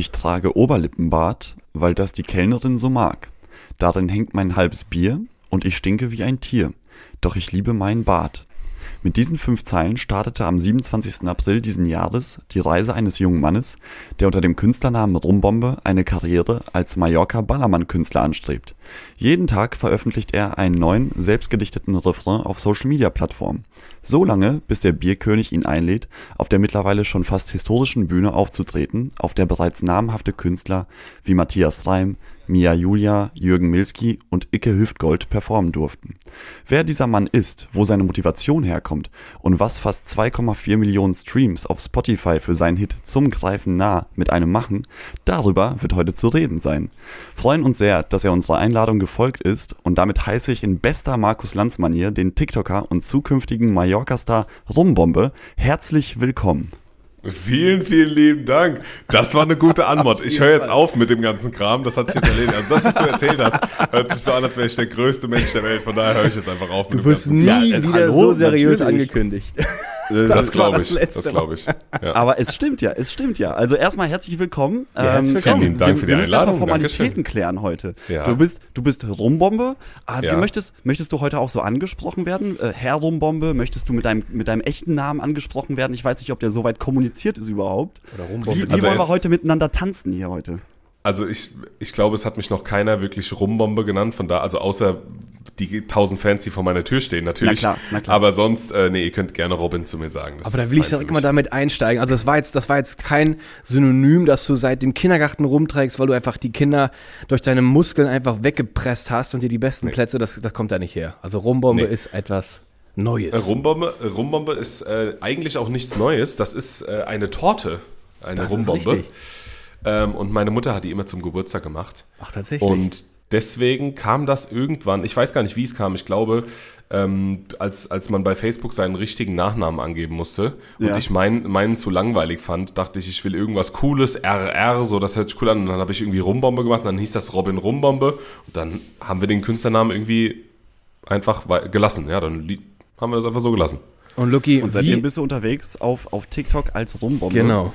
Ich trage Oberlippenbart, weil das die Kellnerin so mag. Darin hängt mein halbes Bier und ich stinke wie ein Tier. Doch ich liebe meinen Bart. Mit diesen fünf Zeilen startete am 27. April diesen Jahres die Reise eines jungen Mannes, der unter dem Künstlernamen Rumbombe eine Karriere als Mallorca-Ballermann-Künstler anstrebt. Jeden Tag veröffentlicht er einen neuen, selbstgedichteten Refrain auf Social-Media-Plattformen. So lange, bis der Bierkönig ihn einlädt, auf der mittlerweile schon fast historischen Bühne aufzutreten, auf der bereits namhafte Künstler wie Matthias Reim, Mia Julia, Jürgen Milski und Icke Hüftgold performen durften. Wer dieser Mann ist, wo seine Motivation herkommt und was fast 2,4 Millionen Streams auf Spotify für seinen Hit Zum Greifen nah mit einem machen, darüber wird heute zu reden sein. Freuen uns sehr, dass er unserer Einladung gefolgt ist und damit heiße ich in bester Markus Lanz Manier den TikToker und zukünftigen Mallorca-Star Rumbombe herzlich willkommen. Vielen, vielen lieben Dank. Das war eine gute Antwort. Ich höre jetzt auf mit dem ganzen Kram. Das hat sich jetzt erledigt. Also das, was du erzählt hast, hört sich so an, als wäre ich der größte Mensch der Welt. Von daher höre ich jetzt einfach auf. Mit du wirst nie ja, wieder hallo, so seriös natürlich. angekündigt. Das, das glaube ich. Das glaube ich. Ja. Aber es stimmt ja, es stimmt ja. Also erstmal herzlich willkommen. Ja, herzlich ähm, willkommen. Vielen Dank für die wir müssen Einladung. erstmal Formalitäten klären heute. Ja. Du bist, du bist Rumbombe. Ah, ja. möchtest, möchtest du heute auch so angesprochen werden? Äh, Herr Rumbombe, möchtest du mit deinem, mit deinem echten Namen angesprochen werden? Ich weiß nicht, ob der so weit kommuniziert ist überhaupt. Oder Rumbombe. Wie, wie also wollen wir heute miteinander tanzen hier heute? Also ich, ich glaube, es hat mich noch keiner wirklich Rumbombe genannt, von da, also außer die tausend Fans, die vor meiner Tür stehen, natürlich. Na klar, na klar. Aber sonst, äh, nee, ihr könnt gerne Robin zu mir sagen. Das Aber da will ich direkt mal damit einsteigen. Also das war jetzt, das war jetzt kein Synonym, dass du seit dem Kindergarten rumträgst, weil du einfach die Kinder durch deine Muskeln einfach weggepresst hast und dir die besten nee. Plätze, das, das kommt da nicht her. Also Rumbombe nee. ist etwas Neues. Äh, Rumbombe, Rumbombe ist äh, eigentlich auch nichts Neues. Das ist äh, eine Torte, eine das Rumbombe. Ähm, und meine Mutter hat die immer zum Geburtstag gemacht. Ach, tatsächlich. Und deswegen kam das irgendwann, ich weiß gar nicht, wie es kam, ich glaube, ähm, als, als man bei Facebook seinen richtigen Nachnamen angeben musste und ja. ich mein, meinen zu langweilig fand, dachte ich, ich will irgendwas Cooles, RR, so, das hört sich cool an. Und dann habe ich irgendwie Rumbombe gemacht, und dann hieß das Robin Rumbombe und dann haben wir den Künstlernamen irgendwie einfach gelassen. Ja, dann haben wir das einfach so gelassen. Und Lucky, und seitdem bist du unterwegs auf, auf TikTok als Rumbombe. Genau.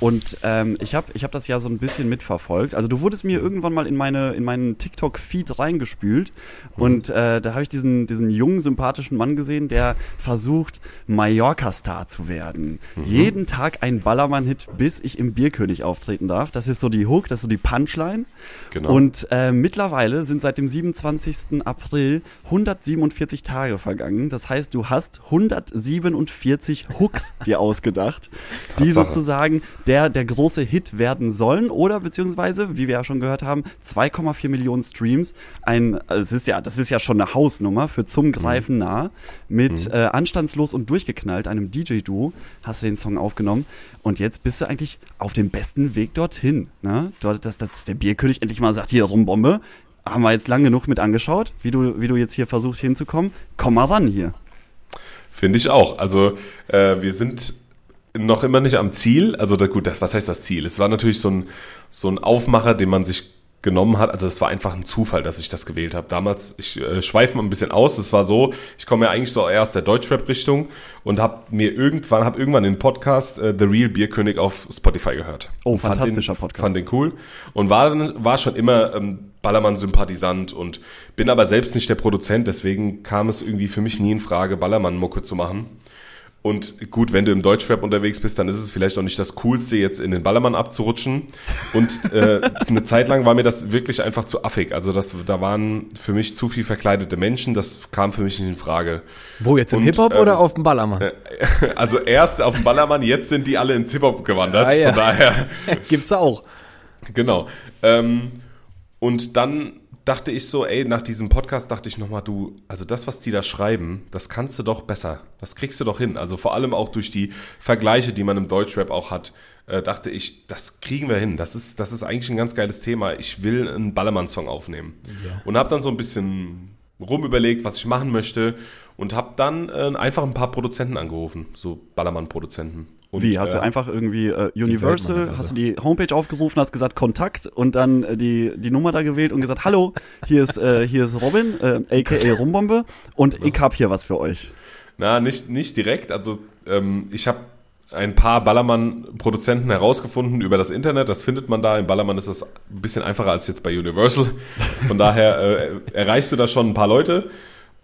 Und ähm, ich habe ich hab das ja so ein bisschen mitverfolgt. Also du wurdest mir irgendwann mal in, meine, in meinen TikTok-Feed reingespült. Mhm. Und äh, da habe ich diesen, diesen jungen, sympathischen Mann gesehen, der versucht, Mallorca-Star zu werden. Mhm. Jeden Tag ein Ballermann-Hit, bis ich im Bierkönig auftreten darf. Das ist so die Hook, das ist so die Punchline. Genau. Und äh, mittlerweile sind seit dem 27. April 147 Tage vergangen. Das heißt, du hast 147 Hooks dir ausgedacht, die sozusagen der der große Hit werden sollen oder beziehungsweise, wie wir ja schon gehört haben, 2,4 Millionen Streams. Ein, also es ist ja, das ist ja schon eine Hausnummer für zum Greifen mhm. nah mit mhm. äh, Anstandslos und durchgeknallt, einem DJ-Duo, hast du den Song aufgenommen und jetzt bist du eigentlich auf dem besten Weg dorthin. Ne? Dort, dass, dass der Bierkönig endlich mal sagt, hier Rumbombe, haben wir jetzt lang genug mit angeschaut, wie du, wie du jetzt hier versuchst hinzukommen. Komm mal ran hier. Finde ich auch. Also äh, wir sind noch immer nicht am Ziel. Also da, gut, was heißt das Ziel? Es war natürlich so ein, so ein Aufmacher, den man sich genommen hat. Also es war einfach ein Zufall, dass ich das gewählt habe. Damals, ich äh, schweife mal ein bisschen aus. Es war so, ich komme ja eigentlich so eher aus der Deutschrap-Richtung und habe mir irgendwann, habe irgendwann den Podcast äh, The Real Bierkönig auf Spotify gehört. Oh, fantastischer den, Podcast. Fand den cool und war war schon immer ähm, Ballermann-Sympathisant und bin aber selbst nicht der Produzent. Deswegen kam es irgendwie für mich nie in Frage, Ballermann-Mucke zu machen. Und gut, wenn du im Deutschrap unterwegs bist, dann ist es vielleicht auch nicht das Coolste, jetzt in den Ballermann abzurutschen. Und äh, eine Zeit lang war mir das wirklich einfach zu affig. Also das, da waren für mich zu viel verkleidete Menschen. Das kam für mich nicht in Frage. Wo jetzt im Hip-Hop ähm, oder auf dem Ballermann? Äh, also erst auf dem Ballermann, jetzt sind die alle ins Hip-Hop gewandert. Ah, ja. Von daher. Gibt's auch. Genau. Ähm, und dann dachte ich so, ey, nach diesem Podcast dachte ich nochmal, du, also das, was die da schreiben, das kannst du doch besser. Das kriegst du doch hin. Also vor allem auch durch die Vergleiche, die man im Deutschrap auch hat, äh, dachte ich, das kriegen wir hin. Das ist, das ist eigentlich ein ganz geiles Thema. Ich will einen Ballermann-Song aufnehmen. Ja. Und habe dann so ein bisschen rumüberlegt, was ich machen möchte und habe dann äh, einfach ein paar Produzenten angerufen, so Ballermann-Produzenten. Und, Wie, hast äh, du einfach irgendwie äh, Universal, hast du die Homepage aufgerufen, hast gesagt Kontakt und dann äh, die, die Nummer da gewählt und gesagt, hallo, hier ist, äh, hier ist Robin, äh, aka Rumbombe und ich hab hier was für euch. Na, nicht, nicht direkt, also ähm, ich habe ein paar Ballermann-Produzenten herausgefunden über das Internet. Das findet man da. Im Ballermann ist das ein bisschen einfacher als jetzt bei Universal. Von daher äh, erreichst du da schon ein paar Leute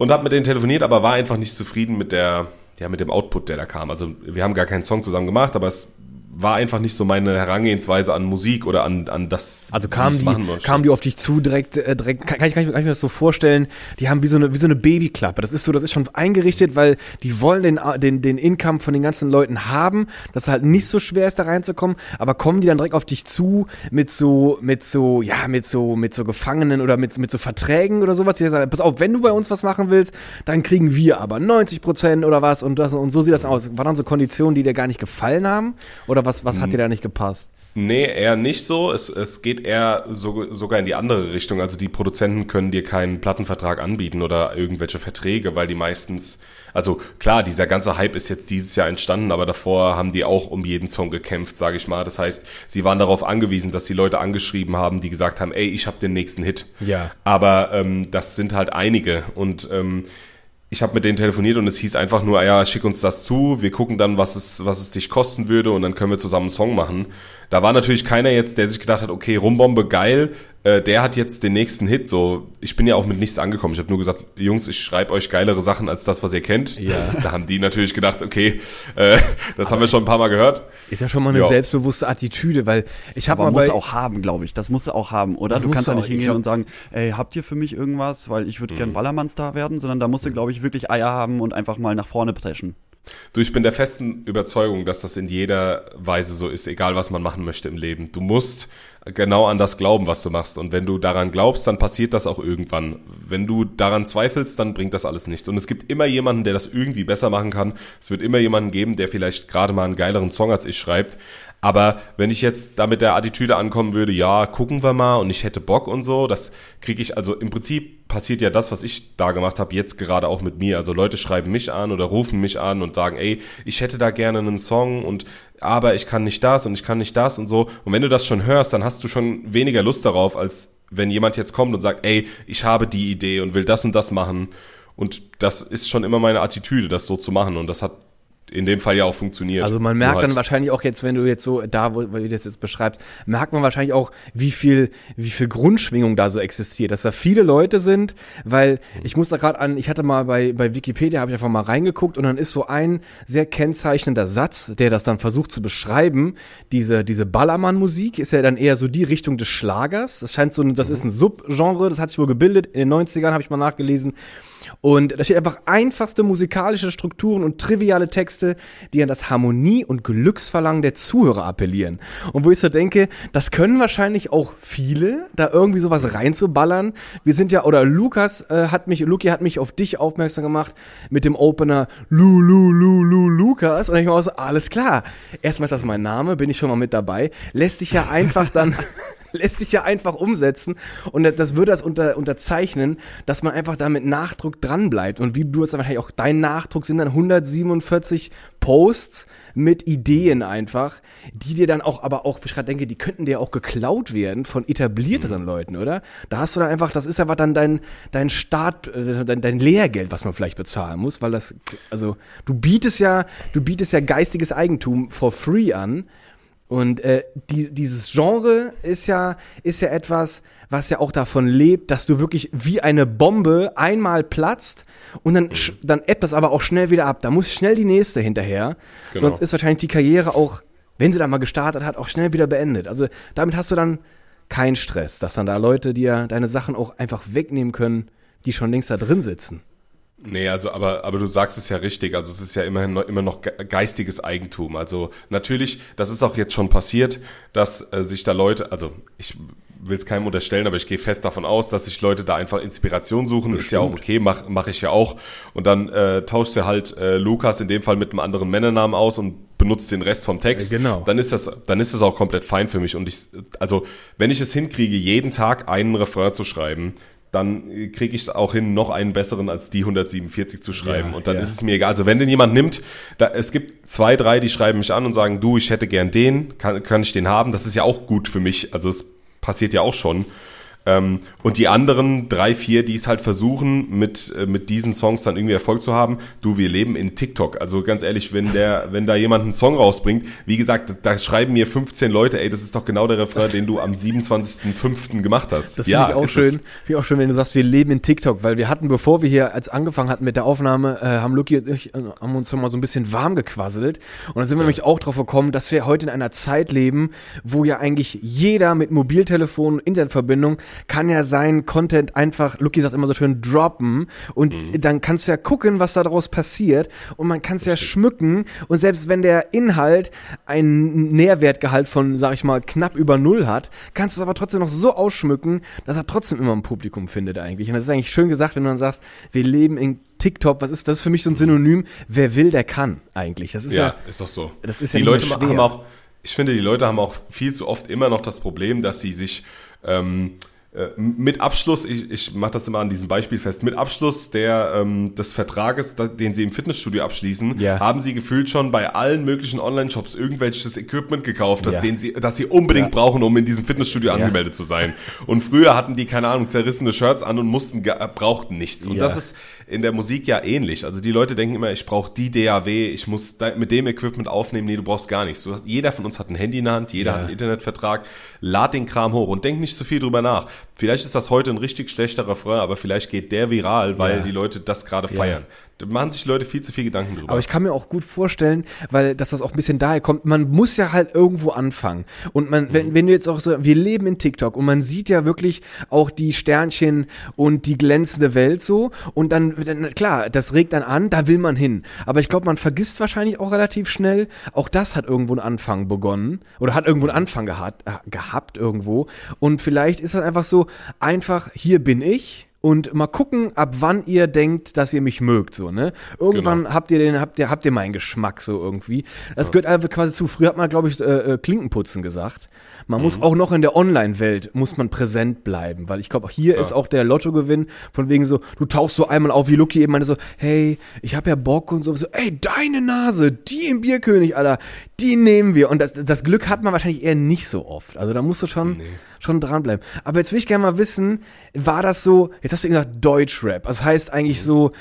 und habe mit denen telefoniert, aber war einfach nicht zufrieden mit der, ja, mit dem Output, der da kam. Also wir haben gar keinen Song zusammen gemacht, aber es war einfach nicht so meine Herangehensweise an Musik oder an, an das, also kamen die, kamen die auf dich zu direkt, äh, direkt kann, ich, kann, ich, kann ich mir das so vorstellen, die haben wie so eine, wie so eine Babyklappe. Das ist so, das ist schon eingerichtet, weil die wollen den, den, den Income von den ganzen Leuten haben, dass es halt nicht so schwer ist, da reinzukommen, aber kommen die dann direkt auf dich zu mit so, mit so, ja, mit so, mit so Gefangenen oder mit, mit so Verträgen oder sowas, die sagen, pass auf, wenn du bei uns was machen willst, dann kriegen wir aber 90 Prozent oder was und das, und so sieht das aus. War dann so Konditionen, die dir gar nicht gefallen haben? Oder was, was hat dir da nicht gepasst? Nee, eher nicht so. Es, es geht eher so, sogar in die andere Richtung. Also die Produzenten können dir keinen Plattenvertrag anbieten oder irgendwelche Verträge, weil die meistens, also klar, dieser ganze Hype ist jetzt dieses Jahr entstanden, aber davor haben die auch um jeden Song gekämpft, sage ich mal. Das heißt, sie waren darauf angewiesen, dass die Leute angeschrieben haben, die gesagt haben, ey, ich habe den nächsten Hit. Ja. Aber ähm, das sind halt einige und ähm, ich habe mit denen telefoniert und es hieß einfach nur, ja, schick uns das zu, wir gucken dann, was es, was es dich kosten würde und dann können wir zusammen einen Song machen. Da war natürlich keiner jetzt, der sich gedacht hat, okay, Rumbombe geil, äh, der hat jetzt den nächsten Hit. So, ich bin ja auch mit nichts angekommen. Ich habe nur gesagt, Jungs, ich schreibe euch geilere Sachen als das, was ihr kennt. Ja. Da haben die natürlich gedacht, okay, äh, das Aber haben wir schon ein paar Mal gehört. Ist ja schon mal eine ja. selbstbewusste Attitüde, weil ich habe mal. muss auch haben, glaube ich. Das musst du auch haben, oder? Du kannst da nicht hingehen und sagen, ey, habt ihr für mich irgendwas, weil ich würde mhm. gern Ballermann-Star werden, sondern da musst du, glaube ich, wirklich Eier haben und einfach mal nach vorne preschen. Du, ich bin der festen Überzeugung, dass das in jeder Weise so ist, egal was man machen möchte im Leben. Du musst genau an das glauben, was du machst. Und wenn du daran glaubst, dann passiert das auch irgendwann. Wenn du daran zweifelst, dann bringt das alles nichts. Und es gibt immer jemanden, der das irgendwie besser machen kann. Es wird immer jemanden geben, der vielleicht gerade mal einen geileren Song als ich schreibt. Aber wenn ich jetzt da mit der Attitüde ankommen würde, ja, gucken wir mal und ich hätte Bock und so, das kriege ich, also im Prinzip passiert ja das, was ich da gemacht habe, jetzt gerade auch mit mir. Also Leute schreiben mich an oder rufen mich an und sagen, ey, ich hätte da gerne einen Song und aber ich kann nicht das und ich kann nicht das und so. Und wenn du das schon hörst, dann hast du schon weniger Lust darauf, als wenn jemand jetzt kommt und sagt, ey, ich habe die Idee und will das und das machen. Und das ist schon immer meine Attitüde, das so zu machen. Und das hat in dem Fall ja auch funktioniert. Also man merkt halt dann wahrscheinlich auch jetzt, wenn du jetzt so da, wo, wo du das jetzt beschreibst, merkt man wahrscheinlich auch, wie viel, wie viel Grundschwingung da so existiert, dass da viele Leute sind, weil ich muss da gerade an, ich hatte mal bei, bei Wikipedia, habe ich einfach mal reingeguckt und dann ist so ein sehr kennzeichnender Satz, der das dann versucht zu beschreiben, diese, diese Ballermann-Musik ist ja dann eher so die Richtung des Schlagers. Das scheint so, das ist ein Subgenre, das hat sich wohl gebildet. In den 90ern habe ich mal nachgelesen. Und da steht einfach einfachste musikalische Strukturen und triviale Texte, die an das Harmonie- und Glücksverlangen der Zuhörer appellieren. Und wo ich so denke, das können wahrscheinlich auch viele, da irgendwie sowas reinzuballern. Wir sind ja, oder Lukas äh, hat mich, Luki hat mich auf dich aufmerksam gemacht mit dem Opener Lu, Lu, Lu, Lu, Lukas. Und ich war so, alles klar. Erstmal ist das mein Name, bin ich schon mal mit dabei. Lässt sich ja einfach dann lässt sich ja einfach umsetzen. Und das würde das unter, unterzeichnen, dass man einfach da mit Nachdruck dranbleibt. Und wie du es wahrscheinlich auch dein Nachdruck sind dann 147 Posts mit Ideen einfach, die dir dann auch, aber auch, ich gerade denke, die könnten dir auch geklaut werden von etablierteren mhm. Leuten, oder? Da hast du dann einfach, das ist einfach dann dein, dein Start, äh, dein, dein Lehrgeld, was man vielleicht bezahlen muss, weil das, also du bietest ja, du bietest ja geistiges Eigentum for free an und äh, die, dieses Genre ist ja, ist ja etwas, was ja auch davon lebt, dass du wirklich wie eine Bombe einmal platzt und dann, mhm. dann ebbt das aber auch schnell wieder ab. Da muss schnell die nächste hinterher. Genau. Sonst ist wahrscheinlich die Karriere auch, wenn sie dann mal gestartet hat, auch schnell wieder beendet. Also damit hast du dann keinen Stress, dass dann da Leute dir deine Sachen auch einfach wegnehmen können, die schon längst da drin sitzen. Nee, also aber aber du sagst es ja richtig, also es ist ja immerhin noch, immer noch geistiges Eigentum. Also natürlich, das ist auch jetzt schon passiert, dass äh, sich da Leute, also ich will es keinem unterstellen, aber ich gehe fest davon aus, dass sich Leute da einfach Inspiration suchen. Das ist ja auch okay, mache mach ich ja auch. Und dann äh, tauscht du halt äh, Lukas in dem Fall mit einem anderen Männernamen aus und benutzt den Rest vom Text. Ja, genau. Dann ist das, dann ist das auch komplett fein für mich. Und ich, also wenn ich es hinkriege, jeden Tag einen Refrain zu schreiben, dann kriege ich es auch hin, noch einen besseren als die 147 zu schreiben. Ja, und dann ja. ist es mir egal. Also wenn den jemand nimmt, da, es gibt zwei, drei, die schreiben mich an und sagen, du, ich hätte gern den, kann, kann ich den haben. Das ist ja auch gut für mich. Also es passiert ja auch schon. Ähm, und die anderen drei, vier, die es halt versuchen, mit, äh, mit diesen Songs dann irgendwie Erfolg zu haben, du, wir leben in TikTok. Also ganz ehrlich, wenn der, wenn da jemand einen Song rausbringt, wie gesagt, da schreiben mir 15 Leute, ey, das ist doch genau der Refrain, den du am 27.05. gemacht hast. Das finde ja, ich auch schön. Finde ich auch schön, wenn du sagst, wir leben in TikTok, weil wir hatten, bevor wir hier als angefangen hatten mit der Aufnahme, äh, haben Luki und ich äh, haben uns schon mal so ein bisschen warm gequasselt. Und dann sind wir nämlich auch drauf gekommen, dass wir heute in einer Zeit leben, wo ja eigentlich jeder mit Mobiltelefon und Internetverbindung kann ja seinen Content einfach, Luki sagt immer so schön, droppen. Und dann kannst du ja gucken, was da daraus passiert. Und man kann es ja schmücken. Und selbst wenn der Inhalt einen Nährwertgehalt von, sag ich mal, knapp über null hat, kannst du es aber trotzdem noch so ausschmücken, dass er trotzdem immer ein Publikum findet eigentlich. Und das ist eigentlich schön gesagt, wenn du dann sagst, wir leben in TikTok, was ist das ist für mich so ein Synonym? Wer will, der kann eigentlich. Das ist ja, Ja, ist doch so. das ist ja die Leute haben auch, ich finde, die Leute haben auch viel zu oft immer noch das Problem, dass sie sich ähm, äh, mit Abschluss, ich, ich mache das immer an diesem Beispiel fest, mit Abschluss der, ähm, des Vertrages, den sie im Fitnessstudio abschließen, Ja. haben sie gefühlt schon bei allen möglichen Online-Shops irgendwelches Equipment gekauft, das, Ja. den sie, das sie unbedingt Ja. brauchen, um in diesem Fitnessstudio angemeldet zu sein. Und früher hatten die, keine Ahnung, zerrissene Shirts an und mussten, ge- brauchten nichts. Und das ist in der Musik ja ähnlich. Also die Leute denken immer, ich brauche die DAW, ich muss mit dem Equipment aufnehmen. Nee, du brauchst gar nichts. Du hast, jeder von uns hat ein Handy in der Hand, jeder Ja. hat einen Internetvertrag. Lad den Kram hoch und denk nicht zu viel drüber nach. Vielleicht ist das heute ein richtig schlechter Refrain, aber vielleicht geht der viral, weil Ja. die Leute das gerade feiern. Da machen sich die Leute viel zu viel Gedanken drüber. Aber ich kann mir auch gut vorstellen, weil dass das auch ein bisschen daher kommt, man muss ja halt irgendwo anfangen. Und man, wenn, wenn du jetzt auch so, wir leben in TikTok und man sieht ja wirklich auch die Sternchen und die glänzende Welt so. Und dann, dann klar, das regt dann an, da will man hin. Aber ich glaube, man vergisst wahrscheinlich auch relativ schnell, auch das hat irgendwo einen Anfang begonnen oder hat irgendwo einen Anfang gehabt, äh, gehabt irgendwo. Und vielleicht ist das einfach so, einfach, hier bin ich und mal gucken, ab wann ihr denkt, dass ihr mich mögt, so, ne? Irgendwann Genau. habt ihr den, habt ihr, habt ihr meinen Geschmack so irgendwie. Das gehört einfach quasi zu. Früher hat man, glaube ich, äh, äh, Klinkenputzen gesagt. Man muss Mhm. auch noch in der Online-Welt, muss man präsent bleiben, weil ich glaube, hier ist auch der Lottogewinn von wegen so, du tauchst so einmal auf, wie Lucky eben meinte so, hey, ich habe ja Bock und so, so, ey, deine Nase, die im Bierkönig, Alter, die nehmen wir. Und das, das Glück hat man wahrscheinlich eher nicht so oft. Also da musst du schon, schon dranbleiben. Aber jetzt will ich gerne mal wissen, war das so, jetzt hast du gesagt Deutschrap, das heißt eigentlich so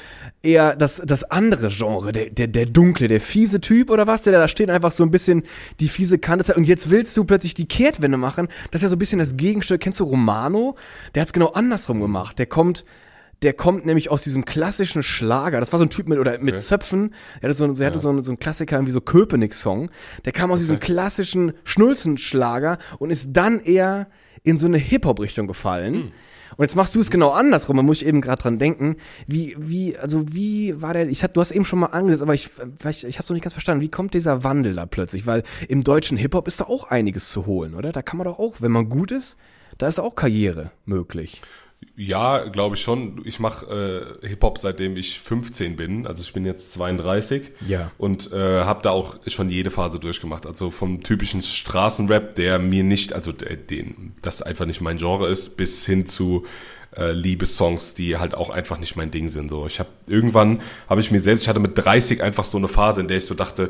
eher das, das andere Genre, der, der, der dunkle, der fiese Typ oder was, der da steht einfach so ein bisschen die fiese Kante zeigt. und jetzt willst du plötzlich die Kehrtwende machen, das ist ja so ein bisschen das Gegenstück, kennst du Romano? Der hat's genau andersrum gemacht, der kommt der kommt nämlich aus diesem klassischen Schlager. Das war so ein Typ mit oder mit Zöpfen. Er hatte so, er hatte so, einen, so einen Klassiker wie so Köpenick-Song. Der kam aus diesem klassischen Schnulzenschlager und ist dann eher in so eine Hip-Hop-Richtung gefallen. Hm. Und jetzt machst du es genau andersrum. Da muss ich eben gerade dran denken. Wie, wie, also wie war der? Ich hab, du hast eben schon mal angesetzt, aber ich, ich, ich habe noch nicht ganz verstanden. Wie kommt dieser Wandel da plötzlich? Weil im deutschen Hip-Hop ist da auch einiges zu holen, oder? Da kann man doch auch, wenn man gut ist, da ist auch Karriere möglich. Ja, glaube ich schon. Ich mache äh, Hip-Hop seitdem ich 15 bin. Also ich bin jetzt 32. Ja. Und äh, habe da auch schon jede Phase durchgemacht. Also vom typischen Straßenrap, der mir nicht, also der, den, das einfach nicht mein Genre ist, bis hin zu äh, Liebessongs, die halt auch einfach nicht mein Ding sind. So, ich habe irgendwann habe ich mir selbst, ich hatte mit 30 einfach so eine Phase, in der ich so dachte,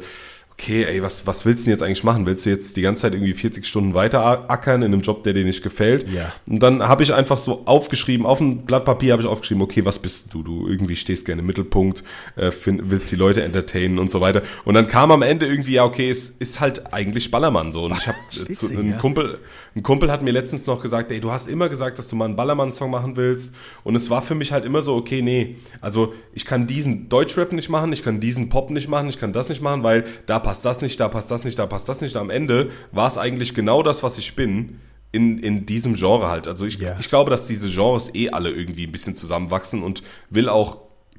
okay, ey, was, was willst du denn jetzt eigentlich machen? Willst du jetzt die ganze Zeit irgendwie 40 Stunden weiter ackern in einem Job, der dir nicht gefällt? Ja. Und dann habe ich einfach so aufgeschrieben, auf ein Blatt Papier habe ich aufgeschrieben, okay, was bist du? Du irgendwie stehst gerne im Mittelpunkt, äh, find, willst die Leute entertainen und so weiter. Und dann kam am Ende irgendwie, ja, okay, es ist halt eigentlich Ballermann so. Und ich habe zu witzig, ein ja. Kumpel, ein Kumpel hat mir letztens noch gesagt, ey, du hast immer gesagt, dass du mal einen Ballermann-Song machen willst. Und es war für mich halt immer so, okay, nee, also ich kann diesen Deutschrap nicht machen, ich kann diesen Pop nicht machen, ich kann das nicht machen, weil da passt das nicht, da passt das nicht, da passt das nicht. Am Ende war es eigentlich genau das, was ich bin. In, in diesem Genre halt. Also ich, Ja. ich glaube, dass diese Genres eh alle irgendwie ein bisschen zusammenwachsen und will auch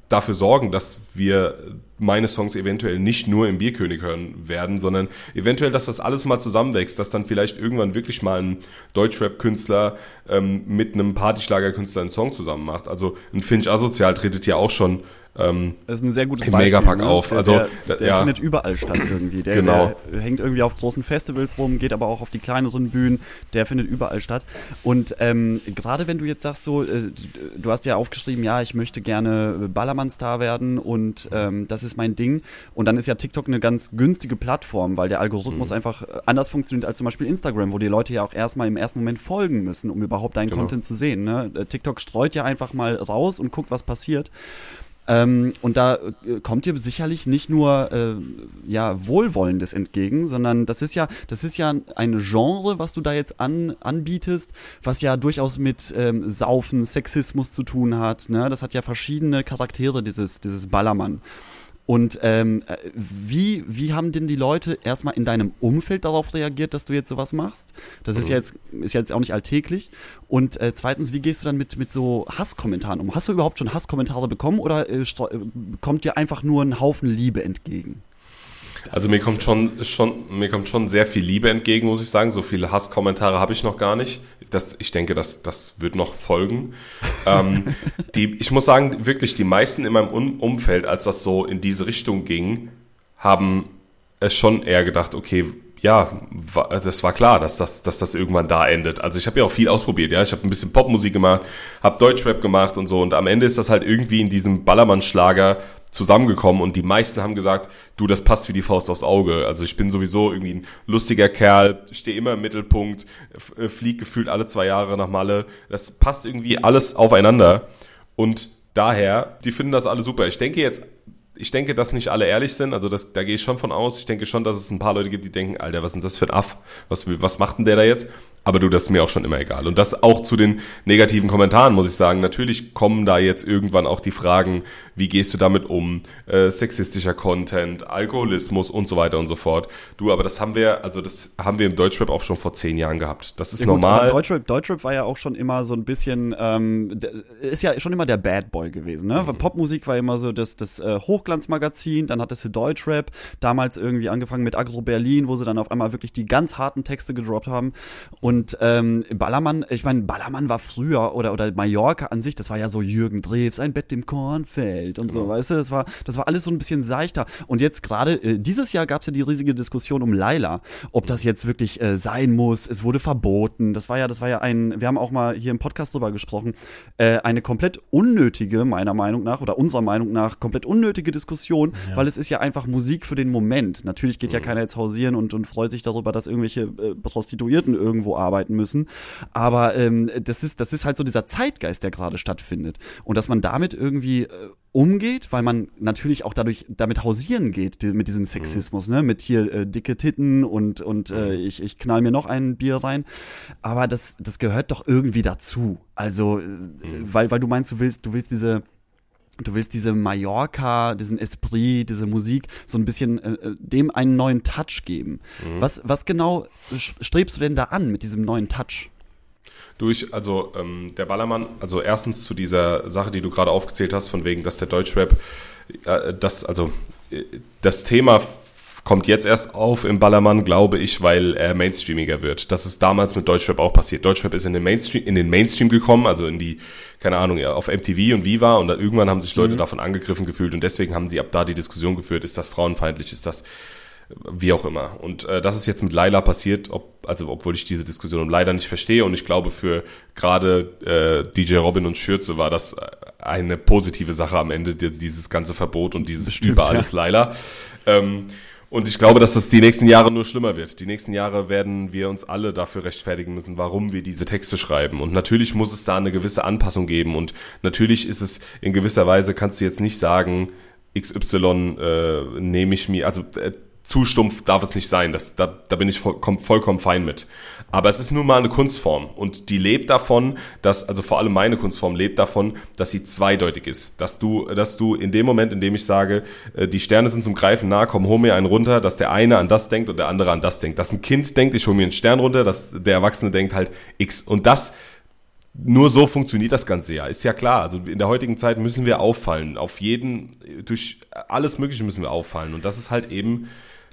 dafür sorgen, dass wir meine Songs eventuell nicht nur im Bierkönig hören werden, sondern eventuell, dass das alles mal zusammenwächst, dass dann vielleicht irgendwann wirklich mal ein Deutschrap-Künstler ähm, mit einem Partyschlager-Künstler einen Song zusammen macht. Also ein Finch Asozial tretet ja auch schon ähm, Das ist ein sehr gutes im Megapark ne? auf. Der, Also, der, der ja. findet überall statt irgendwie. Der, Genau. der hängt irgendwie auf großen Festivals rum, geht aber auch auf die kleineren Bühnen. Der findet überall statt. Und ähm, gerade wenn du jetzt sagst, so, äh, du hast ja aufgeschrieben, ja, ich möchte gerne Ballermann-Star werden und ähm, das ist mein Ding. Und dann ist ja TikTok eine ganz günstige Plattform, weil der Algorithmus Mhm. einfach äh, anders funktioniert als zum Beispiel Instagram, wo die Leute ja auch erstmal im ersten Moment folgen müssen, um überhaupt deinen Genau. Content zu sehen. Ne? Äh, TikTok streut ja einfach mal raus und guckt, was passiert. Ähm, und da äh, kommt dir sicherlich nicht nur äh, ja Wohlwollendes entgegen, sondern das ist ja das ist ja ein Genre, was du da jetzt an, anbietest, was ja durchaus mit ähm, Saufen, Sexismus zu tun hat. Ne? Das hat ja verschiedene Charaktere dieses dieses Ballermann. Und ähm, äh, wie, wie haben denn die Leute erstmal in deinem Umfeld darauf reagiert, dass du jetzt sowas machst? Das ist ja jetzt, ist jetzt auch nicht alltäglich. Und äh, zweitens, wie gehst du dann mit, mit so Hasskommentaren um? Hast du überhaupt schon Hasskommentare bekommen oder äh, äh, kommt dir einfach nur ein Haufen Liebe entgegen? Also mir kommt schon, schon, mir kommt schon sehr viel Liebe entgegen, muss ich sagen. So viele Hasskommentare habe ich noch gar nicht. Das, ich denke, das, das wird noch folgen. ähm, die, ich muss sagen, wirklich die meisten in meinem um Umfeld, als das so in diese Richtung ging, haben es schon eher gedacht, okay, ja, das war klar, dass das, dass das irgendwann da endet. Also ich habe ja auch viel ausprobiert, ja. Ich habe ein bisschen Popmusik gemacht, habe Deutschrap gemacht und so. Und am Ende ist das halt irgendwie in diesem Ballermann-Schlager zusammengekommen und die meisten haben gesagt, du, das passt wie die Faust aufs Auge. Also ich bin sowieso irgendwie ein lustiger Kerl, stehe immer im Mittelpunkt, äh, flieg gefühlt alle zwei Jahre nach Malle. Das passt irgendwie alles aufeinander und daher, die finden das alle super. Ich denke jetzt, ich denke, dass nicht alle ehrlich sind, also das, da gehe ich schon von aus. Ich denke schon, dass es ein paar Leute gibt, die denken, Alter, was ist denn das für ein Aff? Was, was macht denn der da jetzt? Aber du, das ist mir auch schon immer egal. Und das auch zu den negativen Kommentaren, muss ich sagen. Natürlich kommen da jetzt irgendwann auch die Fragen, wie gehst du damit um? Äh, sexistischer Content, Alkoholismus und so weiter und so fort. Du, aber das haben wir, also das haben wir im Deutschrap auch schon vor zehn Jahren gehabt. Das ist Ja, gut, normal. Deutschrap, Deutschrap war ja auch schon immer so ein bisschen, ähm, ist ja schon immer der Bad Boy gewesen. Ne? Mhm. Popmusik war immer so das, das äh, Hochglanzmagazin, dann hattest du Deutschrap, damals irgendwie angefangen mit Agro Berlin, wo sie dann auf einmal wirklich die ganz harten Texte gedroppt haben. Und ähm, Ballermann, ich meine, Ballermann war früher oder oder Mallorca an sich, das war ja so Jürgen Drews, ein Bett im Kornfeld und Genau. so, weißt du, das war, das war alles so ein bisschen seichter. Und jetzt gerade, äh, dieses Jahr gab es ja die riesige Diskussion um Laila, ob das jetzt wirklich äh, sein muss. Es wurde verboten. Das war ja, das war ja ein, wir haben auch mal hier im Podcast drüber gesprochen, äh, eine komplett unnötige, meiner Meinung nach, oder unserer Meinung nach, komplett unnötige Diskussion, weil es ist ja einfach Musik für den Moment. Natürlich geht ja keiner jetzt hausieren und, und freut sich darüber, dass irgendwelche äh, Prostituierten irgendwo arbeiten müssen. Aber ähm, das ist, das ist halt so dieser Zeitgeist, der gerade stattfindet. Und dass man damit irgendwie äh, umgeht, weil man natürlich auch dadurch damit hausieren geht, die, mit diesem Sexismus, ne? Mit hier äh, dicke Titten und, und äh, ich, ich knall mir noch ein Bier rein. Aber das, das gehört doch irgendwie dazu. Also, äh, weil, weil du meinst, du willst, du willst diese Du willst diese Mallorca, diesen Esprit, diese Musik so ein bisschen äh, äh, dem einen neuen Touch geben. Was, was genau strebst du denn da an mit diesem neuen Touch? Durch, also ähm, der Ballermann, also erstens zu dieser Sache, die du gerade aufgezählt hast, von wegen, dass der Deutschrap, äh, das, also äh, das Thema kommt jetzt erst auf im Ballermann, glaube ich, weil er mainstreamiger wird. Das ist damals mit Deutschrap auch passiert. Deutschrap ist in den Mainstream, in den Mainstream gekommen, also in die, keine Ahnung, ja, auf MTV und Viva und dann irgendwann haben sich Leute davon angegriffen gefühlt und deswegen haben sie ab da die Diskussion geführt, ist das frauenfeindlich, ist das wie auch immer. Und äh, das ist jetzt mit Laila passiert, ob, also obwohl ich diese Diskussion leider nicht verstehe und ich glaube für gerade äh, DJ Robin und Schürze war das äh, eine positive Sache am Ende, die- dieses ganze Verbot und dieses Bestimmt, über ja. alles Laila. Ähm, und ich glaube, dass das die nächsten Jahre nur schlimmer wird. Die nächsten Jahre werden wir uns alle dafür rechtfertigen müssen, warum wir diese Texte schreiben. Und natürlich muss es da eine gewisse Anpassung geben. Und natürlich ist es in gewisser Weise, kannst du jetzt nicht sagen, XY äh, nehme ich mir, also äh, zu stumpf darf es nicht sein. Das, da, da bin ich vollkommen, vollkommen fein mit. Aber es ist nun mal eine Kunstform und die lebt davon, dass, also vor allem meine Kunstform lebt davon, dass sie zweideutig ist. Dass du, dass du in dem Moment, in dem ich sage, äh, die Sterne sind zum Greifen nah, komm, hol mir einen runter, dass der eine an das denkt und der andere an das denkt. Dass ein Kind denkt, ich hol mir einen Stern runter, dass der Erwachsene denkt halt X. Und das nur so funktioniert das Ganze ja. Ist ja klar. Also in der heutigen Zeit müssen wir auffallen. Auf jeden, durch alles Mögliche müssen wir auffallen. Und das ist halt eben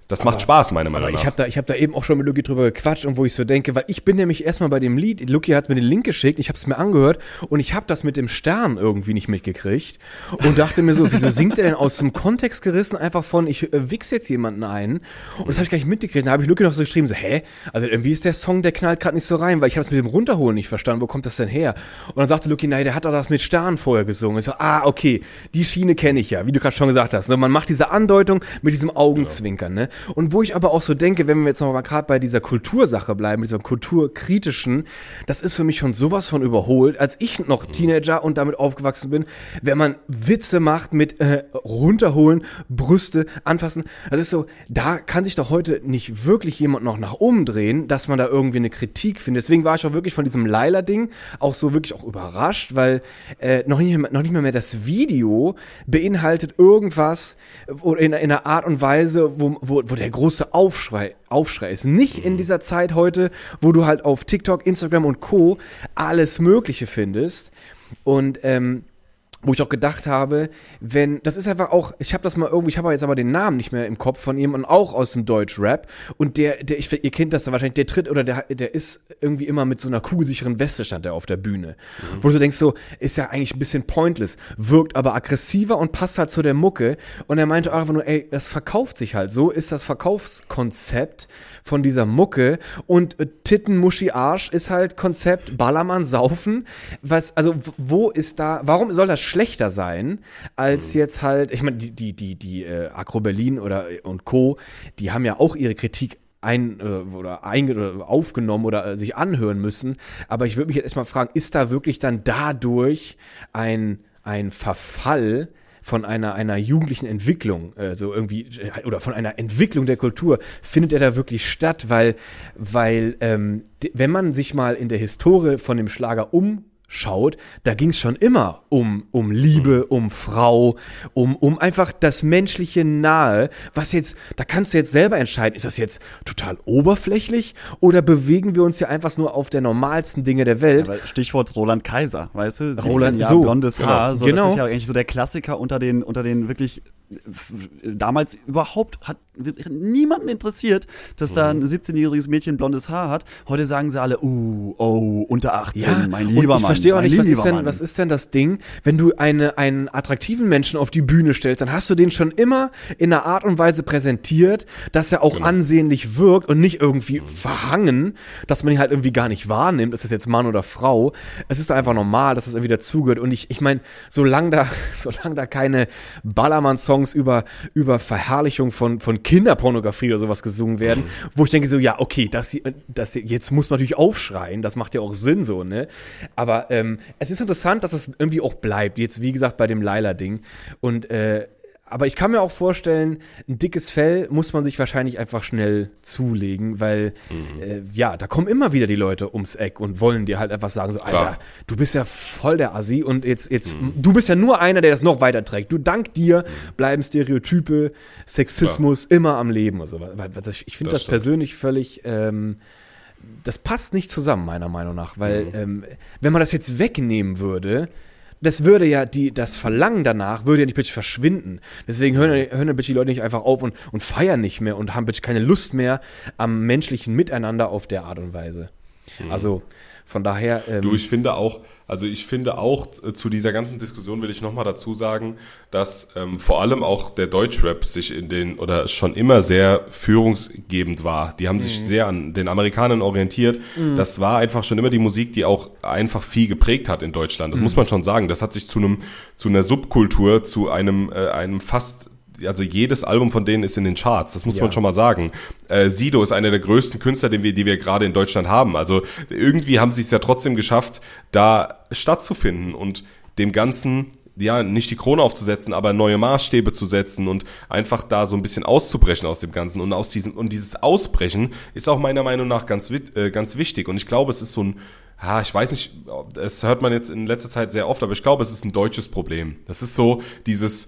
Das macht Spaß, meiner Meinung Aber nach. ich habe da, ich hab da eben auch schon mit Luki drüber gequatscht und wo ich so denke, weil ich bin nämlich erstmal bei dem Lied, Luki hat mir den Link geschickt, ich habe es mir angehört und ich habe das mit dem Stern irgendwie nicht mitgekriegt und dachte mir so, wieso singt er denn aus dem Kontext gerissen einfach von, ich äh, wichs jetzt jemanden ein und das habe ich gar nicht mitgekriegt. Da habe ich Luki noch so geschrieben, so, hä? Also irgendwie ist der Song, der knallt gerade nicht so rein, weil ich habe es mit dem Runterholen nicht verstanden, wo kommt das denn her? Und dann sagte Luki, nein, der hat doch das mit Stern vorher gesungen. Ich so, ah, okay, die Schiene kenne ich ja, wie du gerade schon gesagt hast. Ne? Man macht diese Andeutung mit diesem Augenzwinkern, ne? Und wo ich aber auch so denke, wenn wir jetzt noch mal gerade bei dieser Kultursache bleiben, dieser kulturkritischen, das ist für mich schon sowas von überholt, als ich noch Teenager und damit aufgewachsen bin, wenn man Witze macht mit äh, runterholen, Brüste anfassen, das ist so, da kann sich doch heute nicht wirklich jemand noch nach umdrehen, dass man da irgendwie eine Kritik findet. Deswegen war ich auch wirklich von diesem Laila-Ding auch so wirklich auch überrascht, weil äh, noch, nicht, noch nicht mal mehr das Video beinhaltet irgendwas oder in, in einer Art und Weise, wo, wo, wo der große Aufschrei, Aufschrei ist. Nicht in dieser Zeit heute, wo du halt auf TikTok, Instagram und Co. alles Mögliche findest. Und ähm, wo ich auch gedacht habe, wenn, das ist einfach auch, ich habe das mal irgendwie, ich habe jetzt aber den Namen nicht mehr im Kopf von ihm und auch aus dem Deutsch-Rap und der, der, ich, ihr kennt das dann wahrscheinlich, der tritt oder der, der ist irgendwie immer mit so einer kugelsicheren Weste stand der auf der Bühne. Mhm. Wo du denkst so, ist ja eigentlich ein bisschen pointless, wirkt aber aggressiver und passt halt zu der Mucke und er meinte auch einfach nur, ey, das verkauft sich halt, so ist das Verkaufskonzept von dieser Mucke und äh, Titten, Muschi, Arsch ist halt Konzept Ballermann, Saufen, was, also wo ist da, warum soll das schlechter sein als Mhm. jetzt halt, ich meine, die, die, die, die äh, Agro Berlin oder und Co., die haben ja auch ihre Kritik ein äh, oder, ein, oder aufgenommen oder äh, sich anhören müssen. Aber ich würde mich jetzt erstmal fragen, ist da wirklich dann dadurch ein, ein Verfall von einer, einer jugendlichen Entwicklung, äh, so irgendwie, äh, oder von einer Entwicklung der Kultur, findet er da wirklich statt? Weil, weil ähm, wenn man sich mal in der Historie von dem Schlager um schaut, da ging es schon immer um, um Liebe, um Frau, um, um einfach das menschliche Nahe, was jetzt, da kannst du jetzt selber entscheiden, ist das jetzt total oberflächlich oder bewegen wir uns hier einfach nur auf der normalsten Dinge der Welt? Aber Stichwort Roland Kaiser, weißt du? 17 Roland- Jahre so, blondes Haar. So, genau. Das ist ja eigentlich so der Klassiker unter den, unter den wirklich damals überhaupt hat niemanden interessiert, dass da Mhm. ein 17-jähriges Mädchen blondes Haar hat. Heute sagen sie alle, uh, oh, unter 18, mein lieber und ich Mann. verstehe auch nicht, was ist, denn, Mann. was ist denn das Ding, wenn du eine, einen attraktiven Menschen auf die Bühne stellst, dann hast du den schon immer in einer Art und Weise präsentiert, dass er auch Genau. ansehnlich wirkt und nicht irgendwie verhangen, dass man ihn halt irgendwie gar nicht wahrnimmt, ist das jetzt Mann oder Frau. Es ist einfach normal, dass das irgendwie dazugehört. Und ich, ich meine, solange da, solange da keine Ballermann-Songs über, über Verherrlichung von, von Kinderpornografie oder sowas gesungen werden, wo ich denke so, ja, okay, das, das jetzt muss man natürlich aufschreien, das macht ja auch Sinn so, ne? Aber ähm, es ist interessant, dass es irgendwie auch bleibt, jetzt wie gesagt bei dem Laila-Ding. Und äh, aber ich kann mir auch vorstellen, ein dickes Fell muss man sich wahrscheinlich einfach schnell zulegen, weil äh, ja, da kommen immer wieder die Leute ums Eck und wollen dir halt einfach sagen so, Klar. Alter, du bist ja voll der Assi und jetzt jetzt du bist ja nur einer, der das noch weiter trägt. Du dank dir bleiben Stereotype, Sexismus immer am Leben und so. Ich, finde Das das, persönlich völlig ähm, das passt nicht zusammen, meiner Meinung nach, weil Mhm. ähm, wenn man das jetzt wegnehmen würde, das würde ja die, das Verlangen danach würde ja nicht bitte verschwinden. Deswegen hören, Mhm. hören bitte die Leute nicht einfach auf und, und feiern nicht mehr und haben bitte keine Lust mehr am menschlichen Miteinander auf der Art und Weise. Also von daher. Ähm, Mhm. Du, ich finde auch, also ich finde auch äh, zu dieser ganzen Diskussion will ich nochmal dazu sagen, dass ähm, vor allem auch der Deutschrap sich in den oder schon immer sehr führungsgebend war. Die haben sich sehr an den Amerikanern orientiert. Das war einfach schon immer die Musik, die auch einfach viel geprägt hat in Deutschland. Das muss man schon sagen. Das hat sich zu einem zu einer Subkultur, zu einem äh, einem fast also jedes Album von denen ist in den Charts, das muss Ja. man schon mal sagen. Äh, Sido ist einer der größten Künstler, den wir, die wir gerade in Deutschland haben. Also irgendwie haben sie es ja trotzdem geschafft, da stattzufinden und dem Ganzen ja, nicht die Krone aufzusetzen, aber neue Maßstäbe zu setzen und einfach da so ein bisschen auszubrechen aus dem Ganzen. Und aus diesem, und dieses Ausbrechen ist auch meiner Meinung nach ganz, äh, ganz wichtig. Und ich glaube, es ist so ein, ja, ich weiß nicht, das hört man jetzt in letzter Zeit sehr oft, aber ich glaube, es ist ein deutsches Problem. Das ist so dieses,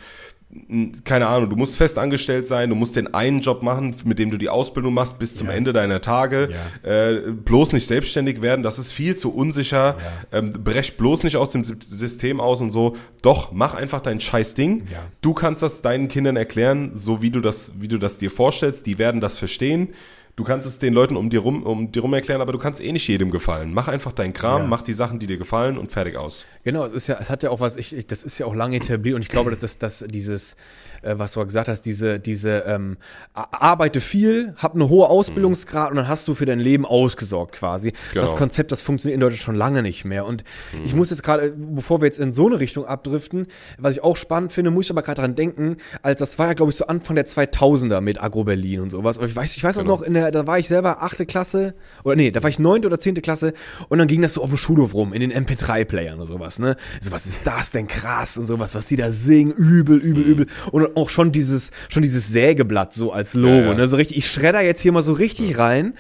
keine Ahnung, du musst fest angestellt sein, du musst den einen Job machen, mit dem du die Ausbildung machst bis zum Ja. Ende deiner Tage. Ja. Äh, bloß nicht selbstständig werden, das ist viel zu unsicher. Ähm, brech bloß nicht aus dem Sy- System aus und so. Doch, mach einfach dein scheiß Ding. Ja. Du kannst das deinen Kindern erklären, so wie du das, wie du das dir vorstellst. Die werden das verstehen. Du kannst es den Leuten um dir rum, um dir rum erklären, aber du kannst eh nicht jedem gefallen. Mach einfach deinen Kram, Ja. mach die Sachen, die dir gefallen und fertig aus. Genau, es ist ja, es hat ja auch was, ich, ich das ist ja auch lange etabliert und ich glaube, dass das, dass dieses, äh, was du gesagt hast, diese, diese, ähm, arbeite viel, hab eine hohe Ausbildungsgrad und dann hast du für dein Leben ausgesorgt quasi. Genau. Das Konzept, das funktioniert in Deutschland schon lange nicht mehr. Und ich muss jetzt gerade, bevor wir jetzt in so eine Richtung abdriften, was ich auch spannend finde, muss ich aber gerade dran denken, als das war ja, glaube ich, so Anfang der 2000er mit Agro Berlin und sowas. Und ich weiß, ich weiß das Genau. noch, in der, da war ich selber achte Klasse, oder nee, da war ich neunte oder zehnte Klasse und dann ging das so auf dem Schulhof rum, in den MP3-Playern oder sowas, ne? So, was ist das denn krass und sowas, was die da singen, übel, übel, übel. Und auch schon dieses, schon dieses Sägeblatt so als Logo, Ja, ja. ne? So richtig, ich schredder jetzt hier mal so richtig rein.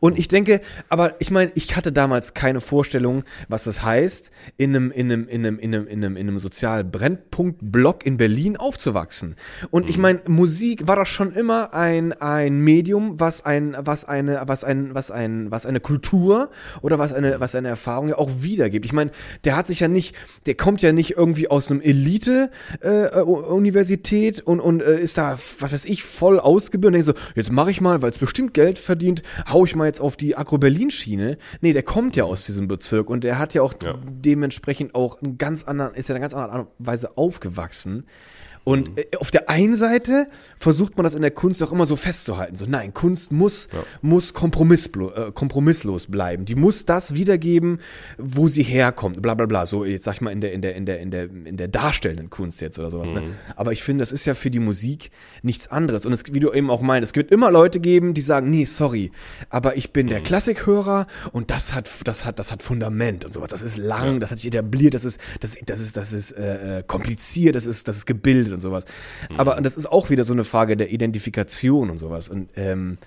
Und ich denke, aber ich meine, ich hatte damals keine Vorstellung, was das heißt, in einem, in einem, in einem, in einem, in einem, in einem Sozialbrennpunkt-Block in Berlin aufzuwachsen. Und ich meine, Musik war doch schon immer ein, ein Medium, was ein, was eine, was ein, was ein, was eine Kultur oder was eine, was eine Erfahrung ja auch wiedergibt. Ich meine, der hat sich ja nicht, der kommt ja nicht irgendwie aus einem Elite, äh, äh, Universität und, und äh, ist da, was weiß ich, voll ausgebildet und denkt so, jetzt mache ich mal, weil es bestimmt Geld verdient, hau ich mal jetzt auf die Agro-Berlin-Schiene. Nee, der kommt ja aus diesem Bezirk und der hat ja auch Ja. dementsprechend auch einen ganz anderen, ist ja in einer ganz anderen Art und Weise aufgewachsen. Und äh, auf der einen Seite versucht man das in der Kunst auch immer so festzuhalten. So, nein, Kunst muss, muss kompromissblo äh, kompromisslos bleiben. Die muss das wiedergeben, wo sie herkommt. Bla bla bla. So, jetzt sag ich mal in der, in der, in der, in der, in der darstellenden Kunst jetzt oder sowas. Ne? Aber ich finde, das ist ja für die Musik nichts anderes. Und es, wie du eben auch meinst, es wird immer Leute geben, die sagen, nee, sorry, aber ich bin der Klassikhörer und das hat, das hat, das hat Fundament und sowas. Das ist lang, das hat sich etabliert, das ist, das, das ist, das ist äh, äh, kompliziert, das ist, das ist gebildet und sowas. Aber das ist auch wieder so eine Frage der Identifikation und sowas. Und ähm,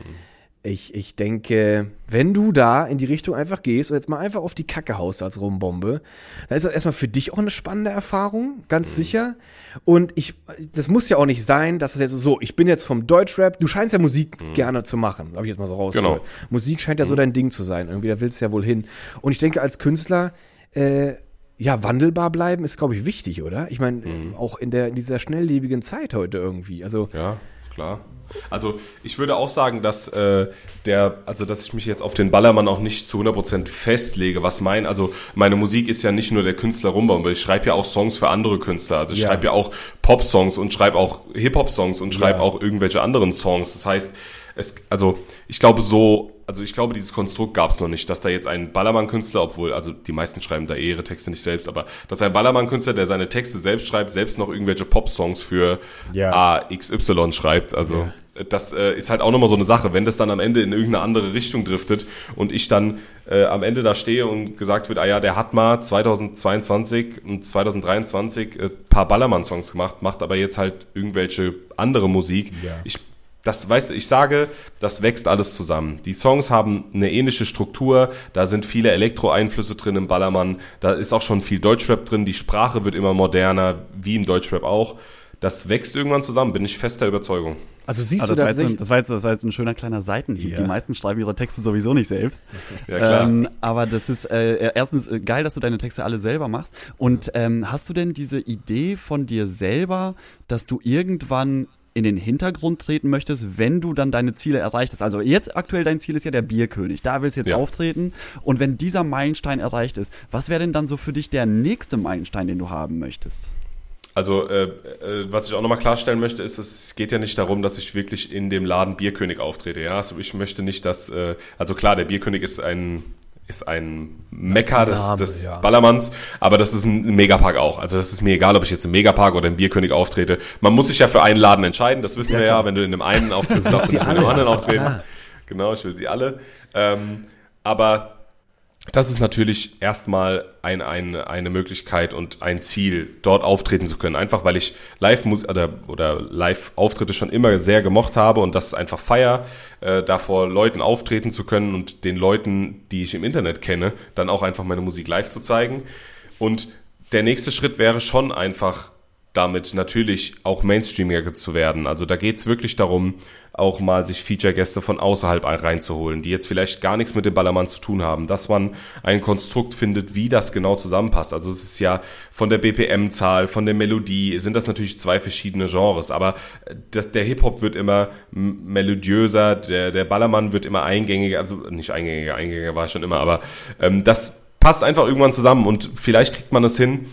ich, ich denke, wenn du da in die Richtung einfach gehst und jetzt mal einfach auf die Kacke haust als Rumbombe, dann ist das erstmal für dich auch eine spannende Erfahrung, ganz sicher. Und ich, das muss ja auch nicht sein, dass es jetzt so, ich bin jetzt vom Deutschrap, du scheinst ja Musik gerne zu machen, habe ich jetzt mal so rausgehört. Genau. Musik scheint ja so dein Ding zu sein, irgendwie, da willst du ja wohl hin. Und ich denke, als Künstler, äh, ja, wandelbar bleiben ist, glaube ich, wichtig, oder? Ich meine, auch in, der, in dieser schnelllebigen Zeit heute irgendwie. Also, Ja, klar. Also ich würde auch sagen, dass äh, der, also dass ich mich jetzt auf den Ballermann auch nicht zu 100% festlege, was mein, also meine Musik ist ja nicht nur der Künstler Rumbombe, ich schreibe ja auch Songs für andere Künstler, also ich Ja. schreibe ja auch Pop-Songs und schreibe auch Hip-Hop-Songs und schreibe Ja. auch irgendwelche anderen Songs, das heißt, es, also ich glaube so, also ich glaube dieses Konstrukt gab es noch nicht, dass da jetzt ein Ballermann-Künstler, obwohl, also die meisten schreiben da eh ihre Texte nicht selbst, aber dass ein Ballermann-Künstler, der seine Texte selbst schreibt, selbst noch irgendwelche Pop-Songs für Ja. AXY schreibt, also das äh, ist halt auch nochmal so eine Sache, wenn das dann am Ende in irgendeine andere Richtung driftet und ich dann äh, am Ende da stehe und gesagt wird, ah ja, der hat mal 2022 und 2023 äh, paar Ballermann-Songs gemacht, macht aber jetzt halt irgendwelche andere Musik. Ja. Ich das weißt du, ich sage, das wächst alles zusammen. Die Songs haben eine ähnliche Struktur, da sind viele Elektro-Einflüsse drin im Ballermann, da ist auch schon viel Deutschrap drin, die Sprache wird immer moderner, wie im Deutschrap auch. Das wächst irgendwann zusamn, bin ich fester Überzeugung. also siehst Ah, du das, war jetzt, das, war jetzt, das war jetzt ein schöner kleiner Seitenhieb. Ja. Die meisten schreiben ihre Texte sowieso nicht selbst. Ja, klar. Ähm, aber das ist äh, erstens äh, geil, dass du deine Texte alle selber machst. Und ähm, hast du denn diese Idee von dir selber, dass du irgendwann in den Hintergrund treten möchtest, wenn du dann deine Ziele erreicht hast. Also jetzt aktuell dein Ziel ist ja der Bierkönig. Da willst du jetzt Ja. auftreten. Und wenn dieser Meilenstein erreicht ist, was wäre denn dann so für dich der nächste Meilenstein, den du haben möchtest? Also, äh, äh, was ich auch nochmal klarstellen möchte, ist, es geht ja nicht darum, dass ich wirklich in dem Laden Bierkönig auftrete. Ja, also ich möchte nicht, dass, äh, also klar, der Bierkönig ist ein ist ein Mekka des, Name, des ja. Ballermanns, aber das ist ein Megapark auch. Also das ist mir egal, ob ich jetzt im Megapark oder im Bierkönig auftrete. Man muss sich ja für einen Laden entscheiden, das wissen wir ja, wenn du in dem einen auftrittst, darfst du nicht in dem anderen ist auftreten. klar. Genau, ich will sie alle. Ähm, aber das ist natürlich erstmal ein, ein, eine Möglichkeit und ein Ziel, dort auftreten zu können. Einfach weil ich live oder, oder Live-Auftritte schon immer sehr gemocht habe und das einfach feier, äh, da vor Leuten auftreten zu können und den Leuten, die ich im Internet kenne, dann auch einfach meine Musik live zu zeigen. Und der nächste Schritt wäre schon einfach damit natürlich auch Mainstreamiger zu werden. Also da geht's wirklich darum, auch mal sich Feature-Gäste von außerhalb reinzuholen, die jetzt vielleicht gar nichts mit dem Ballermann zu tun haben, dass man ein Konstrukt findet, wie das genau zusammenpasst. Also es ist ja von der BPM-Zahl, von der Melodie, sind das natürlich zwei verschiedene Genres, aber das, der Hip-Hop wird immer melodiöser, der, der Ballermann wird immer eingängiger, also nicht eingängiger, eingängiger war schon immer, aber ähm, das passt einfach irgendwann zusammen und vielleicht kriegt man es hin,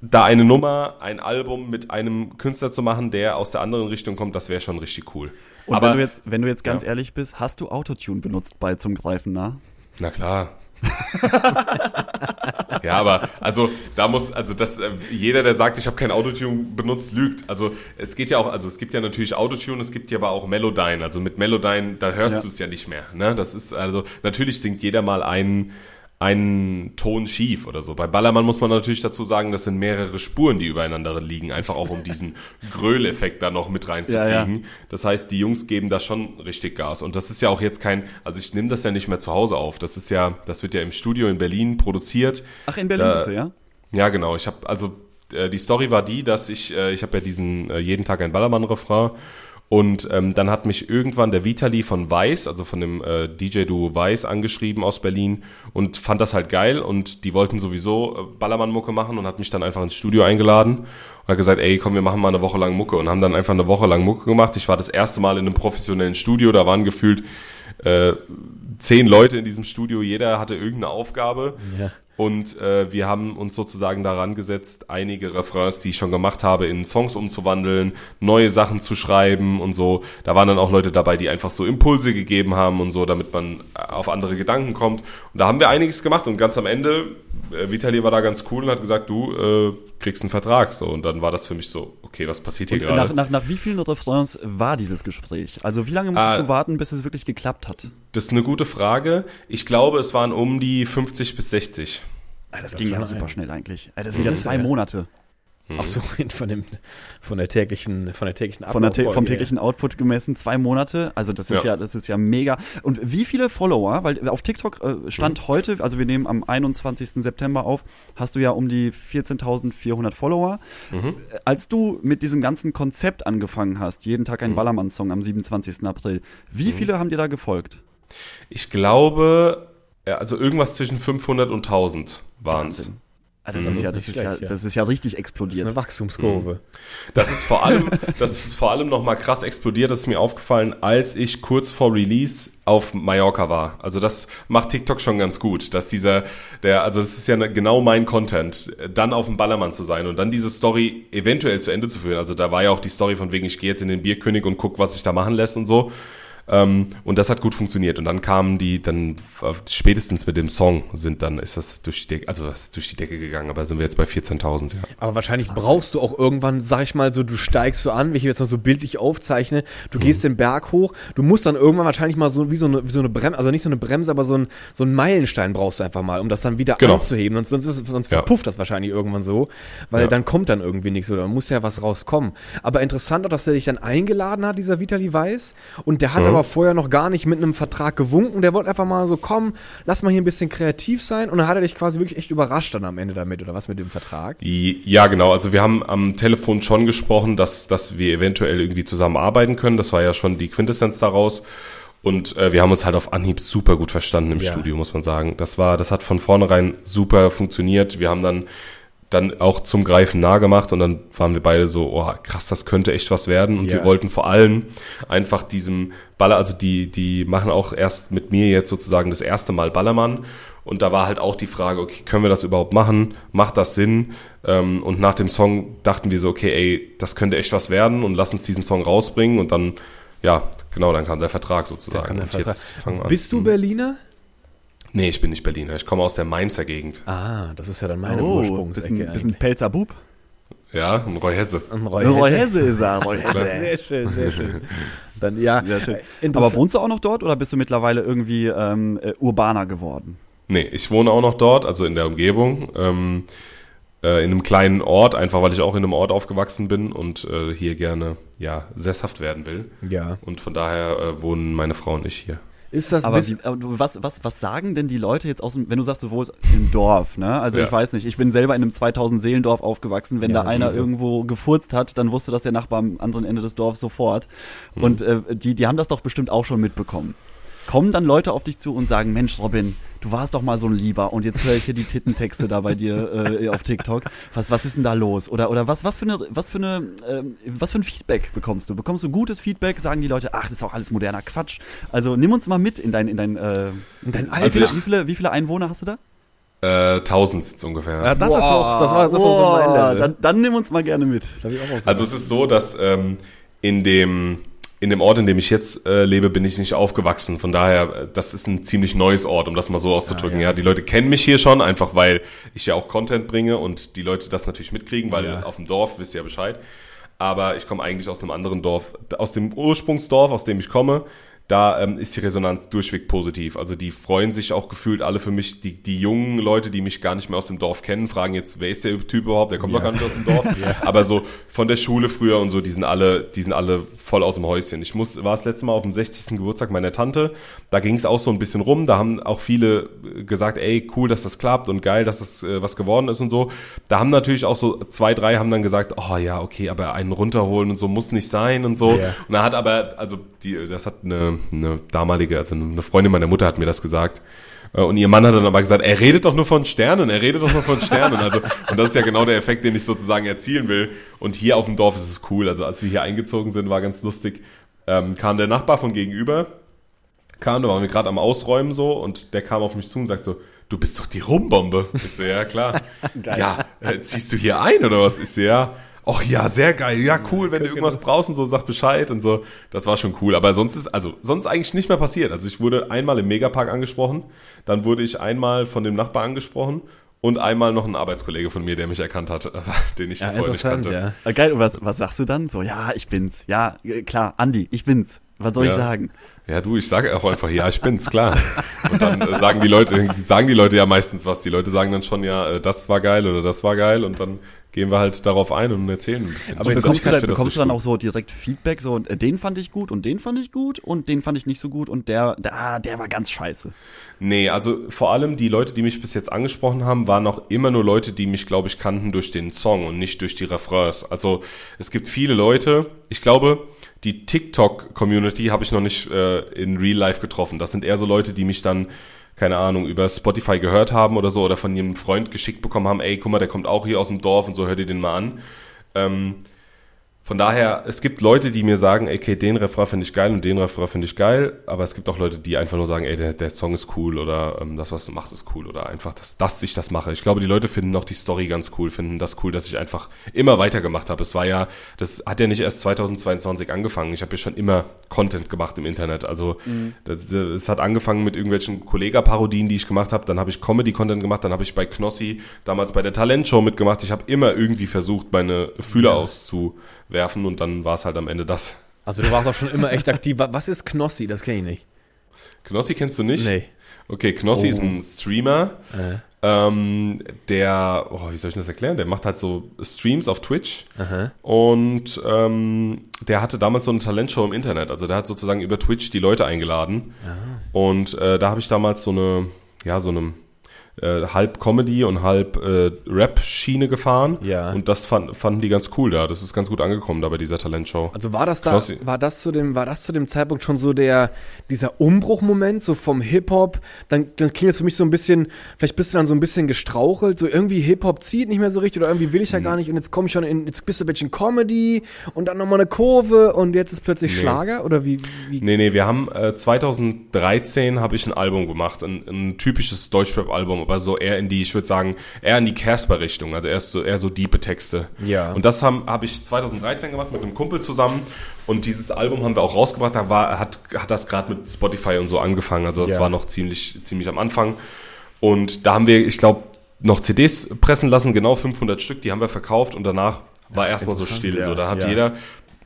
da eine Nummer, ein Album mit einem Künstler zu machen, der aus der anderen Richtung kommt, das wäre schon richtig cool. Und aber, wenn du jetzt, wenn du jetzt ganz ja. ehrlich bist, hast du Autotune benutzt bei zum Greifen nah? Na klar. ja, aber also da muss also das äh, jeder der sagt, ich habe kein Autotune benutzt, lügt. Also es geht ja auch, also es gibt ja natürlich Autotune, es gibt ja aber auch Melodyne. Also mit Melodyne, da hörst ja. du es ja nicht mehr. Ne? Das ist also natürlich singt jeder mal einen einen Ton schief oder so. Bei Ballermann muss man natürlich dazu sagen, das sind mehrere Spuren, die übereinander liegen, einfach auch um diesen Gröl-Effekt da noch mit reinzukriegen. Ja, ja. Das heißt, die Jungs geben da schon richtig Gas. Und das ist ja auch jetzt kein, also ich nehme das ja nicht mehr zu Hause auf. Das ist ja, das wird ja im Studio in Berlin produziert. Ach, in Berlin da, bist du, ja? Ja, genau. Ich habe also äh, die Story war die, dass ich, äh, ich habe ja diesen äh, jeden Tag ein Ballermann-Refrain und ähm, dann hat mich irgendwann der Vitali von Weiß, also von dem äh, DJ-Duo Weiß, angeschrieben aus Berlin und fand das halt geil und die wollten sowieso äh, Ballermann-Mucke machen und hat mich dann einfach ins Studio eingeladen und hat gesagt, ey, komm, wir machen mal eine Woche lang Mucke und haben dann einfach eine Woche lang Mucke gemacht. Ich war das erste Mal in einem professionellen Studio, da waren gefühlt äh, zehn Leute in diesem Studio, jeder hatte irgendeine Aufgabe. Ja. Und äh, wir haben uns sozusagen daran gesetzt, einige Refrains, die ich schon gemacht habe, in Songs umzuwandeln, neue Sachen zu schreiben und so. Da waren dann auch Leute dabei, die einfach so Impulse gegeben haben und so, damit man auf andere Gedanken kommt. Und da haben wir einiges gemacht und ganz am Ende, äh, Vitali war da ganz cool und hat gesagt, du äh, kriegst einen Vertrag. So und dann war das für mich so, okay, was passiert hier gerade? Nach, nach, nach wie vielen Refrains war dieses Gespräch? Also wie lange musstest ah, du warten, bis es wirklich geklappt hat? Das ist eine gute Frage. Ich glaube, es waren um die 50 bis 60. Ah, das, das ging ja super schnell eigentlich. Das sind ja zwei Monate. Ach so, von dem, von der täglichen, von der täglichen Von der, vom täglichen Output gemessen zwei Monate. Also das ist ja. ja. das ist ja mega. Und wie viele Follower? Weil auf TikTok äh, stand mhm. heute, also wir nehmen am 21. September auf, hast du ja um die 14.400 Follower. Mhm. Als du mit diesem ganzen Konzept angefangen hast, jeden Tag ein mhm. Ballermann-Song am 27. April, wie mhm. viele haben dir da gefolgt? Ich glaube, also irgendwas zwischen 500 und 1000 waren es. Ah, das, ist ja, das, ist ja, das ist ja richtig explodiert. Das ist eine Wachstumskurve. Mhm. Das ist vor allem, das ist vor allem nochmal krass explodiert. Das ist mir aufgefallen, als ich kurz vor Release auf Mallorca war. Also das macht TikTok schon ganz gut, dass dieser, der, also das ist ja genau mein Content, dann auf dem Ballermann zu sein und dann diese Story eventuell zu Ende zu führen. Also da war ja auch die Story von wegen, ich gehe jetzt in den Bierkönig und guck, was sich da machen lässt und so. Ähm, und das hat gut funktioniert. Und dann kamen die, dann spätestens mit dem Song sind dann, ist das durch die Decke, also das ist durch die Decke gegangen, aber sind wir jetzt bei 14.000, ja. Aber wahrscheinlich Krass. brauchst du auch irgendwann, sag ich mal so, du steigst so an, wie ich jetzt mal so bildlich aufzeichne, du mhm. gehst den Berg hoch, du musst dann irgendwann wahrscheinlich mal so, wie so eine, wie so eine Bremse, also nicht so eine Bremse, aber so ein, so ein Meilenstein brauchst du einfach mal, um das dann wieder genau. anzuheben, sonst, sonst, ist, sonst ja. verpufft das wahrscheinlich irgendwann so, weil ja. dann kommt dann irgendwie nichts oder muss ja was rauskommen. Aber interessant auch, dass er dich dann eingeladen hat, dieser Vitali Weiß, und der hat mhm. Aber vorher noch gar nicht mit einem Vertrag gewunken. Der wollte einfach mal so, komm, lass mal hier ein bisschen kreativ sein. Und dann hat er dich quasi wirklich echt überrascht dann am Ende damit, oder was mit dem Vertrag? Ja, genau. Also wir haben am Telefon schon gesprochen, dass, dass wir eventuell irgendwie zusammenarbeiten können. Das war ja schon die Quintessenz daraus. Und äh, wir haben uns halt auf Anhieb super gut verstanden im ja. Studio, muss man sagen. Das war, das hat von vornherein super funktioniert. Wir haben dann dann auch zum Greifen nah gemacht und dann waren wir beide so, oh krass, das könnte echt was werden und yeah. wir wollten vor allem einfach diesem Baller, also die, die machen auch erst mit mir jetzt sozusagen das erste Mal Ballermann und da war halt auch die Frage, okay, können wir das überhaupt machen? Macht das Sinn? Ähm, und nach dem Song dachten wir so, okay, ey, das könnte echt was werden und lass uns diesen Song rausbringen und dann, ja, genau, dann kam der Vertrag sozusagen. Der Vertrag. Bist du Berliner? Nee, ich bin nicht Berliner. Ich komme aus der Mainzer Gegend. Ah, das ist ja dann meine oh, Ursprungsecke. Bist ein, bist ein Pelzer Bub? Ja, ein Roy Hesse. Ein Roy, Roy Hesse. ist er. Roy Hesse. Sehr schön, sehr schön. Dann, ja, ja schön. Aber wohnst du auch noch dort oder bist du mittlerweile irgendwie ähm, äh, urbaner geworden? Nee, ich wohne auch noch dort, also in der Umgebung. Ähm, äh, in einem kleinen Ort, einfach weil ich auch in einem Ort aufgewachsen bin und äh, hier gerne ja sesshaft werden will. Ja. Und von daher äh, wohnen meine Frau und ich hier. Ist das Aber, wie, aber was, was, was sagen denn die Leute jetzt aus dem, wenn du sagst, du wohnst im Dorf, ne? Also Ja. ich weiß nicht, ich bin selber in einem 2000 Seelendorf aufgewachsen. Wenn Ja, da einer irgendwo gefurzt hat, dann wusste das der Nachbar am anderen Ende des Dorfs sofort. Mhm. Und äh, die, die haben das doch bestimmt auch schon mitbekommen. Kommen dann Leute auf dich zu und sagen, Mensch, Robin, du warst doch mal so ein Lieber und jetzt höre ich hier die Tittentexte da bei dir äh, auf TikTok. Was, was ist denn da los? Oder, oder was, was für eine, was für eine, ähm, was für ein Feedback bekommst du? Bekommst du gutes Feedback? Sagen die Leute, ach, das ist auch alles moderner Quatsch. Also nimm uns mal mit in dein, in dein, äh, in dein wie, Alter? viele, wie, viele, wie viele Einwohner hast du da? Äh, 1000 sind's ungefähr. ja, das ist auch, das war, das war so mein Level. dann, dann nimm uns mal gerne mit. Ich Bock Also es ist so, dass ähm, in dem in dem Ort, in dem ich jetzt äh, lebe, bin ich nicht aufgewachsen. Von daher, äh, das ist ein ziemlich neues Ort, um das mal so auszudrücken. ja. die Leute kennen mich hier schon, einfach weil ich ja auch Content bringe und die Leute das natürlich mitkriegen, weil Ja. auf dem Dorf wisst ihr ja Bescheid. Aber ich komme eigentlich aus einem anderen Dorf, aus dem Ursprungsdorf, aus dem ich komme. Da ähm, ist die Resonanz durchweg positiv. Also die freuen sich auch gefühlt alle für mich. Die, die jungen Leute, die mich gar nicht mehr aus dem Dorf kennen, fragen jetzt, wer ist der Typ überhaupt? Der kommt doch gar nicht aus dem Dorf. Aber so von der Schule früher und so, die sind alle, die sind alle voll aus dem Häuschen. Ich muss, war das letzte Mal auf dem 60. Geburtstag meiner Tante. Da ging es auch so ein bisschen rum. Da haben auch viele äh, gesagt, ey, cool, dass das klappt und geil, dass das äh, was geworden ist und so. Da haben natürlich auch so zwei, drei haben dann gesagt, oh ja, okay, aber einen runterholen und so muss nicht sein und so. Ja. Und da hat aber, also die, das hat eine, eine damalige, also eine Freundin meiner Mutter hat mir das gesagt. Äh, Und ihr Mann hat dann aber gesagt, er redet doch nur von Sternen, er redet doch nur von Sternen. Also, und das ist ja genau der Effekt, den ich sozusagen erzielen will. Und hier auf dem Dorf ist es cool. Also als wir hier eingezogen sind, war ganz lustig, ähm, kam der Nachbar von gegenüber, kam, da waren wir gerade am Ausräumen so und der kam auf mich zu und sagt so, du bist doch die Rumbombe. Ich so, ja klar. ja, äh, ziehst du hier ein oder was? Ich so, ja. Ach ja, sehr geil. Ja, cool, wenn du irgendwas brauchst und so, sag Bescheid und so. Das war schon cool. Aber sonst ist, also, sonst eigentlich nicht mehr passiert. Also ich wurde einmal im Megapark angesprochen, dann wurde ich einmal von dem Nachbar angesprochen und einmal noch ein Arbeitskollege von mir, der mich erkannt hat, den ich Ja, vorher nicht kannte. ja. Geil, und was, was sagst du dann? So, ja, ich bin's. Ja, äh, klar, Andi, ich bin's. Was soll ich Ja. sagen? Ja, du, ich sage auch einfach, ja, ich bin's, klar. Und dann äh, sagen die Leute, sagen die Leute ja meistens was. Die Leute sagen dann schon, ja, äh, das war geil oder das war geil und dann gehen wir halt darauf ein und erzählen ein bisschen. Aber bekommst, du das bekommst du dann gut. auch so direkt Feedback, so, äh, den fand ich gut und den fand ich gut und den fand ich nicht so gut und der, der, ah, der war ganz scheiße. Nee, also vor allem die Leute, die mich bis jetzt angesprochen haben, waren auch immer nur Leute, die mich, glaube ich, kannten durch den Song und nicht durch die Refrains. Also es gibt viele Leute, ich glaube, die TikTok-Community habe ich noch nicht äh, in Real Life getroffen. Das sind eher so Leute, die mich dann, keine Ahnung, über Spotify gehört haben oder so oder von ihrem Freund geschickt bekommen haben, ey, guck mal, der kommt auch hier aus dem Dorf und so, hör dir den mal an. Ähm, von daher, es gibt Leute, die mir sagen, ey, okay, den Refrain finde ich geil und den Refrain finde ich geil, aber es gibt auch Leute, die einfach nur sagen, ey, der, der Song ist cool oder ähm, das, was du machst, ist cool oder einfach, dass, dass ich das mache. Ich glaube, die Leute finden auch die Story ganz cool, finden das cool, dass ich einfach immer weitergemacht habe. Es war ja, das hat ja nicht erst 2022 angefangen. Ich habe ja schon immer Content gemacht im Internet. Also das, das, es hat angefangen mit irgendwelchen Kollega-Parodien, die ich gemacht habe. Dann habe ich Comedy-Content gemacht, dann habe ich bei Knossi damals bei der Talentshow mitgemacht. Ich habe immer irgendwie versucht, meine Fühler auszuwerfen und dann war es halt am Ende das. Also du warst auch schon immer echt aktiv. Wa- Was ist Knossi? Das kenne ich nicht. Knossi kennst du nicht? Nee. Okay, Knossi ist ein Streamer, ähm, der, oh, wie soll ich das erklären? Der macht halt so Streams auf Twitch Aha. und ähm, der hatte damals so eine Talentshow im Internet. Also der hat sozusagen über Twitch die Leute eingeladen und äh, da habe ich damals so eine, ja, so eine äh, halb Comedy und halb äh, Rap-Schiene gefahren. Ja. Und das fand, fanden die ganz cool da. Das ist ganz gut angekommen da bei dieser Talentshow. Also war das da, Knossi. war das zu dem, war das zu dem Zeitpunkt schon so der, dieser Umbruchmoment, so vom Hip-Hop? Dann, dann klingt es für mich so ein bisschen, vielleicht bist du dann so ein bisschen gestrauchelt, so irgendwie Hip-Hop zieht nicht mehr so richtig oder irgendwie will ich Mhm. ja gar nicht und jetzt komme ich schon in, jetzt bist du ein bisschen Comedy und dann nochmal eine Kurve und jetzt ist plötzlich Nee. Schlager oder wie, wie? Nee, nee, wir haben äh, 2013 habe ich ein Album gemacht, ein, ein typisches Deutschrap-Album, aber so eher in die, ich würde sagen, eher in die Casper-Richtung, also erst so, eher so diepe Texte. Ja. Und das habe hab ich 2013 gemacht mit einem Kumpel zusammen und dieses Album haben wir auch rausgebracht, da war, hat, hat das gerade mit Spotify und so angefangen, also das Ja. war noch ziemlich, ziemlich am Anfang. Und da haben wir, ich glaube, noch CDs pressen lassen, genau 500 Stück, die haben wir verkauft und danach war erstmal so still. ja, So, da hat ja. jeder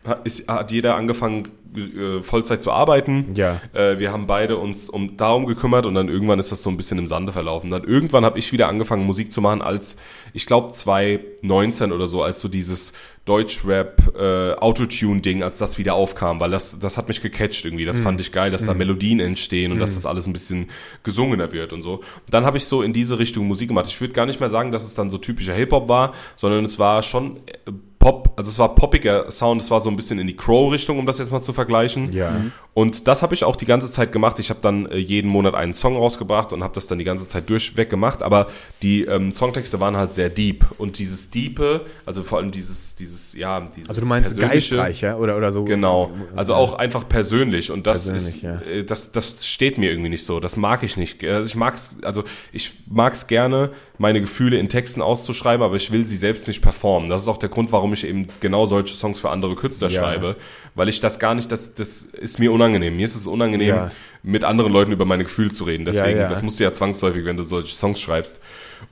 hat, ist, hat jeder angefangen, äh, Vollzeit zu arbeiten. Ja. Äh, wir haben beide uns um darum gekümmert und dann irgendwann ist das so ein bisschen im Sande verlaufen. Dann irgendwann habe ich wieder angefangen, Musik zu machen, als ich glaube 2019 oder so, als so dieses Deutschrap äh, Autotune-Ding, als das wieder aufkam, weil das, das hat mich gecatcht irgendwie. Das fand ich geil, dass da Melodien entstehen und dass das alles ein bisschen gesungener wird und so. Und dann habe ich so in diese Richtung Musik gemacht. Ich würde gar nicht mehr sagen, dass es dann so typischer Hip-Hop war, sondern es war schon äh, Pop, also es war poppiger Sound, es war so ein bisschen in die Crow-Richtung, um das jetzt mal zu vergleichen. Ja. Mhm. Und das habe ich auch die ganze Zeit gemacht. Ich habe dann äh, jeden Monat einen Song rausgebracht und habe das dann die ganze Zeit durchweg gemacht. Aber die ähm, Songtexte waren halt sehr deep. Und dieses Diepe, also vor allem dieses, dieses, ja, dieses Also du meinst persönliche- geistreich, ja? Oder, oder so. Genau, also auch einfach persönlich und das Persönlich, ist, ja. äh, das, das steht mir irgendwie nicht so. Das mag ich nicht. Also ich mag's, also ich mag's gerne, meine Gefühle in Texten auszuschreiben, aber ich will sie selbst nicht performen. Das ist auch der Grund, warum ich eben genau solche Songs für andere Künstler Ja. schreibe, weil ich das gar nicht, das, das ist mir unangenehm. Mir ist es unangenehm, Ja. mit anderen Leuten über meine Gefühle zu reden. Deswegen, Ja, das musst du ja zwangsläufig, wenn du solche Songs schreibst.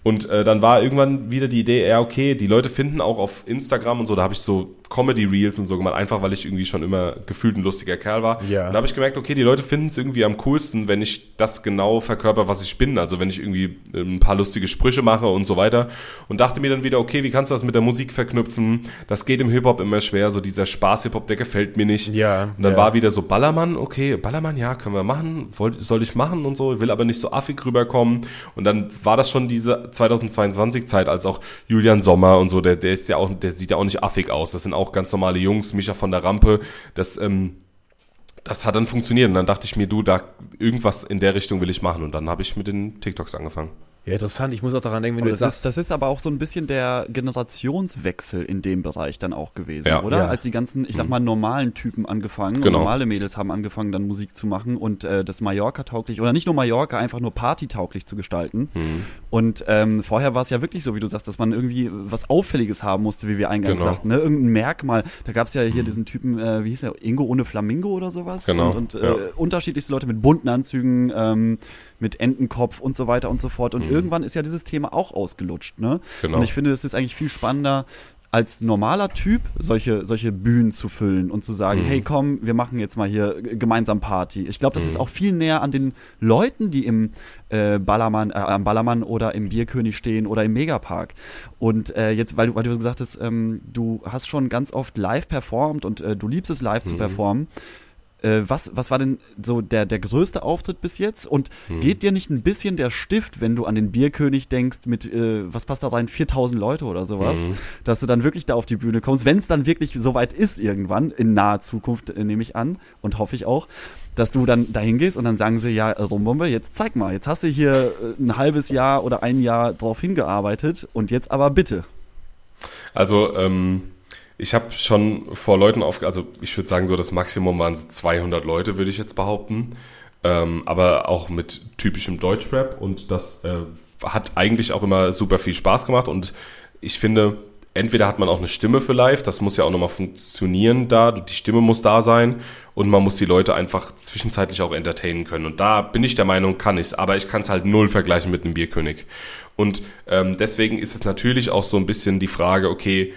Und äh, dann war irgendwann wieder die Idee, ja, okay, die Leute finden auch auf Instagram und so, da habe ich so Comedy-Reels und so gemacht, einfach weil ich irgendwie schon immer gefühlt ein lustiger Kerl war. Ja. Und da habe ich gemerkt, okay, die Leute finden es irgendwie am coolsten, wenn ich das genau verkörper, was ich bin. Also wenn ich irgendwie ähm, ein paar lustige Sprüche mache und so weiter. Und dachte mir dann wieder, okay, wie kannst du das mit der Musik verknüpfen? Das geht im Hip-Hop immer schwer, so dieser Spaß-Hip-Hop, der gefällt mir nicht. Ja, Und dann ja. war wieder so Ballermann, okay, Ballermann, ja, können wir machen, soll ich machen und so, will aber nicht so affig rüberkommen. Und dann war das schon diese 2022-Zeit, als auch Julian Sommer und so, der, der ist ja auch, der sieht ja auch nicht affig aus. Das sind auch ganz normale Jungs, Micha von der Rampe, das, ähm, das hat dann funktioniert. Und dann dachte ich mir, du, da irgendwas in der Richtung will ich machen. Und dann habe ich mit den TikToks angefangen. Ja, interessant. Ich muss auch daran denken, wenn Aber du das, jetzt ist, sagst. das ist aber auch so ein bisschen der Generationswechsel in dem Bereich dann auch gewesen, Ja. oder? Ja. Als die ganzen, ich sag mal, normalen Typen angefangen Genau. normale Mädels haben angefangen, dann Musik zu machen und äh, das Mallorca-tauglich, oder nicht nur Mallorca, einfach nur Party-tauglich zu gestalten. Und ähm, vorher war es ja wirklich so, wie du sagst, dass man irgendwie was Auffälliges haben musste, wie wir eingangs Genau. sagten, ne? Irgendein Merkmal. Da gab es ja hier diesen Typen, äh, wie hieß der, Ingo ohne Flamingo oder sowas. Genau, Und, und äh, ja. unterschiedlichste Leute mit bunten Anzügen, ähm, mit Entenkopf und so weiter und so fort. Und irgendwann ist ja dieses Thema auch ausgelutscht, ne? Mhm. Genau. Und ich finde, es ist eigentlich viel spannender, als normaler Typ solche, solche Bühnen zu füllen und zu sagen, Mhm. hey komm, wir machen jetzt mal hier g- gemeinsam Party. Ich glaube, das Mhm. ist auch viel näher an den Leuten, die im äh, Ballermann, äh, am Ballermann oder im Bierkönig stehen oder im Megapark. Und äh, jetzt, weil du, weil du gesagt hast, ähm, du hast schon ganz oft live performt und äh, du liebst es live Mhm. zu performen. Äh, was, was war denn so der, der größte Auftritt bis jetzt? Und Mhm. geht dir nicht ein bisschen der Stift, wenn du an den Bierkönig denkst, mit, äh, was passt da rein, 4000 Leute oder sowas, Mhm. dass du dann wirklich da auf die Bühne kommst, wenn es dann wirklich soweit ist irgendwann, in naher Zukunft äh, nehme ich an und hoffe ich auch, dass du dann dahin gehst und dann sagen sie, ja, Rumbombe, jetzt zeig mal, jetzt hast du hier äh, ein halbes Jahr oder ein Jahr drauf hingearbeitet und jetzt aber bitte. Also, ähm, ich habe schon vor Leuten auf, also ich würde sagen, so das Maximum waren so 200 Leute, würde ich jetzt behaupten. Ähm, aber auch mit typischem Deutschrap und das äh, hat eigentlich auch immer super viel Spaß gemacht und ich finde, entweder hat man auch eine Stimme für live, das muss ja auch nochmal funktionieren da, die Stimme muss da sein und man muss die Leute einfach zwischenzeitlich auch entertainen können. Und da bin ich der Meinung, kann ich's, aber ich kann es halt null vergleichen mit einem Bierkönig. Und ähm, deswegen ist es natürlich auch so ein bisschen die Frage, okay,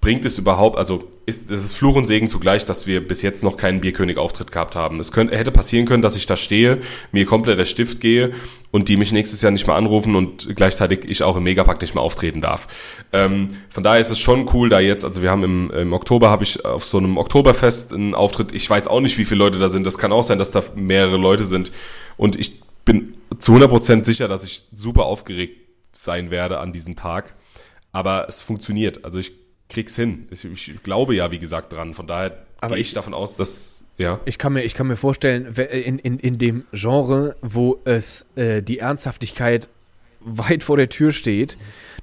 bringt es überhaupt, also ist es ist Fluch und Segen zugleich, dass wir bis jetzt noch keinen Bierkönig-Auftritt gehabt haben. Es könnte, hätte passieren können, dass ich da stehe, mir komplett der Stift gehe und die mich nächstes Jahr nicht mehr anrufen und gleichzeitig ich auch im Megapack nicht mehr auftreten darf. Ähm, von daher ist es schon cool, da jetzt, also wir haben im, im Oktober habe ich auf so einem Oktoberfest einen Auftritt. Ich weiß auch nicht, wie viele Leute da sind. Das kann auch sein, dass da mehrere Leute sind und ich bin zu 100% sicher, dass ich super aufgeregt sein werde an diesem Tag. Aber es funktioniert. Also ich krieg's hin. Ich, ich glaube ja, wie gesagt, dran. Von daher Aber gehe ich ich- davon aus, dass, ja. Ich kann mir, ich kann mir vorstellen, in, in, in dem Genre, wo es äh, die Ernsthaftigkeit weit vor der Tür steht,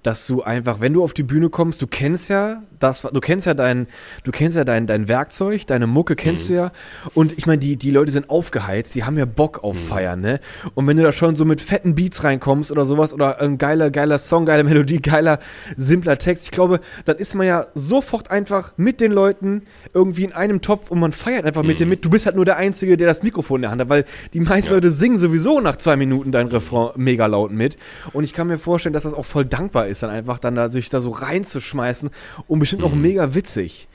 dass du einfach, wenn du auf die Bühne kommst, du kennst ja das, du kennst ja dein, du kennst ja dein, dein Werkzeug, deine Mucke kennst du ja. Und ich meine, die, die Leute sind aufgeheizt, die haben ja Bock auf Feiern, ne? Und wenn du da schon so mit fetten Beats reinkommst oder sowas oder ein geiler, geiler Song, geile Melodie, geiler, simpler Text, ich glaube, dann ist man ja sofort einfach mit den Leuten irgendwie in einem Topf und man feiert einfach mit dir mit. Du bist halt nur der Einzige, der das Mikrofon in der Hand hat, weil die meisten Ja. Leute singen sowieso nach zwei Minuten dein Refrain mega laut mit. Und ich kann mir vorstellen, dass das auch voll dankbar ist ist dann einfach dann da, sich da so reinzuschmeißen und bestimmt Mhm. auch mega witzig.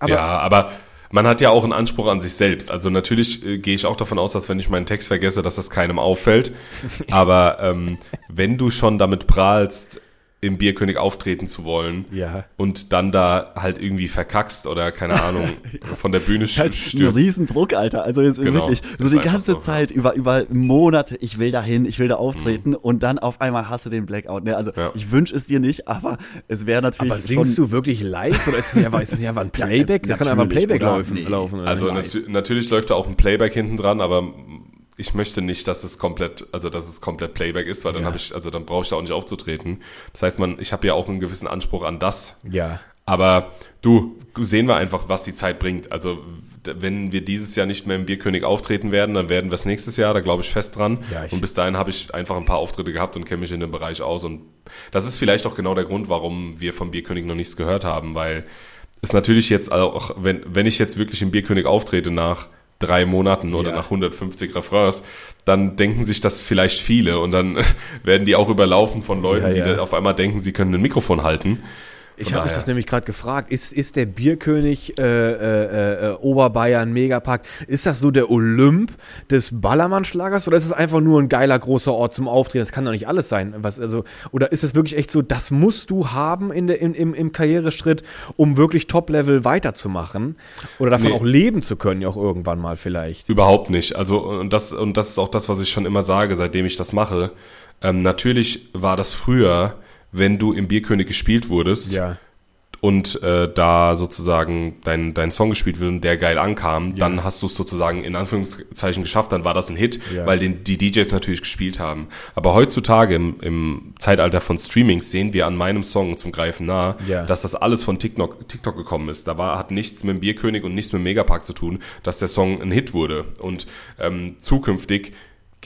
Aber ja, aber man hat ja auch einen Anspruch an sich selbst. Also natürlich äh, gehe ich auch davon aus, dass wenn ich meinen Text vergesse, dass das keinem auffällt. aber ähm, wenn du schon damit prahlst, im Bierkönig auftreten zu wollen Ja. und dann da halt irgendwie verkackst oder keine Ahnung von der Bühne halt ein stürzt. Riesendruck, Alter. Also jetzt Genau, wirklich so die ganze so, Zeit über über Monate, ich will dahin, ich will da auftreten und dann auf einmal hast du den Blackout. Ne? Also Ja. ich wünsche es dir nicht, aber es wäre natürlich Aber singst schon, du wirklich live oder ist es einfach, ist es einfach ein Playback? da kann einfach ein Playback oder? laufen. Nee. laufen oder? Also natu natürlich läuft da auch ein Playback hinten dran, aber ich möchte nicht, dass es komplett, also dass es komplett Playback ist, weil dann Ja. habe ich, also dann brauche ich da auch nicht aufzutreten. Das heißt, man, ich habe ja auch einen gewissen Anspruch an das. ja. Aber du, sehen wir einfach, was die Zeit bringt. Also wenn wir dieses Jahr nicht mehr im Bierkönig auftreten werden, dann werden wir es nächstes Jahr, da glaube ich fest dran. Ja, ich- und bis dahin habe ich einfach ein paar Auftritte gehabt und kenne mich in dem Bereich aus. Und das ist vielleicht auch genau der Grund, warum wir vom Bierkönig noch nichts gehört haben, weil es natürlich jetzt auch, wenn, wenn ich jetzt wirklich im Bierkönig auftrete nach drei Monaten oder Ja. nach 150 Refrains, dann denken sich das vielleicht viele und dann werden die auch überlaufen von Leuten, Ja, ja. die dann auf einmal denken, sie können ein Mikrofon halten. Ich habe mich das nämlich gerade gefragt. Ist, ist der Bierkönig äh, äh, äh, Oberbayern Megapark, ist das so der Olymp des Ballermann-Schlagers oder ist es einfach nur ein geiler großer Ort zum Auftreten? Das kann doch nicht alles sein. Was, also, oder ist es wirklich echt so, das musst du haben in der, in, im, im Karriereschritt, um wirklich Top-Level weiterzumachen? Oder davon Nee. auch leben zu können, auch irgendwann mal vielleicht? Überhaupt nicht. Also und das und das ist auch das, was ich schon immer sage, seitdem ich das mache. Ähm, natürlich war das früher, wenn du im Bierkönig gespielt wurdest Ja. und äh, da sozusagen dein dein Song gespielt wird und der geil ankam, dann hast du es sozusagen in Anführungszeichen geschafft, dann war das ein Hit, Ja. weil den die DJs natürlich gespielt haben. Aber heutzutage im, im Zeitalter von Streamings sehen wir an meinem Song zum Greifen nah, Ja. dass das alles von TikTok, TikTok gekommen ist. Da war, hat nichts mit dem Bierkönig und nichts mit dem Megapark zu tun, dass der Song ein Hit wurde. Und ähm, zukünftig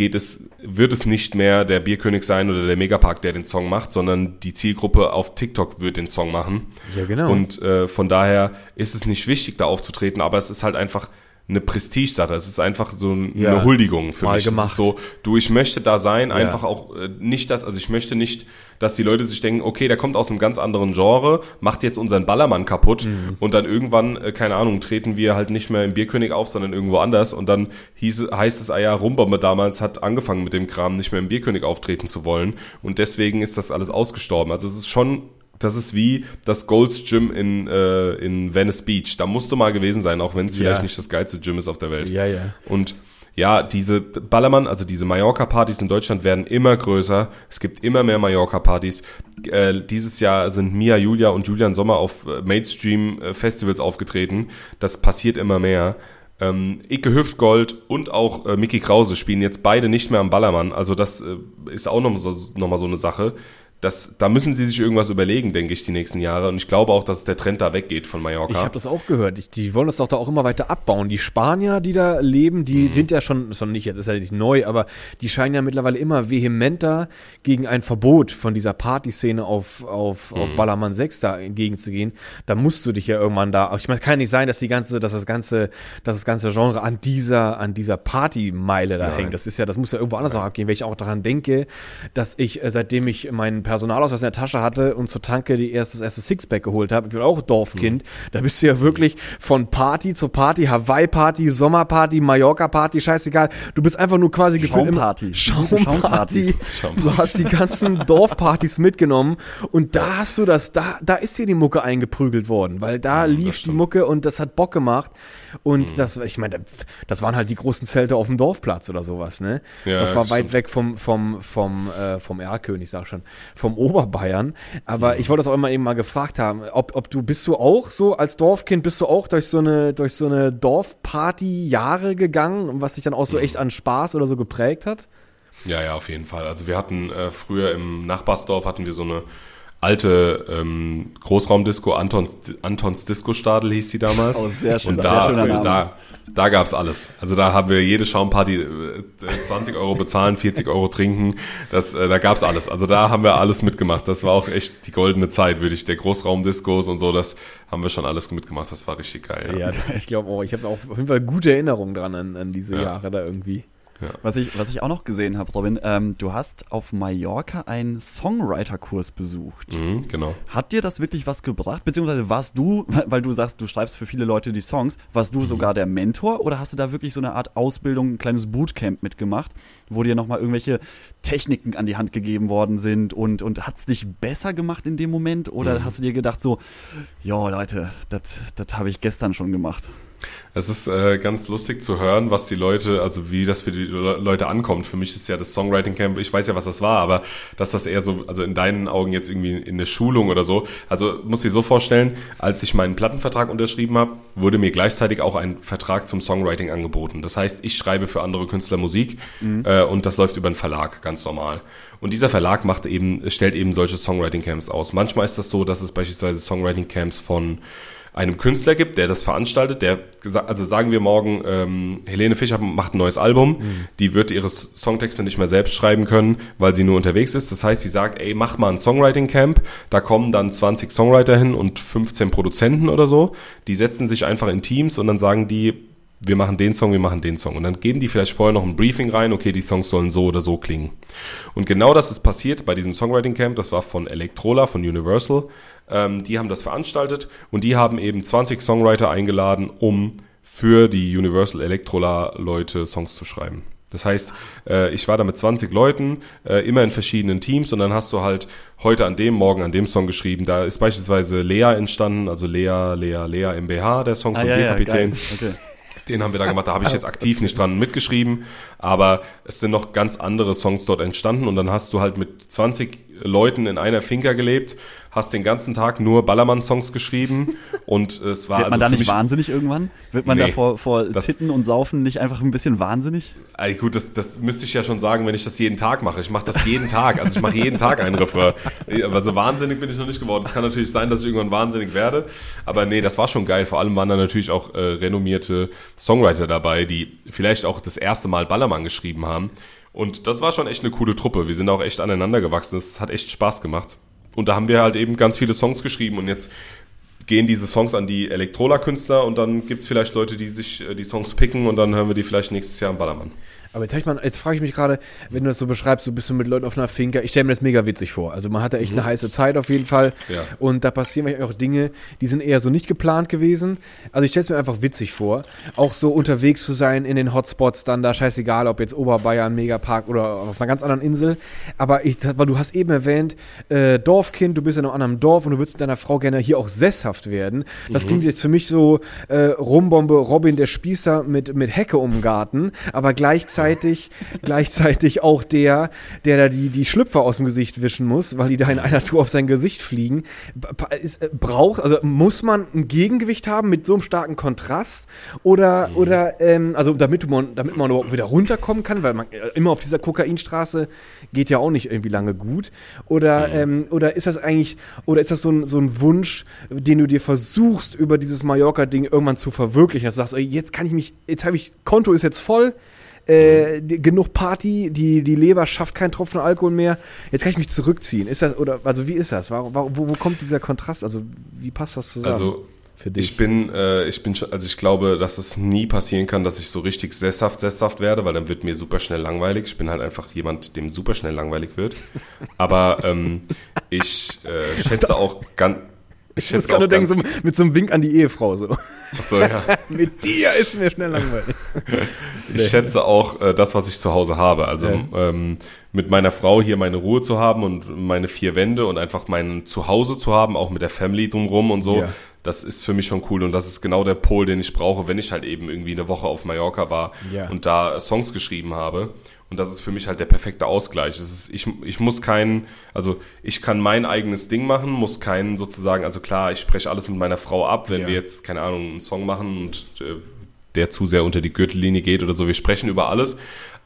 geht es, wird es nicht mehr der Bierkönig sein oder der Megapark, der den Song macht, sondern die Zielgruppe auf TikTok wird den Song machen. Ja, genau. Und äh, von daher ist es nicht wichtig, da aufzutreten, aber es ist halt einfach eine Prestigesache. Es ist einfach so eine Ja, Huldigung für mal mich. gemacht. Es ist so, du, ich möchte da sein, einfach auch äh, nicht das, also ich möchte nicht, dass die Leute sich denken, okay, der kommt aus einem ganz anderen Genre, macht jetzt unseren Ballermann kaputt Mhm. und dann irgendwann, äh, keine Ahnung, treten wir halt nicht mehr im Bierkönig auf, sondern irgendwo anders und dann hieß, es- heißt es, ah ja, Rumbombe damals hat angefangen mit dem Kram, nicht mehr im Bierkönig auftreten zu wollen und deswegen ist das alles ausgestorben. Also es ist schon das ist wie das Gold's Gym in, äh, in Venice Beach. Da musst du mal gewesen sein, auch wenn es Ja. vielleicht nicht das geilste Gym ist auf der Welt. Ja, ja. Und ja, diese Ballermann, also diese Mallorca-Partys in Deutschland werden immer größer. Es gibt immer mehr Mallorca-Partys. Äh, dieses Jahr sind Mia Julia und Julian Sommer auf äh, Mainstream-Festivals aufgetreten. Das passiert immer mehr. Ähm, Icke Hüftgold und auch äh, Mickey Krause spielen jetzt beide nicht mehr am Ballermann. Also das äh, ist auch noch, so, noch mal so eine Sache. Das, da müssen sie sich irgendwas überlegen, denke ich, die nächsten Jahre. Und ich glaube auch, dass der Trend da weggeht von Mallorca. Ich habe das auch gehört. Ich, die wollen das doch da auch immer weiter abbauen. Die Spanier, die da leben, die Mhm. sind ja schon, ist noch nicht, jetzt ist ja nicht neu, aber die scheinen ja mittlerweile immer vehementer gegen ein Verbot von dieser Partyszene auf, auf, Mhm. auf Ballermann 6 da entgegenzugehen. Da musst du dich ja irgendwann da, ich meine, kann nicht sein, dass die ganze, dass das ganze, dass das ganze Genre an dieser, an dieser Partymeile da hängt. Das ist ja, das muss ja irgendwo anders auch abgehen, weil ich auch daran denke, dass ich, äh, seitdem ich meinen Personalausweis in der Tasche hatte und zur Tanke die erste, das erste Sixpack geholt habe, ich bin auch Dorfkind, da bist du ja wirklich von Party zu Party, Hawaii-Party, Sommerparty, Mallorca-Party, scheißegal. Du bist einfach nur quasi gefühlt im- Schaumparty. Schaumparty. Du hast die ganzen Dorfpartys mitgenommen und da hast du das, da, da ist dir die Mucke eingeprügelt worden, weil da lief die. Mucke und das hat Bock gemacht Mhm. und das, ich meine, das waren halt die großen Zelte auf dem Dorfplatz oder sowas, ne? Ja, das war weit stimmt. weg vom, vom, vom, äh, vom Erlkönig, sag schon, vom Oberbayern. Aber ich wollte das auch immer eben mal gefragt haben, ob, ob du, bist du auch so als Dorfkind, bist du auch durch so eine, durch so eine Dorfparty Jahre gegangen, was dich dann auch so echt an Spaß oder so geprägt hat? Ja, ja, auf jeden Fall. Also wir hatten äh, früher im Nachbarsdorf hatten wir so eine alte ähm, Großraumdisco, Antons, Antons Disco-Stadel hieß die damals. Oh, sehr schön, Und da, also da, da gab's alles. Also da haben wir jede Schaumparty äh, 20 Euro bezahlen, 40 Euro trinken. Das, äh, da gab's alles. Also da haben wir alles mitgemacht. Das war auch echt die goldene Zeit, würde ich. Der Großraumdiscos und so, das haben wir schon alles mitgemacht. Das war richtig geil. Ja. Ja, ich glaube auch. Ich habe auch auf jeden Fall gute Erinnerungen dran an, an diese Ja. Jahre da irgendwie. Was, ich, was ich auch noch gesehen habe, Robin, ähm, du hast auf Mallorca einen Songwriter-Kurs besucht. Mhm, genau. Hat dir das wirklich was gebracht? Beziehungsweise warst du, weil du sagst, du schreibst für viele Leute die Songs, warst Mhm. du sogar der Mentor oder hast du da wirklich so eine Art Ausbildung, ein kleines Bootcamp mitgemacht, wo dir nochmal irgendwelche Techniken an die Hand gegeben worden sind und, und hat es dich besser gemacht in dem Moment oder Mhm. hast du dir gedacht so, ja Leute, das habe ich gestern schon gemacht? Es ist äh, ganz lustig zu hören, was die Leute, also wie das für die Le Leute ankommt. Für mich ist ja das Songwriting Camp, ich weiß ja, was das war, aber dass das eher so, also in deinen Augen jetzt irgendwie in der Schulung oder so. Also muss dir so vorstellen, als ich meinen Plattenvertrag unterschrieben habe, wurde mir gleichzeitig auch ein Vertrag zum Songwriting angeboten. Das heißt, ich schreibe für andere Künstler Musik äh, und das läuft über einen Verlag, ganz normal. Und dieser Verlag macht eben, stellt eben solche Songwriting Camps aus. Manchmal ist das so, dass es beispielsweise Songwriting Camps von einem Künstler gibt, der das veranstaltet, der, also sagen wir morgen, ähm, Helene Fischer macht ein neues Album, die wird ihre Songtexte nicht mehr selbst schreiben können, weil sie nur unterwegs ist. Das heißt, sie sagt, ey, mach mal ein Songwriting Camp, da kommen dann 20 Songwriter hin und 15 Produzenten oder so, die setzen sich einfach in Teams und dann sagen die, wir machen den Song, wir machen den Song. Und dann geben die vielleicht vorher noch ein Briefing rein, okay, die Songs sollen so oder so klingen. Und genau das ist passiert bei diesem Songwriting Camp, das war von Electrola, von Universal. Ähm, die haben das veranstaltet und die haben eben 20 Songwriter eingeladen, um für die Universal Electrola Leute Songs zu schreiben. Das heißt, äh, ich war da mit 20 Leuten, äh, immer in verschiedenen Teams und dann hast du halt heute an dem, morgen an dem Song geschrieben. Da ist beispielsweise Lea entstanden, also Lea, Lea, Lea MBH, der Song von B-Kapitän. Ah, Okay. Den haben wir da gemacht. Da habe ich jetzt aktiv nicht dran mitgeschrieben, aber es sind noch ganz andere Songs dort entstanden und dann hast du halt mit 20 Leuten in einer Finca gelebt, hast den ganzen Tag nur Ballermann-Songs geschrieben und es war Wird man also da für nicht wahnsinnig irgendwann? Wird man Nee, da vor, vor das- Titten und Saufen nicht einfach ein bisschen wahnsinnig? Ey, gut, das, das müsste ich ja schon sagen, wenn ich das jeden Tag mache. Ich mache das jeden Tag. Also ich mache jeden Tag einen Refrain. Also wahnsinnig bin ich noch nicht geworden. Es kann natürlich sein, dass ich irgendwann wahnsinnig werde. Aber nee, das war schon geil. Vor allem waren da natürlich auch äh, renommierte Songwriter dabei, die vielleicht auch das erste Mal Ballermann geschrieben haben. Und das war schon echt eine coole Truppe. Wir sind auch echt aneinander gewachsen. Es hat echt Spaß gemacht. Und da haben wir halt eben ganz viele Songs geschrieben und jetzt gehen diese Songs an die Elektrola-Künstler und dann gibt's vielleicht Leute, die sich äh, die Songs picken und dann hören wir die vielleicht nächstes Jahr im Ballermann. Aber jetzt, mal, jetzt frage ich mich gerade, wenn du das so beschreibst, du bist so mit Leuten auf einer Finca, ich stelle mir das mega witzig vor. Also man hat da echt eine heiße Zeit auf jeden Fall. Ja. Und da passieren manchmal auch Dinge, die sind eher so nicht geplant gewesen. Also ich stelle es mir einfach witzig vor, auch so unterwegs zu sein in den Hotspots dann da, scheißegal, ob jetzt Oberbayern, Megapark oder auf einer ganz anderen Insel. Aber ich, weil du hast eben erwähnt, äh, Dorfkind, du bist in einem anderen Dorf und du würdest mit deiner Frau gerne hier auch sesshaft werden. Das klingt jetzt für mich so äh, Rumbombe Robin der Spießer mit, mit Hecke um den Garten, aber gleichzeitig, gleichzeitig auch der, der da die, die Schlüpfer aus dem Gesicht wischen muss, weil die da in einer Tour auf sein Gesicht fliegen. Ist, äh, braucht, also muss man ein Gegengewicht haben mit so einem starken Kontrast oder, oder ähm, also damit man, damit man überhaupt wieder runterkommen kann, weil man äh, immer auf dieser Kokainstraße geht ja auch nicht irgendwie lange gut. Oder, ähm, oder ist das eigentlich, oder ist das so ein, so ein Wunsch, den du dir versuchst, über dieses Mallorca-Ding irgendwann zu verwirklichen? Dass du sagst, jetzt kann ich mich, jetzt habe ich, Konto ist jetzt voll, äh, die, genug Party, die, die Leber schafft keinen Tropfen Alkohol mehr, jetzt kann ich mich zurückziehen. Ist das, oder, also wie ist das? Warum, wo, wo kommt dieser Kontrast? Also, wie passt das zusammen? Also für dich. ich bin, äh, ich bin, schon- also ich glaube, dass es nie passieren kann, dass ich so richtig sesshaft, sesshaft werde, weil dann wird mir super schnell langweilig. Ich bin halt einfach jemand, dem super schnell langweilig wird. Aber ähm, ich äh, schätze auch ganz, ich muss schätze gerade nur denken, so, mit so einem Wink an die Ehefrau. So. Achso, ja. mit dir ist mir schnell langweilig. Ich schätze auch äh, das, was ich zu Hause habe. Also Ja. ähm, mit meiner Frau hier meine Ruhe zu haben und meine vier Wände und einfach mein Zuhause zu haben, auch mit der Family drumrum und so. Ja. Das ist für mich schon cool und das ist genau der Pol, den ich brauche, wenn ich halt eben irgendwie eine Woche auf Mallorca war Ja. und da Songs geschrieben habe. Und das ist für mich halt der perfekte Ausgleich. Ist, ich, ich muss keinen, also ich kann mein eigenes Ding machen, muss keinen sozusagen, also klar, ich spreche alles mit meiner Frau ab, wenn Ja. wir jetzt, keine Ahnung, einen Song machen und äh, der zu sehr unter die Gürtellinie geht oder so. Wir sprechen über alles.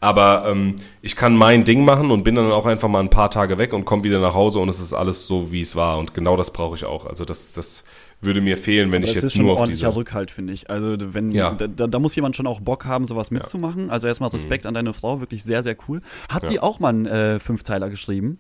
Aber ähm, ich kann mein Ding machen und bin dann auch einfach mal ein paar Tage weg und komme wieder nach Hause und es ist alles so, wie es war. Und genau das brauche ich auch. Also das, das würde mir fehlen, wenn ich das jetzt ist schon nur ein auf ordentlicher diese... Rückhalt, finde ich. Also wenn Ja. da, da, muss jemand schon auch Bock haben, sowas mitzumachen. Also erstmal Mhm. Respekt an deine Frau, wirklich sehr, sehr cool. Hat die auch mal einen äh, Fünfzeiler geschrieben?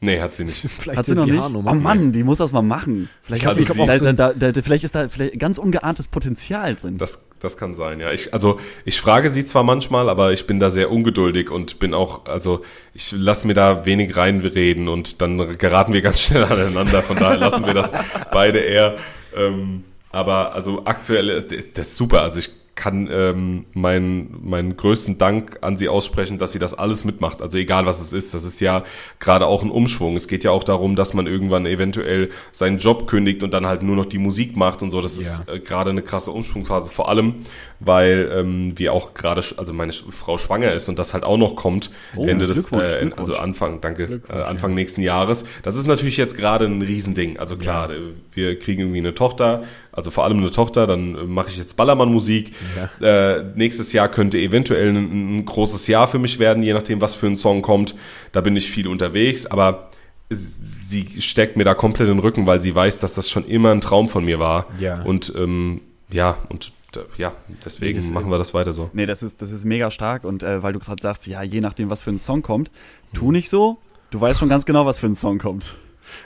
Nee, hat sie nicht. Vielleicht Hat sie noch nicht? Haarnummer. Oh Mann, die muss das mal machen. Vielleicht, Also hat sie, sie- da, da, da, da, vielleicht ist da vielleicht ganz ungeahntes Potenzial drin. Das, Das kann sein, ja. Ich, also ich frage sie zwar manchmal, aber ich bin da sehr ungeduldig und bin auch, also ich lasse mir da wenig reinreden und dann geraten wir ganz schnell aneinander. Von daher lassen wir das beide eher. Ähm, aber also aktuell ist das ist super. Also ich kann ähm, meinen meinen größten Dank an sie aussprechen, dass sie das alles mitmacht. Also egal was es ist, das ist ja gerade auch ein Umschwung. Es geht ja auch darum, dass man irgendwann eventuell seinen Job kündigt und dann halt nur noch die Musik macht und so. Das ist äh, gerade eine krasse Umschwungsphase. Vor allem, weil ähm, wir auch gerade, also meine Frau schwanger ist und das halt auch noch kommt Oh, Ende des, äh, also Anfang, danke, äh, Anfang nächsten Jahres. Das ist natürlich jetzt gerade ein Riesending. Also klar, äh, wir kriegen irgendwie eine Tochter, also vor allem eine Tochter, dann äh, mache ich jetzt Ballermann-Musik. Äh, nächstes Jahr könnte eventuell ein, ein großes Jahr für mich werden, je nachdem, was für ein Song kommt. Da bin ich viel unterwegs, aber sie steckt mir da komplett in den Rücken, weil sie weiß, dass das schon immer ein Traum von mir war. Ja. Und ähm, ja, und ja, deswegen Das- machen wir das weiter so. Nee, das ist, das ist mega stark und äh, weil du gerade sagst, ja, je nachdem, was für ein Song kommt, tu nicht so. Du weißt schon ganz genau, was für ein Song kommt.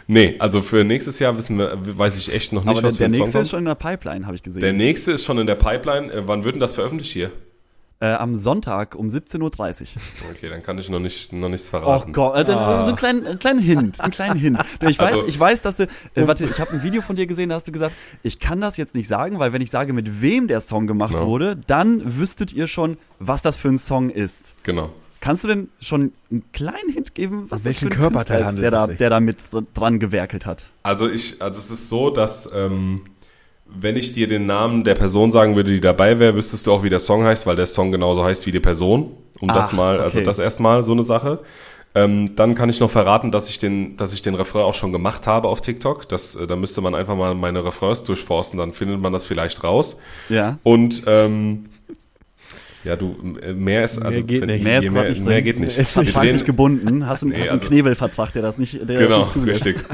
Nee, also für nächstes Jahr wissen wir, weiß ich echt noch nicht, Aber der, was für der ein Song nächste ist schon in der Pipeline, habe ich gesehen. Der nächste ist schon in der Pipeline. Äh, wann wird denn das veröffentlicht hier? äh, am Sonntag um 17.30 Uhr. Okay, dann kann ich noch nicht noch nichts Oh verraten. Gott, äh, dann, Ah. so einen kleinen, einen kleinen Hint, einen kleinen Hint. Ich weiß, Also- ich weiß, dass du, äh, warte, ich habe ein Video von dir gesehen, da hast du gesagt, ich kann das jetzt nicht sagen, weil wenn ich sage, mit wem der Song gemacht Ja. wurde, dann wüsstet ihr schon, was das für ein Song ist. Genau. Kannst du denn schon einen kleinen Hint geben, was Um das für welchen ein Körperteil ist, handelt der da, der da mit dr- dran gewerkelt hat? Also ich, also es ist so, dass ähm, wenn ich dir den Namen der Person sagen würde, die dabei wäre, wüsstest du auch, wie der Song heißt, weil der Song genauso heißt wie die Person. Um das Ach, mal, also okay. das erstmal so eine Sache. Ähm, dann kann ich noch verraten, dass ich den, dass ich den Refrain auch schon gemacht habe auf TikTok. Das, äh, da müsste man einfach mal meine Refrains durchforsten, dann findet man das vielleicht raus. Ja. Und ähm, ja, du, äh, mehr ist also geht wenn- nicht. Mehr ist je grad nicht mehr geht nicht. Ist nicht Vertraglich drehen- gebunden, hast, einen- Nee, hast einen also- Knebelvertrag, der das nicht, der Genau, das nicht zulässt. richtig.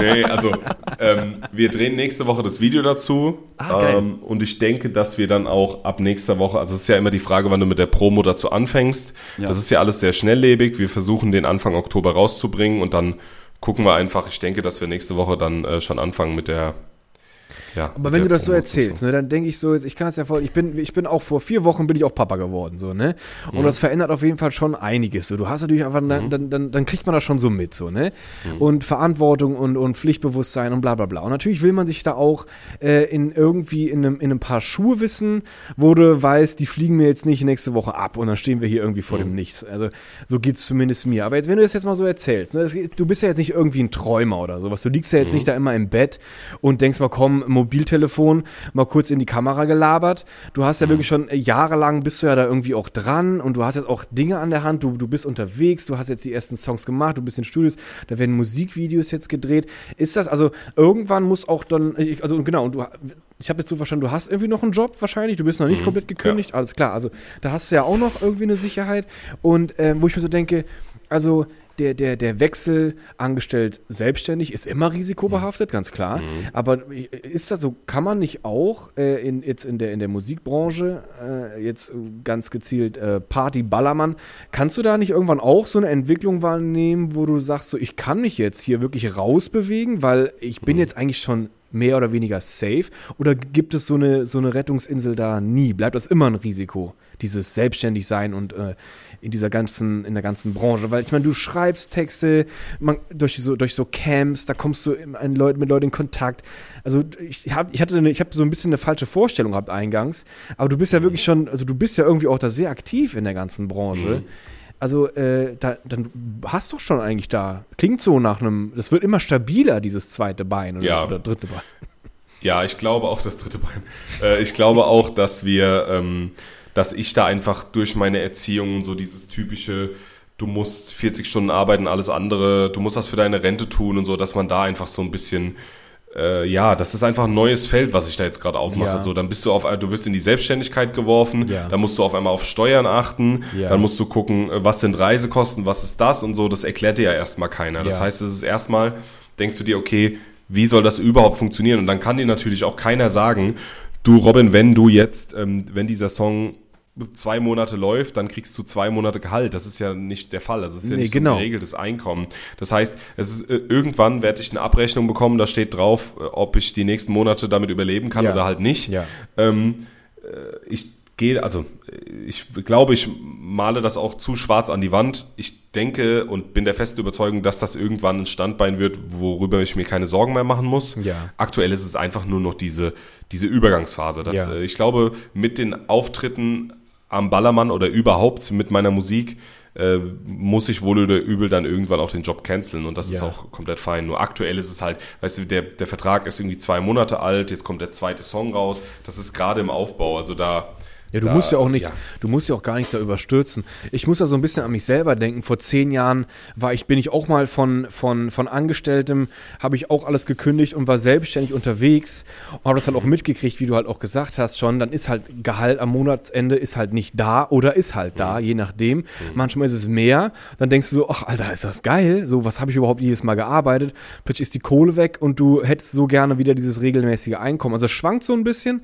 Nee, also ähm, wir drehen nächste Woche das Video dazu. Ah, geil. ähm, und ich denke, dass wir dann auch ab nächster Woche, also es ist ja immer die Frage, wann du mit der Promo dazu anfängst. Ja. Das ist ja alles sehr schnelllebig. Wir versuchen den Anfang Oktober rauszubringen und dann gucken wir einfach. Ich denke, dass wir nächste Woche dann äh, schon anfangen mit der. Ja, Aber wenn du das so erzählst, ne, dann denke ich so, ich kann das ja voll, ich bin, ich bin auch vor vier Wochen bin ich auch Papa geworden, so, ne? Und Mhm. das verändert auf jeden Fall schon einiges. So, du hast natürlich einfach, dann, dann, dann, dann kriegt man das schon so mit, so, ne? Mhm. Und Verantwortung und, und Pflichtbewusstsein und bla bla bla. Und natürlich will man sich da auch äh, in irgendwie in einem, in einem paar Schuhe wissen, wo du weißt, die fliegen mir jetzt nicht nächste Woche ab und dann stehen wir hier irgendwie vor Mhm. dem Nichts. Also so geht's zumindest mir. Aber jetzt, wenn du das jetzt mal so erzählst, ne, das, du bist ja jetzt nicht irgendwie ein Träumer oder sowas. Du liegst ja jetzt nicht da immer im Bett und denkst mal, komm, Mobiltelefon, mal kurz in die Kamera gelabert. Du hast ja wirklich schon äh, jahrelang bist du ja da irgendwie auch dran und du hast jetzt auch Dinge an der Hand. Du, du bist unterwegs, du hast jetzt die ersten Songs gemacht, du bist in Studios, da werden Musikvideos jetzt gedreht. Ist das also irgendwann muss auch dann, ich- also genau, und du, ich habe jetzt so verstanden, du hast irgendwie noch einen Job wahrscheinlich, du bist noch nicht komplett gekündigt, alles klar. Also da hast du ja auch noch irgendwie eine Sicherheit und ähm, wo ich mir so denke, also der, der, der Wechsel angestellt selbstständig ist immer risikobehaftet, ganz klar. Aber ist das so, kann man nicht auch äh, in, jetzt in der, in der Musikbranche, äh, jetzt ganz gezielt äh, Party, Ballermann, kannst du da nicht irgendwann auch so eine Entwicklung wahrnehmen, wo du sagst, so ich kann mich jetzt hier wirklich rausbewegen, weil ich bin jetzt eigentlich schon mehr oder weniger safe? Oder gibt es so eine, so eine Rettungsinsel da nie? Bleibt das immer ein Risiko, dieses Selbstständigsein und äh, in dieser ganzen, in der ganzen Branche? Weil ich meine, du schreibst Texte, man, durch, so, durch so Camps, da kommst du in, in Leut, mit Leuten in Kontakt. Also ich habe ich hatte eine, ich habe so ein bisschen eine falsche Vorstellung gehabt eingangs, aber du bist ja wirklich schon, also du bist ja irgendwie auch da sehr aktiv in der ganzen Branche. Also, äh, da, dann hast du schon eigentlich da. Klingt so nach einem. Das wird immer stabiler, dieses zweite Bein oder, Ja. oder dritte Bein. Ja, ich glaube auch das dritte Bein. Äh, ich glaube auch, dass wir, ähm, dass ich da einfach durch meine Erziehung so dieses typische, du musst 40 Stunden arbeiten, alles andere, du musst das für deine Rente tun und so, dass man da einfach so ein bisschen äh, ja, das ist einfach ein neues Feld, was ich da jetzt gerade aufmache. Ja. So, dann bist du auf, du wirst in die Selbstständigkeit geworfen, Ja. dann musst du auf einmal auf Steuern achten, Ja. dann musst du gucken, äh, was sind Reisekosten, was ist das und so. Das erklärt dir ja erstmal keiner. Das heißt, es ist erstmal, denkst du dir, okay, wie soll das überhaupt funktionieren? Und dann kann dir natürlich auch keiner sagen, du Robin, wenn du jetzt, ähm, wenn dieser Song zwei Monate läuft, dann kriegst du zwei Monate Gehalt. Das ist ja nicht der Fall. Das ist ja Nee, nicht genau. so ein geregeltes Einkommen. Das heißt, es ist, äh, irgendwann werde ich eine Abrechnung bekommen, da steht drauf, äh, ob ich die nächsten Monate damit überleben kann Ja. oder halt nicht. Ja. Ähm, äh, ich gehe, also ich glaube, ich male das auch zu schwarz an die Wand. Ich denke und bin der festen Überzeugung, dass das irgendwann ein Standbein wird, worüber ich mir keine Sorgen mehr machen muss. Ja. Aktuell ist es einfach nur noch diese, diese Übergangsphase. Das, Ja. Ich glaube, mit den Auftritten am Ballermann oder überhaupt mit meiner Musik äh, muss ich wohl oder übel dann irgendwann auch den Job canceln und das ist Ja. auch komplett fein. Nur aktuell ist es halt, weißt du, der, der Vertrag ist irgendwie zwei Monate alt, jetzt kommt der zweite Song raus, das ist gerade im Aufbau, also da Ja, du da, musst ja auch nichts, ja. du musst ja auch gar nichts da überstürzen. Ich muss ja so ein bisschen an mich selber denken. Vor zehn Jahren war ich, bin ich auch mal von, von, von Angestelltem, habe ich auch alles gekündigt und war selbstständig unterwegs und habe das halt auch mitgekriegt, wie du halt auch gesagt hast schon. Dann ist halt Gehalt am Monatsende ist halt nicht da oder ist halt da, je nachdem. Manchmal ist es mehr. Dann denkst du so, ach Alter, ist das geil? So, was habe ich überhaupt jedes Mal gearbeitet? Plötzlich ist die Kohle weg und du hättest so gerne wieder dieses regelmäßige Einkommen. Also es schwankt so ein bisschen.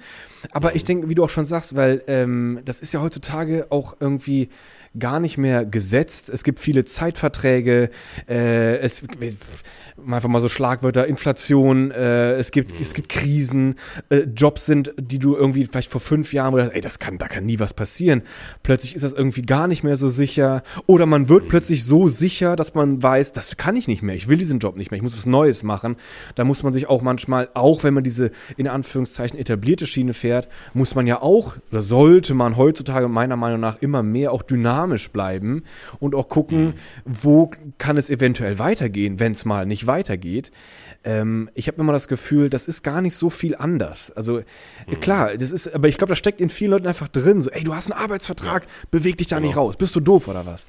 Aber ich denke, wie du auch schon sagst, weil ähm, das ist ja heutzutage auch irgendwie gar nicht mehr gesetzt. Es gibt viele Zeitverträge, äh, es einfach mal so Schlagwörter, Inflation, äh, es gibt es gibt Krisen, äh, Jobs sind, die du irgendwie vielleicht vor fünf Jahren oder ey, das kann, da kann nie was passieren. Plötzlich ist das irgendwie gar nicht mehr so sicher. Oder man wird plötzlich so sicher, dass man weiß, das kann ich nicht mehr, ich will diesen Job nicht mehr, ich muss was Neues machen. Da muss man sich auch manchmal, auch wenn man diese in Anführungszeichen etablierte Schiene fährt, muss man ja auch, oder sollte man heutzutage meiner Meinung nach immer mehr auch dynamisch bleiben und auch gucken, wo kann es eventuell weitergehen, wenn es mal nicht weitergeht. Ähm, ich habe immer das Gefühl, das ist gar nicht so viel anders. Also äh, klar, das ist, aber ich glaube, das steckt in vielen Leuten einfach drin. So, ey, du hast einen Arbeitsvertrag, beweg dich da nicht raus, bist du doof oder was?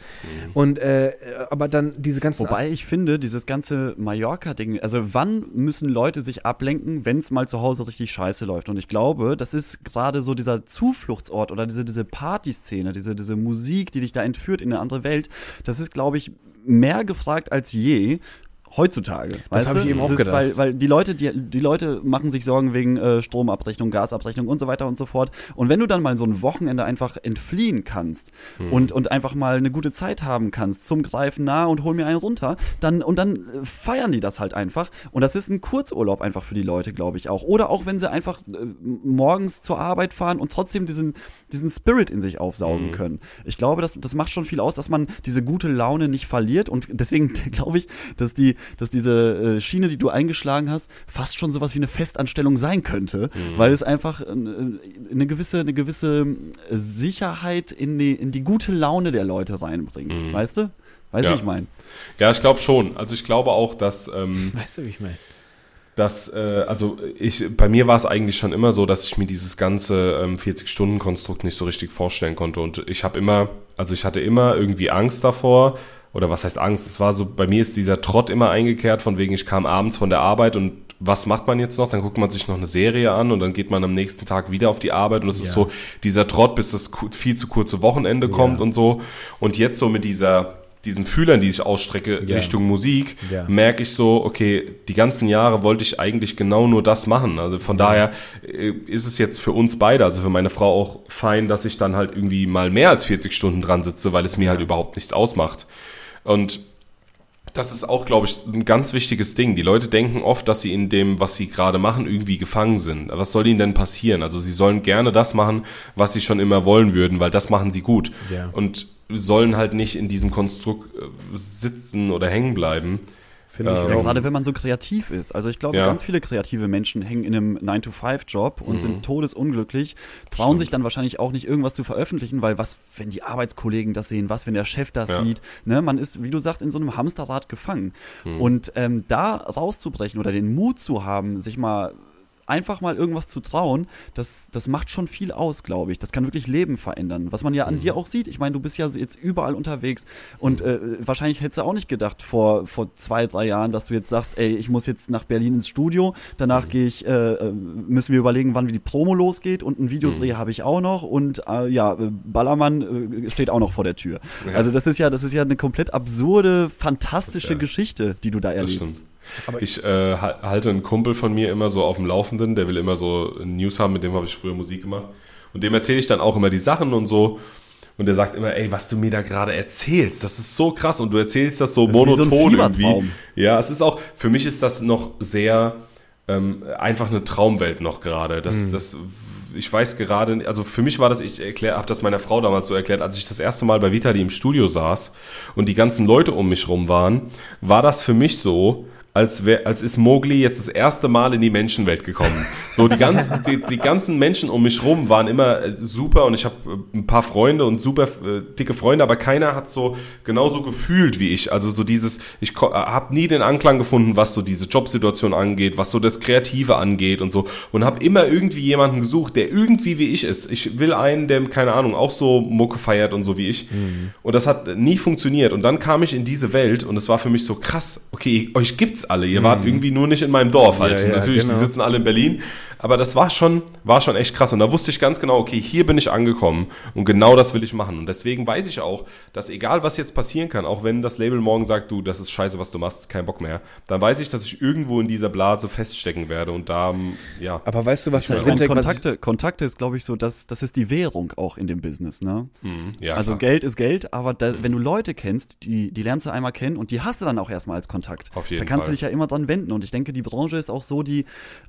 Und äh, aber dann diese ganzen Wobei ich finde, dieses ganze Mallorca-Ding, also wann müssen Leute sich ablenken, wenn es mal zu Hause richtig scheiße läuft? Und ich glaube, das ist gerade so dieser Zufluchtsort oder diese, diese Partyszene, diese, diese Musik, die dich da entführt in eine andere Welt, das ist, glaube ich, mehr gefragt als je. Heutzutage. weißt hab du? ich eben auch Es ist, gedacht. Weil, weil die Leute, die, die Leute machen sich Sorgen wegen äh, Stromabrechnung, Gasabrechnung und so weiter und so fort. Und wenn du dann mal so ein Wochenende einfach entfliehen kannst und, und einfach mal eine gute Zeit haben kannst zum Greifen nah und hol mir einen runter, dann und dann äh, feiern die das halt einfach. Und das ist ein Kurzurlaub einfach für die Leute, glaube ich auch. Oder auch wenn sie einfach äh, morgens zur Arbeit fahren und trotzdem diesen, diesen Spirit in sich aufsaugen können. Ich glaube, das, das macht schon viel aus, dass man diese gute Laune nicht verliert. Und deswegen glaube ich, dass die, dass diese äh, Schiene, die du eingeschlagen hast, fast schon sowas wie eine Festanstellung sein könnte, weil es einfach äh, eine gewisse, eine gewisse äh, Sicherheit in die, in die gute Laune der Leute reinbringt. Weißt du? Weißt du, Ja. wie ich meine? Ja, ich glaube schon. Also ich glaube auch, dass, ähm, Weißt du, wie ich meine? dass äh, also ich bei mir war es eigentlich schon immer so, dass ich mir dieses ganze ähm, 40-Stunden-Konstrukt nicht so richtig vorstellen konnte. Und ich habe immer, also ich hatte immer irgendwie Angst davor. Oder was heißt Angst? Es war so, bei mir ist dieser Trott immer eingekehrt, von wegen, ich kam abends von der Arbeit und was macht man jetzt noch? Dann guckt man sich noch eine Serie an und dann geht man am nächsten Tag wieder auf die Arbeit und es ist Ja. so dieser Trott, bis das viel zu kurze Wochenende kommt und so. Und jetzt so mit dieser, diesen Fühlern, die ich ausstrecke Ja. Richtung Musik, Ja. merke ich so, okay, die ganzen Jahre wollte ich eigentlich genau nur das machen. Also von daher äh, ist es jetzt für uns beide, also für meine Frau auch fein, dass ich dann halt irgendwie mal mehr als 40 Stunden dran sitze, weil es mir halt überhaupt nichts ausmacht. Und das ist auch, glaube ich, ein ganz wichtiges Ding. Die Leute denken oft, dass sie in dem, was sie gerade machen, irgendwie gefangen sind. Was soll ihnen denn passieren? Also sie sollen gerne das machen, was sie schon immer wollen würden, weil das machen sie gut. Ja. Und sollen halt nicht in diesem Konstrukt äh, sitzen oder hängen bleiben. Finde ich Ähm, Ja, auch. gerade wenn man so kreativ ist. Also ich glaube, Ja. ganz viele kreative Menschen hängen in einem 9-to-5-Job und Mhm. sind todesunglücklich, trauen sich dann wahrscheinlich auch nicht irgendwas zu veröffentlichen, weil was, wenn die Arbeitskollegen das sehen, was, wenn der Chef das Ja. sieht, ne, man ist, wie du sagst, in so einem Hamsterrad gefangen. Mhm. Und ähm, da rauszubrechen oder den Mut zu haben, sich mal einfach mal irgendwas zu trauen, das, das macht schon viel aus, glaube ich. Das kann wirklich Leben verändern. Was man ja an dir auch sieht, ich meine, du bist ja jetzt überall unterwegs und äh, wahrscheinlich hättest du auch nicht gedacht vor, vor zwei, drei Jahren, dass du jetzt sagst, ey, ich muss jetzt nach Berlin ins Studio, danach gehe ich, äh, äh, müssen wir überlegen, wann die Promo losgeht und ein Videodreh habe ich auch noch und äh, ja, äh, Ballermann äh, steht auch noch vor der Tür. Also das ist ja, das ist ja eine komplett absurde, fantastische ja- Geschichte, die du da erlebst. stimmt. Ich äh, ha- halte einen Kumpel von mir immer so auf dem Laufenden, der will immer so News haben, mit dem habe ich früher Musik gemacht. Und dem erzähle ich dann auch immer die Sachen und so. Und der sagt immer, ey, was du mir da gerade erzählst, das ist so krass. Und du erzählst das so Das wie so monoton irgendwie. Ja, es ist auch, für mich ist das noch sehr ähm, einfach eine Traumwelt noch gerade. Das, Mhm. das ich weiß gerade, also für mich war das, ich erklär, habe das meiner Frau damals so erklärt, als ich das erste Mal bei Vitali im Studio saß und die ganzen Leute um mich rum waren, war das für mich so, als, wär, als ist Mowgli jetzt das erste Mal in die Menschenwelt gekommen. So die ganzen, die, die ganzen Menschen um mich rum waren immer äh, super und ich habe äh, ein paar Freunde und super äh, dicke Freunde, aber keiner hat so genauso gefühlt wie ich. Also so dieses, ich habe nie den Anklang gefunden, was so diese Jobsituation angeht, was so das Kreative angeht und so und habe immer irgendwie jemanden gesucht, der irgendwie wie ich ist. Ich will einen, der keine Ahnung auch so Mucke feiert und so wie ich. Mhm. Und das hat nie funktioniert. Und dann kam ich in diese Welt und es war für mich so krass. Okay, euch gibt's alle. Ihr wart mhm. irgendwie nur nicht in meinem Dorf halt. Ja, ja, Natürlich, genau. die sitzen alle in Berlin. Aber das war schon, war schon echt krass. Und da wusste ich ganz genau, okay, hier bin ich angekommen und genau das will ich machen. Und deswegen weiß ich auch, dass egal was jetzt passieren kann, auch wenn das Label morgen sagt, du, das ist scheiße, was du machst, kein Bock mehr, dann weiß ich, dass ich irgendwo in dieser Blase feststecken werde und da, ja. Aber weißt du, was da drin Kontakte, Kontakte ist, glaube ich, so, dass das ist die Währung auch in dem Business, ne? Mhm, ja, also klar. Geld ist Geld, aber da, mhm. wenn du Leute kennst, die, die lernst du einmal kennen und die hast du dann auch erstmal als Kontakt. Auf jeden da kannst Fall. du dich ja immer dran wenden. Und ich denke, die Branche ist auch so, die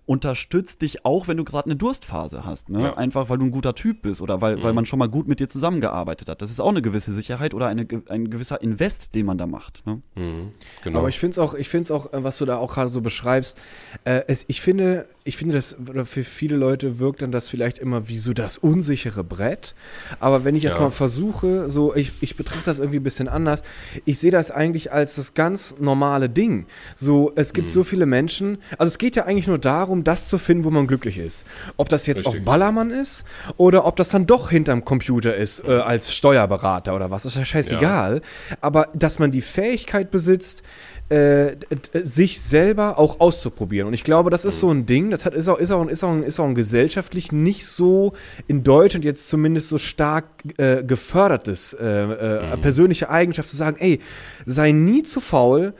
unterstützt dich auch, wenn du gerade eine Durstphase hast. Ne? Ja. Einfach weil du ein guter Typ bist oder weil, mhm. weil man schon mal gut mit dir zusammengearbeitet hat. Das ist auch eine gewisse Sicherheit oder eine, ein gewisser Invest, den man da macht. Ne? Mhm. Genau. Aber ich finde es auch, ich finde es auch, was du da auch gerade so beschreibst, äh, es, ich finde, ich finde, das für viele Leute wirkt dann das vielleicht immer wie so das unsichere Brett. Aber wenn ich jetzt ja. mal versuche, so, ich, ich betrachte das irgendwie ein bisschen anders. Ich sehe das eigentlich als das ganz normale Ding. So, es gibt mhm. so viele Menschen. Also es geht ja eigentlich nur darum, das zu finden, wo man glücklich ist. Ob das jetzt Richtig. auf Ballermann ist oder ob das dann doch hinterm Computer ist, äh, als Steuerberater oder was. Das ist ja scheißegal. Ja. Aber dass man die Fähigkeit besitzt, äh, sich selber auch auszuprobieren. Und ich glaube, das ist so ein Ding, das hat, ist, auch, ist, auch, ist, auch, ist auch ein gesellschaftlich nicht so in Deutschland jetzt zumindest so stark äh, gefördertes äh, äh, mhm. persönliche Eigenschaft zu sagen, ey, sei nie zu faul,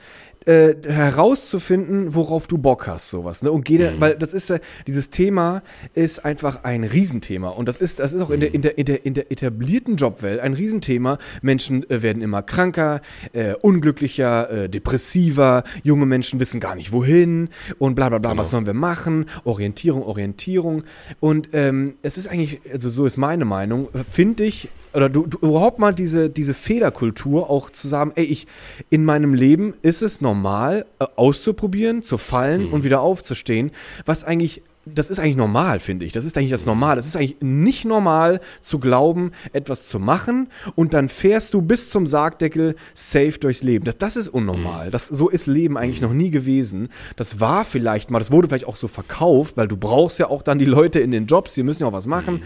äh, herauszufinden, worauf du Bock hast, sowas. Ne? Und geh mhm. weil das ist äh, dieses Thema ist einfach ein Riesenthema und das ist das ist auch in der mhm. in der in der, in der etablierten Jobwelt ein Riesenthema. Menschen äh, werden immer kranker, äh, unglücklicher, äh, depressiver. Junge Menschen wissen gar nicht wohin und bla bla bla. Genau. Was sollen wir machen? Orientierung, Orientierung und ähm, es ist eigentlich also so ist meine Meinung. Finde ich oder du, du überhaupt mal diese, diese Fehlerkultur auch zu sagen, ey, ich, in meinem Leben ist es normal, äh, auszuprobieren, zu fallen mhm. und wieder aufzustehen, was eigentlich das ist eigentlich normal, finde ich. Das ist eigentlich das Normal. Das ist eigentlich nicht normal zu glauben, etwas zu machen und dann fährst du bis zum Sargdeckel safe durchs Leben. Das, das ist unnormal. Mhm. Das, so ist Leben eigentlich mhm. noch nie gewesen. Das war vielleicht mal, das wurde vielleicht auch so verkauft, weil du brauchst ja auch dann die Leute in den Jobs, die müssen ja auch was machen. Mhm.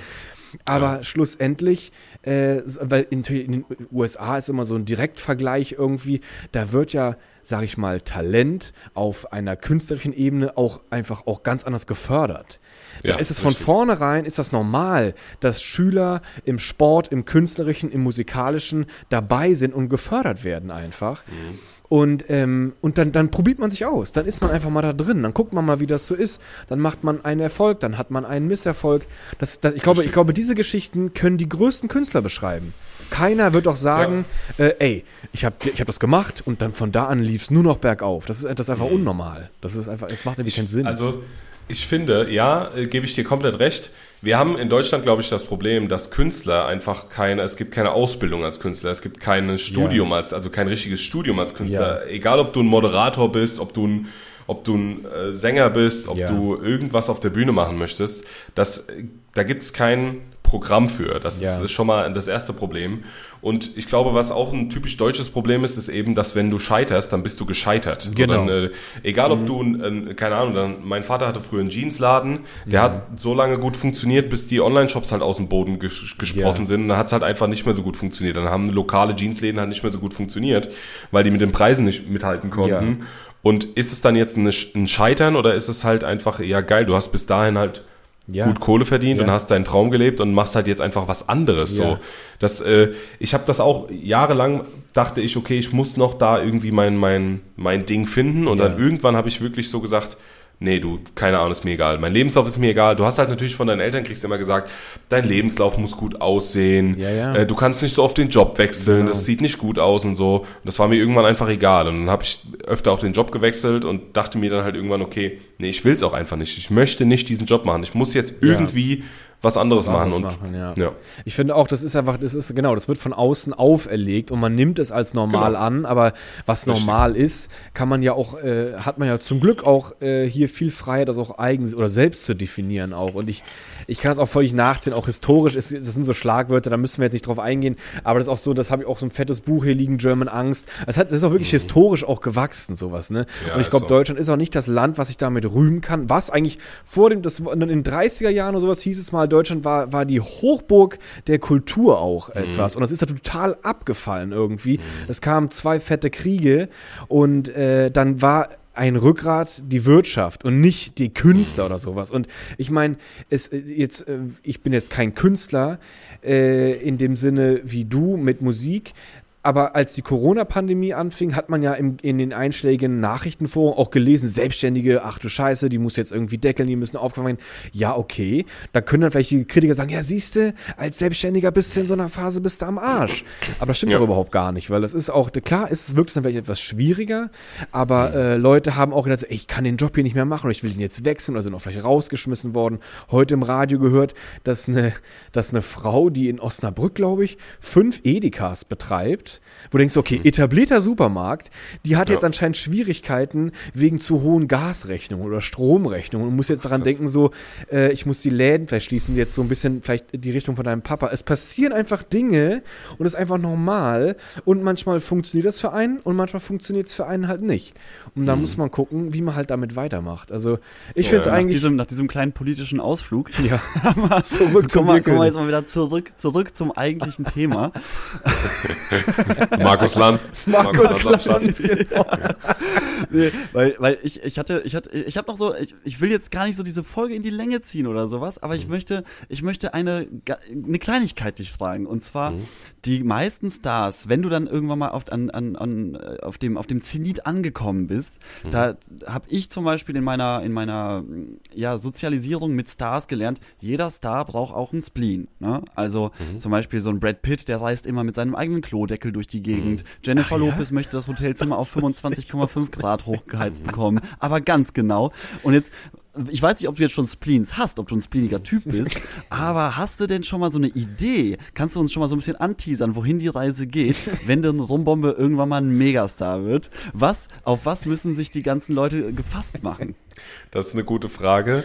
Aber schlussendlich äh, weil in, in, den USA ist immer so ein Direktvergleich irgendwie, da wird ja, sag ich mal, Talent auf einer künstlerischen Ebene auch einfach auch ganz anders gefördert. Da ja, ist es von richtig. vornherein, ist das normal, dass Schüler im Sport, im künstlerischen, im musikalischen dabei sind und gefördert werden einfach. Mhm. Und, ähm, und dann, dann probiert man sich aus. Dann ist man einfach mal da drin. Dann guckt man mal, wie das so ist. Dann macht man einen Erfolg, dann hat man einen Misserfolg. Das, das, ich, glaube, ich glaube, diese Geschichten können die größten Künstler beschreiben. Keiner wird auch sagen, ja. äh, ey, ich habe ich hab das gemacht und dann von da an lief es nur noch bergauf. Das ist, das ist einfach mhm. unnormal. Das ist einfach, es macht irgendwie keinen Sinn. Also, ich finde, ja, äh, gebe ich dir komplett recht. Wir haben in Deutschland, glaube ich, das Problem, dass Künstler einfach keine, es gibt keine Ausbildung als Künstler, es gibt kein Studium ja. als, also kein richtiges Studium als Künstler. Ja. Egal, ob du ein Moderator bist, ob du ein, ob du ein äh, Sänger bist, ob ja. du irgendwas auf der Bühne machen möchtest, das, da gibt es kein Programm für. Das ja. ist schon mal das erste Problem. Und ich glaube, was auch ein typisch deutsches Problem ist, ist eben, dass wenn du scheiterst, dann bist du gescheitert. Genau. So, dann, äh, egal ob mhm. du, ein, keine Ahnung, dann, mein Vater hatte früher einen Jeansladen, der ja. hat so lange gut funktioniert, bis die Online-Shops halt aus dem Boden ges gesprochen ja. sind. dann hat es halt einfach nicht mehr so gut funktioniert. Dann haben lokale Jeansläden halt nicht mehr so gut funktioniert, weil die mit den Preisen nicht mithalten konnten. Und ist es dann jetzt ein Scheitern oder ist es halt einfach, ja geil, du hast bis dahin halt ja. gut Kohle verdient ja. und hast deinen Traum gelebt und machst halt jetzt einfach was anderes. Ja. So, das, äh, ich habe das auch jahrelang dachte ich, okay, ich muss noch da irgendwie mein mein mein Ding finden und dann irgendwann habe ich wirklich so gesagt, nee, du, keine Ahnung, ist mir egal. Mein Lebenslauf ist mir egal. Du hast halt natürlich von deinen Eltern kriegst immer gesagt, dein Lebenslauf muss gut aussehen. Ja, ja. Äh, du kannst nicht so oft den Job wechseln, genau. das sieht nicht gut aus und so. Und das war mir irgendwann einfach egal. Und dann habe ich öfter auch den Job gewechselt und dachte mir dann halt irgendwann, okay, nee, ich will es auch einfach nicht. Ich möchte nicht diesen Job machen. Ich muss jetzt irgendwie was anderes machen. Und, machen, ja. ja. Ich finde auch, das ist einfach, das ist genau, das wird von außen auferlegt und man nimmt es als normal Genau. an, aber was Richtig. normal ist, kann man ja auch, äh, hat man ja zum Glück auch äh, hier viel Freiheit, das auch eigen oder selbst zu definieren auch. Und ich, ich kann es auch völlig nachziehen, auch historisch, ist, das sind so Schlagwörter, da müssen wir jetzt nicht drauf eingehen, aber das ist auch so, das habe ich auch so ein fettes Buch hier liegen, German Angst. Das, hat, das ist auch wirklich historisch auch gewachsen, sowas, ne? Ja, und ich glaube, so. Deutschland ist auch nicht das Land, was sich damit rühmen kann. Was eigentlich vor dem, das, in den 30er Jahren oder sowas hieß es mal, Deutschland war, war die Hochburg der Kultur auch etwas. Und das ist ja total abgefallen irgendwie. Es kamen zwei fette Kriege und äh, dann war ein Rückgrat die Wirtschaft und nicht die Künstler oder sowas. Und ich meine, es äh, jetzt, äh, ich bin jetzt kein Künstler äh, in dem Sinne wie du mit Musik, aber als die Corona-Pandemie anfing, hat man ja im, in den einschlägigen Nachrichtenforen auch gelesen, Selbstständige, ach du Scheiße, die muss jetzt irgendwie deckeln, die müssen aufgefangen werden. Ja, okay. Da können dann vielleicht die Kritiker sagen, ja, siehste, als Selbstständiger bist du in so einer Phase, bist du am Arsch. Aber das stimmt Ja. doch überhaupt gar nicht, weil das ist auch, klar, es wirkt dann vielleicht etwas schwieriger, aber äh, Leute haben auch gedacht, ey, ich kann den Job hier nicht mehr machen oder ich will ihn jetzt wechseln oder sind auch vielleicht rausgeschmissen worden. Heute im Radio gehört, dass eine, dass eine Frau, die in Osnabrück, glaube ich, fünf Edekas betreibt, wo du denkst, okay, etablierter Supermarkt, die hat Ja. jetzt anscheinend Schwierigkeiten wegen zu hohen Gasrechnungen oder Stromrechnungen und muss jetzt daran denken, so, äh, ich muss die Läden vielleicht schließen, jetzt so ein bisschen vielleicht die Richtung von deinem Papa. Es passieren einfach Dinge und es ist einfach normal und manchmal funktioniert das für einen und manchmal funktioniert es für einen halt nicht. Und da muss man gucken, wie man halt damit weitermacht. Also ich So, finde es ja, Nach eigentlich diesem, nach diesem kleinen politischen Ausflug. ja, Zurück zum kommen, wir, kommen wir jetzt mal wieder zurück, zurück zum eigentlichen Thema. Markus Lanz. Markus Start. Lanz, genau. Nee, weil, weil ich, ich hatte, ich hatte, ich habe noch so, ich, ich will jetzt gar nicht so diese Folge in die Länge ziehen oder sowas, aber ich möchte, ich möchte eine, eine Kleinigkeit dich fragen. Und zwar, die meisten Stars, wenn du dann irgendwann mal auf, an, an, an, auf dem, auf dem Zenit angekommen bist, da habe ich zum Beispiel in meiner, in meiner, ja, Sozialisierung mit Stars gelernt, jeder Star braucht auch einen Spleen. Ne? Also zum Beispiel so ein Brad Pitt, der reist immer mit seinem eigenen Klodeckel durch die Gegend. Jennifer Ach ja? Lopez möchte das Hotelzimmer auf 25,5 Grad hochgeheizt bekommen. Aber ganz genau. Und jetzt, ich weiß nicht, ob du jetzt schon Spleens hast, ob du ein spleeniger Typ bist, aber hast du denn schon mal so eine Idee? Kannst du uns schon mal so ein bisschen anteasern, wohin die Reise geht, wenn denn Rumbombe irgendwann mal ein Megastar wird? Was, auf was müssen sich die ganzen Leute gefasst machen? Das ist eine gute Frage.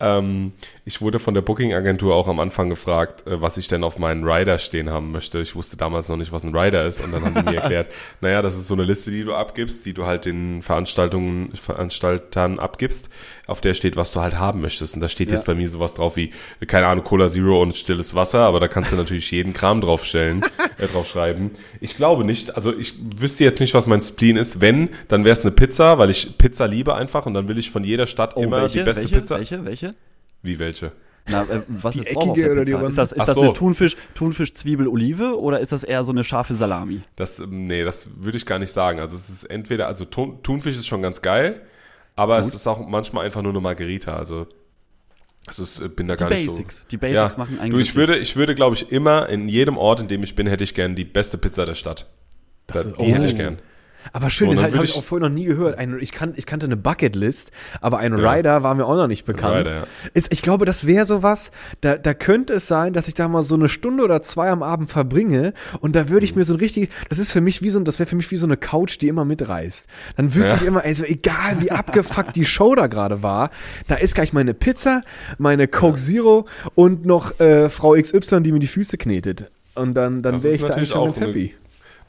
Ähm, ich wurde von der Booking-Agentur auch am Anfang gefragt, äh, was ich denn auf meinen Rider stehen haben möchte. Ich wusste damals noch nicht, was ein Rider ist. Und dann haben die mir erklärt, naja, das ist so eine Liste, die du abgibst, die du halt den Veranstaltungen, Veranstaltern abgibst, auf der steht, was du halt haben möchtest. Und da steht Ja. jetzt bei mir sowas drauf wie, keine Ahnung, Cola Zero und stilles Wasser, aber da kannst du natürlich jeden Kram draufstellen, äh, draufschreiben. Ich glaube nicht, also ich wüsste jetzt nicht, was mein Spleen ist. Wenn, dann wäre es eine Pizza, weil ich Pizza liebe einfach und dann will ich von jeder Stadt immer die beste Oh, welche, Pizza. welche, welche? Wie welche? Na, äh, was Die ist drauf auf eckige der oder die Pizza? runde? Ist das, ist Ach das so. eine Thunfisch, Thunfisch, Zwiebel, Olive oder ist das eher so eine scharfe Salami? Das, ähm, nee, das würde ich gar nicht sagen. Also es ist entweder, also Thun, Thunfisch ist schon ganz geil, aber es ist auch manchmal einfach nur eine Margarita. Also es ist, äh, bin da Die gar nicht Basics. so. Die Basics machen Du, eigentlich. ich würde, ich würde, glaube ich, immer in jedem Ort, in dem ich bin, hätte ich gern die beste Pizza der Stadt. Da, ist- die hätte ich oh. gern. Aber schön, So, dann halt, habe ich auch vorher noch nie gehört. Ein, ich, kan, ich kannte eine Bucketlist, aber ein Ja. Rider war mir auch noch nicht bekannt. Rider, ja. ist, ich glaube, das wäre sowas, da, da könnte es sein, dass ich da mal so eine Stunde oder zwei am Abend verbringe und da würde ich Mhm. mir so ein richtig, das ist für mich wie so, das wäre für mich wie so eine Couch, die immer mitreißt. Dann wüsste Ja. ich immer, also egal wie abgefuckt die Show da gerade war, da ist gleich meine Pizza, meine Coke Zero und noch äh, Frau XY, die mir die Füße knetet. Und dann, dann Das wäre ich da eigentlich natürlich schon auch ganz eine- happy.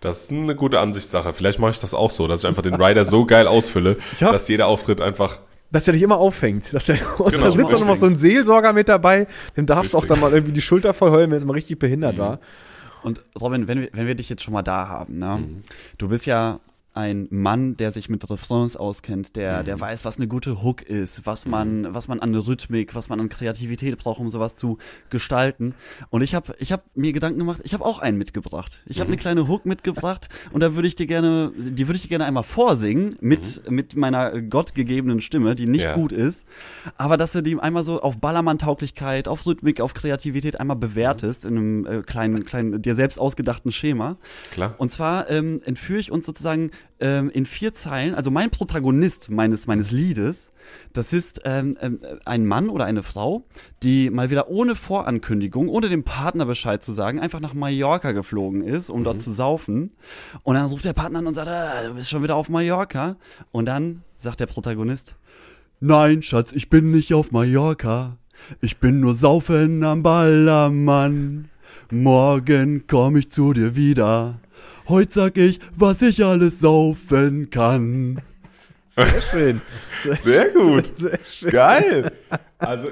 Das ist eine gute Ansichtssache. Vielleicht mache ich das auch so, dass ich einfach den Rider so geil ausfülle, Ja. dass jeder Auftritt einfach Dass er dich immer auffängt. Dass er, da Genau, sitzt dann noch so ein Seelsorger mit dabei, dem darfst du auch dann mal irgendwie die Schulter voll heulen, wenn es mal richtig behindert Mhm. war. Und Robin, wenn wir, wenn wir dich jetzt schon mal da haben, ne? Mhm. du bist ja ein Mann, der sich mit Refrains auskennt, der, Mhm. der weiß, was eine gute Hook ist, was man, was man an Rhythmik, was man an Kreativität braucht, um sowas zu gestalten. Und ich habe ich hab mir Gedanken gemacht, ich habe auch einen mitgebracht. Ich Mhm. habe eine kleine Hook mitgebracht und da würde ich dir gerne, die würde ich dir gerne einmal vorsingen mit, mit meiner gottgegebenen Stimme, die nicht Mhm. Ja. gut ist, aber dass du die einmal so auf Ballermann-Tauglichkeit, auf Rhythmik, auf Kreativität einmal bewertest in einem äh, kleinen, kleinen, dir selbst ausgedachten Schema. klar. Und zwar ähm, entführe ich uns sozusagen ähm, in vier Zeilen, also mein Protagonist meines, meines Liedes, das ist ähm, ähm, ein Mann oder eine Frau, die mal wieder ohne Vorankündigung, ohne dem Partner Bescheid zu sagen, einfach nach Mallorca geflogen ist, um dort zu saufen. Und dann ruft der Partner an und sagt, ah, du bist schon wieder auf Mallorca. Und dann sagt der Protagonist, Nein, Schatz, ich bin nicht auf Mallorca. Ich bin nur saufen am Ballermann. Morgen komm ich zu dir wieder. Heute sag ich, was ich alles saufen kann. Sehr schön. Sehr gut. Sehr schön. Geil. Also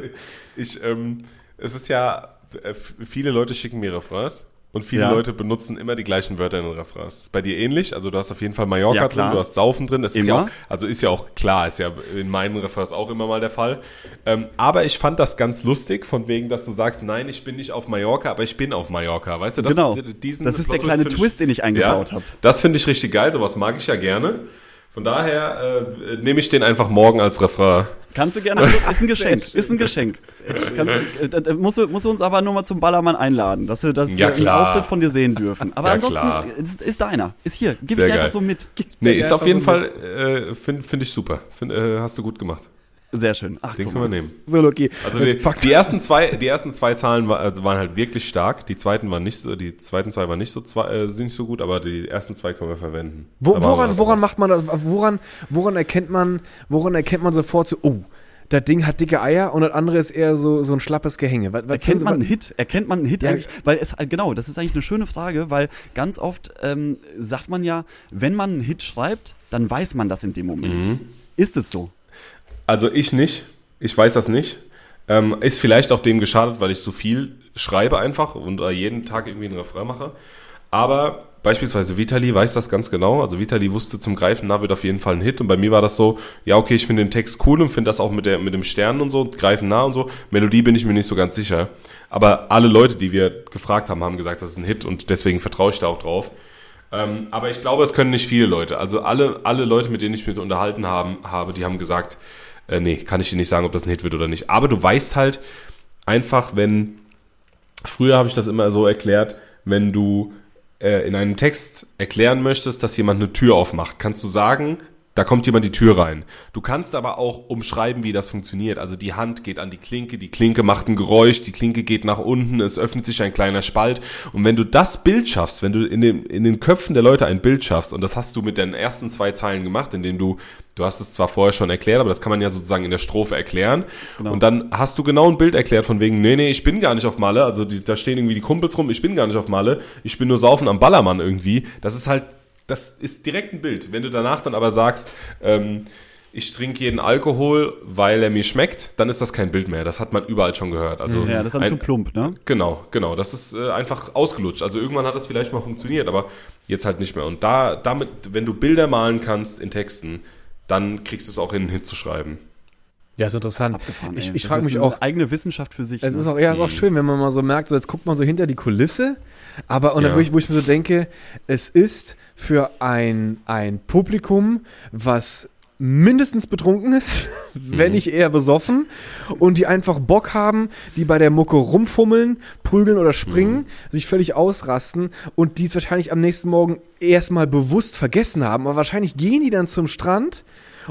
ich, ähm, es ist ja, äh, viele Leute schicken mir Refrains und viele Ja. Leute benutzen immer die gleichen Wörter in den Refrains. Ist Bei dir ähnlich? Also du hast auf jeden Fall Mallorca Ja, drin, du hast Saufen drin. Das ist ja Immer. auch, also ist ja auch klar, ist ja in meinen Refrains auch immer mal der Fall. Ähm, aber ich fand das ganz lustig, von wegen, dass du sagst, nein, ich bin nicht auf Mallorca, aber ich bin auf Mallorca. Weißt du, das, Genau. diesen Das ist der Plot-Twist kleine Twist, den ich eingebaut hab. Das finde ich richtig geil, sowas mag ich ja gerne. Von daher äh, nehme ich den einfach morgen als Refrain. Kannst du gerne, ist ein Geschenk, ist ein Geschenk. Kannst, du- äh, musst, du, musst du uns aber nur mal zum Ballermann einladen, dass wir, dass Ja, wir einen klar. Auftritt von dir sehen dürfen. Aber Ja, ansonsten klar. ist, ist deiner, ist hier, gib Sehr ich dir geil. einfach so mit. Nee, Ja, ist auf jeden Fall, äh, finde find ich super. Find, äh, hast du gut gemacht. Sehr schön. Ach, Den können wir nehmen. So, okay. Also die, die ersten zwei, die ersten zwei Zahlen war, also waren halt wirklich stark. Die zweiten waren nicht so, die zweiten zwei waren nicht so, zwei, äh, sind nicht so gut, aber die ersten zwei können wir verwenden. Wo, woran, woran macht man das? Woran, woran erkennt man, woran erkennt man sofort so, oh, das Ding hat dicke Eier und das andere ist eher so, so ein schlappes Gehänge. Was, was Erkennt man einen Hit? Erkennt man einen Hit Ja. eigentlich? Weil es, genau, das ist eigentlich eine schöne Frage, weil ganz oft ähm, sagt man ja, wenn man einen Hit schreibt, dann weiß man das in dem Moment. Mhm. Ist es so? Also ich nicht. Ich weiß das nicht. Ähm, ist vielleicht auch dem geschadet, weil ich so viel schreibe einfach und äh, jeden Tag irgendwie einen Refrain mache. Aber beispielsweise Vitali weiß das ganz genau. Also Vitali wusste zum Greifen, na, wird auf jeden Fall ein Hit. Und bei mir war das so, ja, okay, ich finde den Text cool und finde das auch mit, der, mit dem Stern und so, Greifen nah und so. Melodie bin ich mir nicht so ganz sicher. Aber alle Leute, die wir gefragt haben, haben gesagt, das ist ein Hit und deswegen vertraue ich da auch drauf. Ähm, aber ich glaube, es können nicht viele Leute. Also alle, alle Leute, mit denen ich mich unterhalten haben, habe, die haben gesagt, äh, nee, kann ich dir nicht sagen, ob das ein Hit wird oder nicht. Aber du weißt halt einfach, wenn, früher habe ich das immer so erklärt, wenn du äh, in einem Text erklären möchtest, dass jemand eine Tür aufmacht, kannst du sagen, da kommt jemand die Tür rein. Du kannst aber auch umschreiben, wie das funktioniert. Also die Hand geht an die Klinke, die Klinke macht ein Geräusch, die Klinke geht nach unten, es öffnet sich ein kleiner Spalt. Und wenn du das Bild schaffst, wenn du in den, in den Köpfen der Leute ein Bild schaffst, und das hast du mit deinen ersten zwei Zeilen gemacht, indem du, du hast es zwar vorher schon erklärt, aber das kann man ja sozusagen in der Strophe erklären. Und dann hast du genau ein Bild erklärt von wegen, nee, nee, ich bin gar nicht auf Malle. Also die, da stehen irgendwie die Kumpels rum, ich bin gar nicht auf Malle, ich bin nur saufen am Ballermann irgendwie. Das ist halt das ist direkt ein Bild. Wenn du danach dann aber sagst, ähm, ich trinke jeden Alkohol, weil er mir schmeckt, dann ist das kein Bild mehr. Das hat man überall schon gehört. Also Ja, das ist dann ein, zu plump, ne? Genau, genau. Das ist äh, einfach ausgelutscht. Also irgendwann hat das vielleicht mal funktioniert, aber jetzt halt nicht mehr. Und da, damit, wenn du Bilder malen kannst in Texten, dann kriegst du es auch hin, einen Hit zu schreiben. Ja, ist interessant. Abgefahren, ich ich frage mich auch, eigene Wissenschaft für sich. es ne? ist auch, ja, ist auch schön, wenn man mal so merkt, so jetzt guckt man so hinter die Kulisse, aber und Ja. wo, ich, wo ich mir so denke, es ist für ein, ein Publikum, was mindestens betrunken ist, wenn nicht eher besoffen und die einfach Bock haben, die bei der Mucke rumfummeln, prügeln oder springen, sich völlig ausrasten und die es wahrscheinlich am nächsten Morgen erstmal bewusst vergessen haben, aber wahrscheinlich gehen die dann zum Strand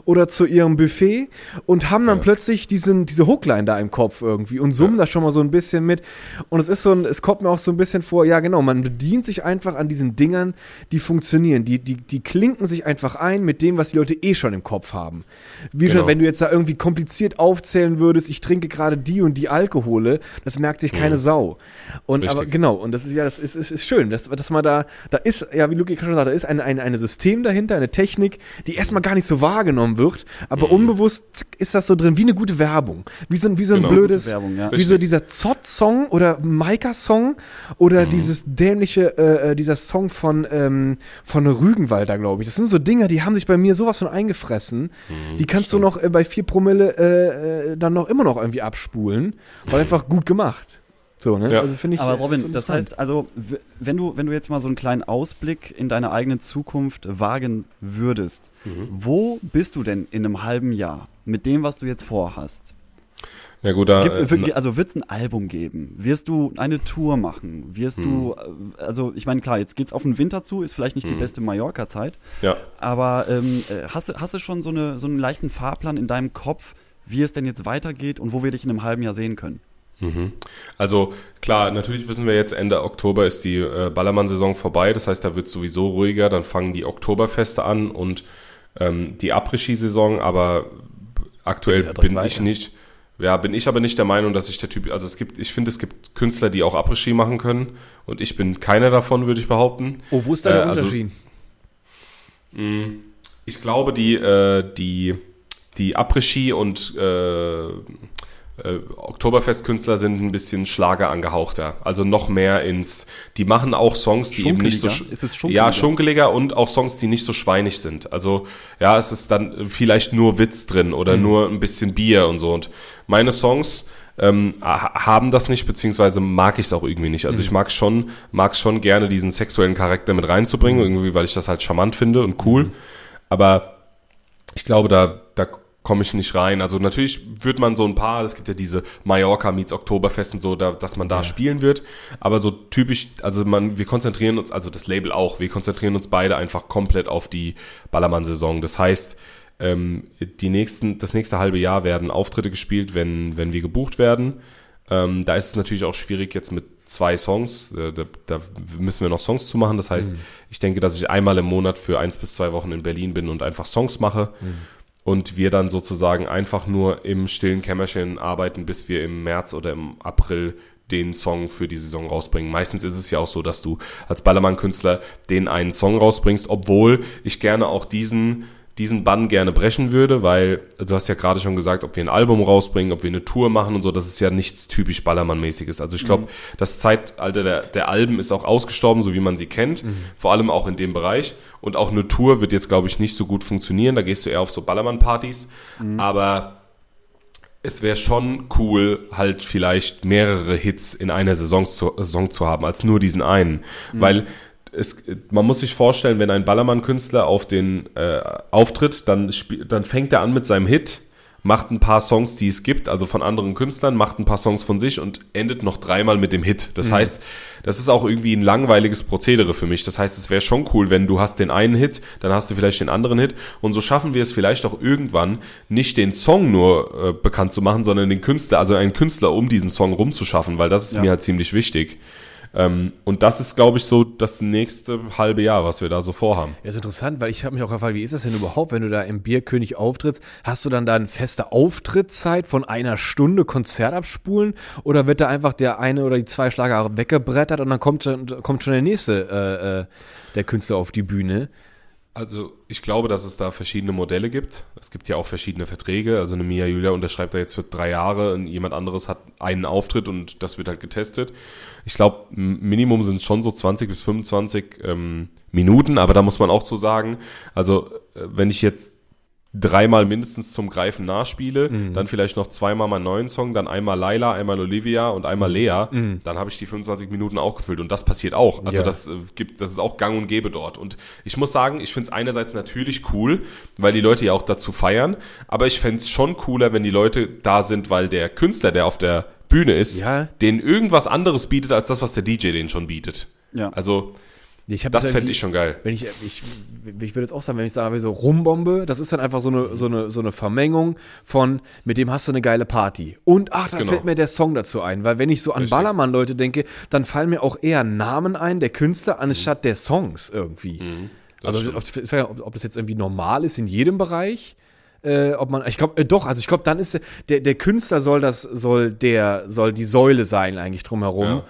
oder zu ihrem Buffet und haben dann Ja. plötzlich diesen, diese Hookline da im Kopf irgendwie und summen da schon mal so ein bisschen mit. Und es ist so ein, es kommt mir auch so ein bisschen vor, ja genau, man bedient sich einfach an diesen Dingern, die funktionieren. Die, die, die klinken sich einfach ein mit dem, was die Leute eh schon im Kopf haben. Wie Genau. schon, wenn du jetzt da irgendwie kompliziert aufzählen würdest, ich trinke gerade die und die Alkohole, das merkt sich keine Sau. Und Richtig. aber genau, und das ist ja, das ist, ist, ist schön, dass, dass man da, da ist, ja, wie Luki schon sagt, da ist ein, ein, ein System dahinter, eine Technik, die erstmal gar nicht so wahrgenommen wird, aber unbewusst zack, ist das so drin, wie eine gute Werbung. Wie so ein, wie so ein Genau. blödes, Gute Werbung, ja. wie so Richtig. dieser Zott-Song oder Maika-Song oder dieses dämliche, äh, äh, dieser Song von, ähm, von Rügenwalder, glaube ich. Das sind so Dinger, die haben sich bei mir sowas von eingefressen. die kannst du noch äh, bei vier Promille äh, äh, dann noch immer noch irgendwie abspulen, weil einfach gut gemacht. So, ne? Ja. Also finde ich. Aber Robin, das heißt also, wenn du, wenn du jetzt mal so einen kleinen Ausblick in deine eigene Zukunft wagen würdest, wo bist du denn in einem halben Jahr mit dem, was du jetzt vorhast? Ja gut, da, Gibt, äh, also wird es ein Album geben? Wirst du eine Tour machen? Wirst du, äh, also ich meine, klar, jetzt geht's auf den Winter zu, ist vielleicht nicht die beste Mallorca-Zeit, ja. aber ähm, äh, hast, du- hast du schon so, eine, so einen leichten Fahrplan in deinem Kopf, wie es denn jetzt weitergeht und wo wir dich in einem halben Jahr sehen können? Mhm. Also klar, natürlich wissen wir jetzt, Ende Oktober ist die äh, Ballermann-Saison vorbei. Das heißt, da wird sowieso ruhiger. Dann fangen die Oktoberfeste an und ähm, die Après-Ski-Saison. Aber aktuell ja bin ich weiter. nicht, ja, bin ich aber nicht der Meinung, dass ich der Typ, also es gibt, ich finde, es gibt Künstler, die auch Après-Ski machen können. Und ich bin keiner davon, würde ich behaupten. Oh, wo ist da der Äh, also- Unterschied? Ich glaube, die, äh, die, die Après-Ski und äh, äh, Oktoberfestkünstler sind ein bisschen Schlager angehauchter. Also noch mehr ins, die machen auch Songs, die eben nicht so, Schunkeliger? Ist es schunkeliger? ja, schunkeliger und auch Songs, die nicht so schweinig sind. Also, ja, es ist dann vielleicht nur Witz drin oder nur ein bisschen Bier und so. Und meine Songs, ähm, ha- haben das nicht, beziehungsweise mag ich es auch irgendwie nicht. Also ich mag schon, mag schon gerne diesen sexuellen Charakter mit reinzubringen, irgendwie, weil ich das halt charmant finde und cool. Aber ich glaube, da komme ich nicht rein. Also natürlich wird man so ein paar, es gibt ja diese Mallorca meets Oktoberfest und so, da, dass man da spielen wird. Aber so typisch, also man, wir konzentrieren uns, also das Label auch, wir konzentrieren uns beide einfach komplett auf die Ballermann-Saison. Das heißt, ähm, die nächsten, das nächste halbe Jahr werden Auftritte gespielt, wenn, wenn wir gebucht werden. Ähm, da ist es natürlich auch schwierig jetzt mit zwei Songs. Äh, da, da müssen wir noch Songs zu machen. Das heißt, ich denke, dass ich einmal im Monat für eins bis zwei Wochen in Berlin bin und einfach Songs mache. Und wir dann sozusagen einfach nur im stillen Kämmerchen arbeiten, bis wir im März oder im April den Song für die Saison rausbringen. Meistens ist es ja auch so, dass du als Ballermann-Künstler den einen Song rausbringst, obwohl ich gerne auch diesen diesen Bann gerne brechen würde, weil du hast ja gerade schon gesagt, ob wir ein Album rausbringen, ob wir eine Tour machen und so, das ist ja nichts typisch Ballermann-mäßiges. Also ich glaube, das Zeitalter der, der Alben ist auch ausgestorben, so wie man sie kennt, vor allem auch in dem Bereich. Und auch eine Tour wird jetzt, glaube ich, nicht so gut funktionieren. Da gehst du eher auf so Ballermann-Partys. Aber es wäre schon cool, halt vielleicht mehrere Hits in einer Saison zu, Saison zu haben, als nur diesen einen. Weil es, man muss sich vorstellen, wenn ein Ballermann-Künstler auf den äh, auftritt, dann, dann fängt er an mit seinem Hit, macht ein paar Songs, die es gibt, also von anderen Künstlern, macht ein paar Songs von sich und endet noch dreimal mit dem Hit. Das heißt, das ist auch irgendwie ein langweiliges Prozedere für mich. Das heißt, es wäre schon cool, wenn du hast den einen Hit, dann hast du vielleicht den anderen Hit und so schaffen wir es vielleicht auch irgendwann, nicht den Song nur äh, bekannt zu machen, sondern den Künstler, also einen Künstler um diesen Song rumzuschaffen, weil das ist Ja. mir halt ziemlich wichtig. Ähm, und das ist, glaube ich, so das nächste halbe Jahr, was wir da so vorhaben. Ja, ist interessant, weil ich habe mich auch gefragt, wie ist das denn überhaupt, wenn du da im Bierkönig auftrittst? Hast du dann da eine feste Auftrittszeit von einer Stunde Konzert abspulen? Oder wird da einfach der eine oder die zwei Schlager weggebrettert und dann kommt, schon- kommt schon der nächste, äh, äh, der Künstler auf die Bühne? Also ich glaube, dass es da verschiedene Modelle gibt. Es gibt ja auch verschiedene Verträge. Also eine Mia Julia unterschreibt da jetzt für drei Jahre und jemand anderes hat einen Auftritt und das wird halt getestet. Ich glaube, Minimum sind schon so 20 bis 25 ähm, Minuten, aber da muss man auch zu sagen, also äh, wenn ich jetzt dreimal mindestens zum Greifen nachspiele, dann vielleicht noch zweimal meinen neuen Song, dann einmal Laila, einmal Olivia und einmal Lea, dann habe ich die 25 Minuten auch gefüllt und das passiert auch. Also Ja. das äh, gibt, das ist auch gang und gäbe dort. Und ich muss sagen, ich finde es einerseits natürlich cool, weil die Leute ja auch dazu feiern, aber ich fände es schon cooler, wenn die Leute da sind, weil der Künstler, der auf der Bühne ist, Ja. denen irgendwas anderes bietet, als das, was der DJ denen schon bietet. Ja. Also Ich das fände ich schon geil. Wenn ich, ich, ich würde jetzt auch sagen, wenn ich sage, so Rumbombe, das ist dann einfach so eine, so eine, so eine Vermengung von, mit dem hast du eine geile Party. Und ach, da Genau. fällt mir der Song dazu ein, weil wenn ich so an. Ballermann-Leute denke, dann fallen mir auch eher Namen ein, der Künstler, anstatt der Songs irgendwie. Mhm. also, ob, ob, ob das jetzt irgendwie normal ist in jedem Bereich. Äh, ob man, ich glaube, äh, doch, also ich glaube, dann ist der, der, der Künstler soll das, soll der, soll die Säule sein eigentlich drumherum, Ja.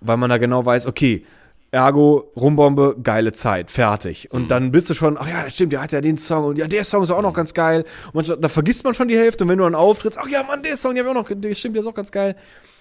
weil man da genau weiß, okay, ergo, Rumbombe, geile Zeit, fertig. Mhm. Und dann bist du schon, ach ja, stimmt, der hat ja den Song und ja, der Song ist auch noch ganz geil. Und manchmal, da vergisst man schon die Hälfte und wenn du dann auftrittst, ach ja, Mann, der Song, der, auch noch, der stimmt, der ist auch ganz geil.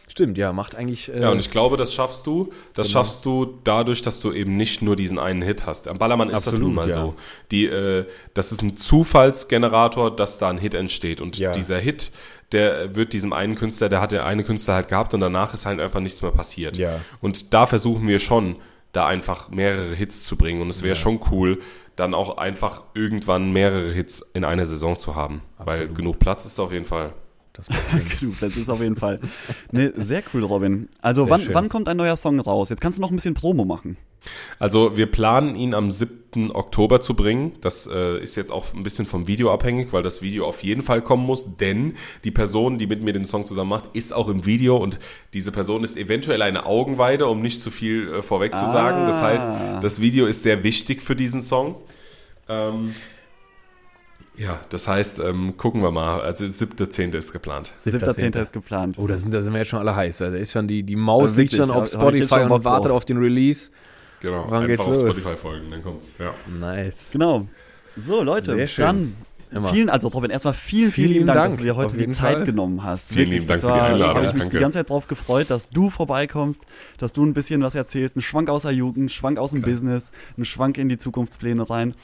Stimmt, ja, macht eigentlich. Äh, Ja, und ich glaube, das schaffst du. Das Genau. schaffst du dadurch, dass du eben nicht nur diesen einen Hit hast. Am Ballermann ist das Absolut, nun mal ja. so. Die, äh, das ist ein Zufallsgenerator, dass da ein Hit entsteht. Und Ja. dieser Hit, der wird diesem einen Künstler, der hat der eine Künstler halt gehabt und danach ist halt einfach nichts mehr passiert. Ja. Und da versuchen wir schon, da einfach mehrere Hits zu bringen. Und es wäre schon cool, dann auch einfach irgendwann mehrere Hits in einer Saison zu haben. Weil Absolut. genug Platz ist auf jeden Fall. Das. Genug Plätze ist auf jeden Fall. Nee, sehr cool, Robin. Also wann, wann kommt ein neuer Song raus? Jetzt kannst du noch ein bisschen Promo machen. Also wir planen ihn am 7. Oktober zu bringen. Das äh, ist jetzt auch ein bisschen vom Video abhängig, weil das Video auf jeden Fall kommen muss, denn die Person, die mit mir den Song zusammen macht, ist auch im Video und diese Person ist eventuell eine Augenweide, um nicht zu viel äh, vorweg zu sagen. Das Ah. heißt, das Video ist sehr wichtig für diesen Song. Ähm, ja, das heißt, ähm, gucken wir mal. Also 7.10. ist geplant. 7.10. ist geplant. Oh, da sind, da sind wir jetzt schon alle heiß. Da ist schon die, die Maus Also liegt schon auf Spotify schon und wartet drauf. auf den Release. Genau, Wann geht's einfach auf los? Spotify folgen, dann kommt's. Ja. Nice. Genau. So, Leute, dann Immer. vielen, also Robin, erstmal vielen, vielen, Vielen Dank, Dank, dass du dir heute die Zeit Fall. genommen hast. Vielen lieben Dank das für die war- Einladung, habe ich mich danke. die ganze Zeit drauf gefreut, dass du vorbeikommst, dass du ein bisschen was erzählst, einen Schwank aus der Jugend, einen Schwank aus dem Business, einen Schwank in die Zukunftspläne rein.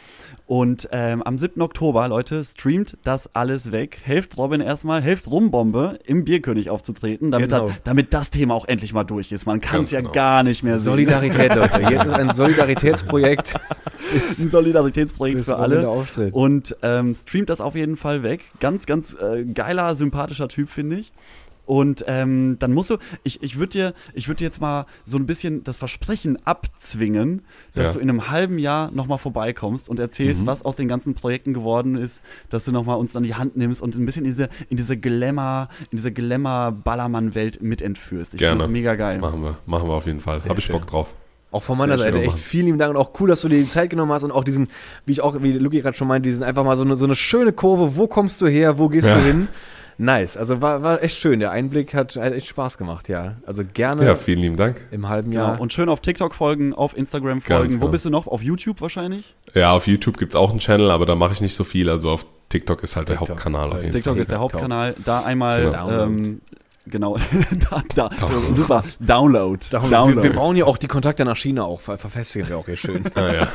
Und ähm, am 7. Oktober, Leute, streamt das alles weg. Helft Robin erstmal, helft Rumbombe im Bierkönig aufzutreten, damit, Genau. da, damit das Thema auch endlich mal durch ist. Man kann es ja genau. gar nicht mehr sehen. Solidarität, Leute. Jetzt ist ein Solidaritätsprojekt. ein Solidaritätsprojekt für Robin alle. Und ähm, streamt das auf jeden Fall weg. Ganz, ganz äh, geiler, sympathischer Typ, finde ich. Und ähm, dann musst du, ich, ich würde dir, ich würde jetzt mal so ein bisschen das Versprechen abzwingen, dass Ja. du in einem halben Jahr nochmal vorbeikommst und erzählst, Mhm. was aus den ganzen Projekten geworden ist, dass du nochmal uns an die Hand nimmst und ein bisschen in diese, in diese Glamour, in diese Glamour-Ballermann-Welt mit entführst. Ich finde das mega geil. Machen wir, machen wir auf jeden Fall. Habe ich schön. Bock drauf. Auch von meiner Seite echt vielen lieben Dank und auch cool, dass du dir die Zeit genommen hast und auch diesen, wie ich auch, wie Luki gerade schon meinte, diesen einfach mal so eine, so eine schöne Kurve. Wo kommst du her? Wo gehst Ja. du hin? Nice. Also war, war echt schön. Der Einblick hat, hat echt Spaß gemacht, ja. Also gerne Ja, vielen lieben Dank. im halben Genau. Jahr. Und schön auf TikTok folgen, auf Instagram folgen. Wo genau. bist du noch? Auf YouTube wahrscheinlich? Ja, auf YouTube gibt's auch einen Channel, aber da mache ich nicht so viel. Also auf TikTok ist halt der TikTok. Hauptkanal auf jeden TikTok Fall. ist der. Hauptkanal. Da einmal, Genau. ähm, genau, da, da, super, Download. Darum, Wir, wir bauen ja auch die Kontakte nach China auch, ver verfestigen wir auch hier schön. Ah, ja.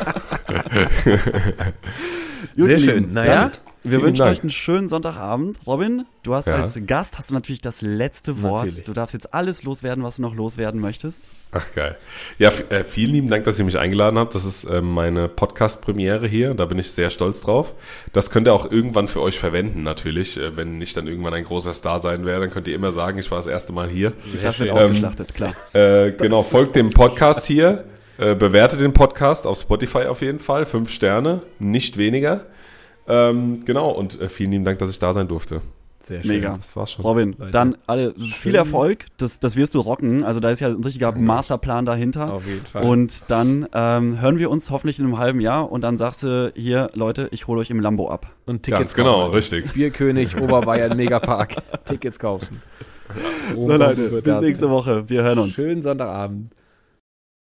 Gut, Sehr schön. Naja, dann, wir vielen wünschen Dank. euch einen schönen Sonntagabend. Robin, du hast Ja. als Gast hast du natürlich das letzte Wort. Natürlich. Du darfst jetzt alles loswerden, was du noch loswerden möchtest. Ach geil. Ja, äh, vielen lieben Dank, dass ihr mich eingeladen habt. Das ist ähm, meine Podcast-Premiere hier. Da bin ich sehr stolz drauf. Das könnt ihr auch irgendwann für euch verwenden, natürlich. Äh, wenn ich dann irgendwann ein großer Star sein werde, dann könnt ihr immer sagen, ich war das erste Mal hier. das wird schön. ausgeschlachtet, klar. Äh, genau, folgt dem Podcast hier. Äh, bewertet den Podcast auf Spotify auf jeden Fall. Fünf Sterne, nicht weniger. Ähm, genau, und äh, vielen lieben Dank, dass ich da sein durfte. Sehr schön. Mega. Das war's schon. Robin, Leute. dann alle viel Erfolg. Das, das wirst du rocken. Also da ist ja ein richtiger Masterplan dahinter. Auf jeden Fall. Und dann ähm, hören wir uns hoffentlich in einem halben Jahr und dann sagst du hier, Leute, ich hole euch im Lambo ab. Und Ganz genau, kaufen. richtig. Bierkönig, Oberbayern, Megapark. Tickets kaufen. So Leute, bis nächste Woche. Wir hören uns. Schönen Sonntagabend.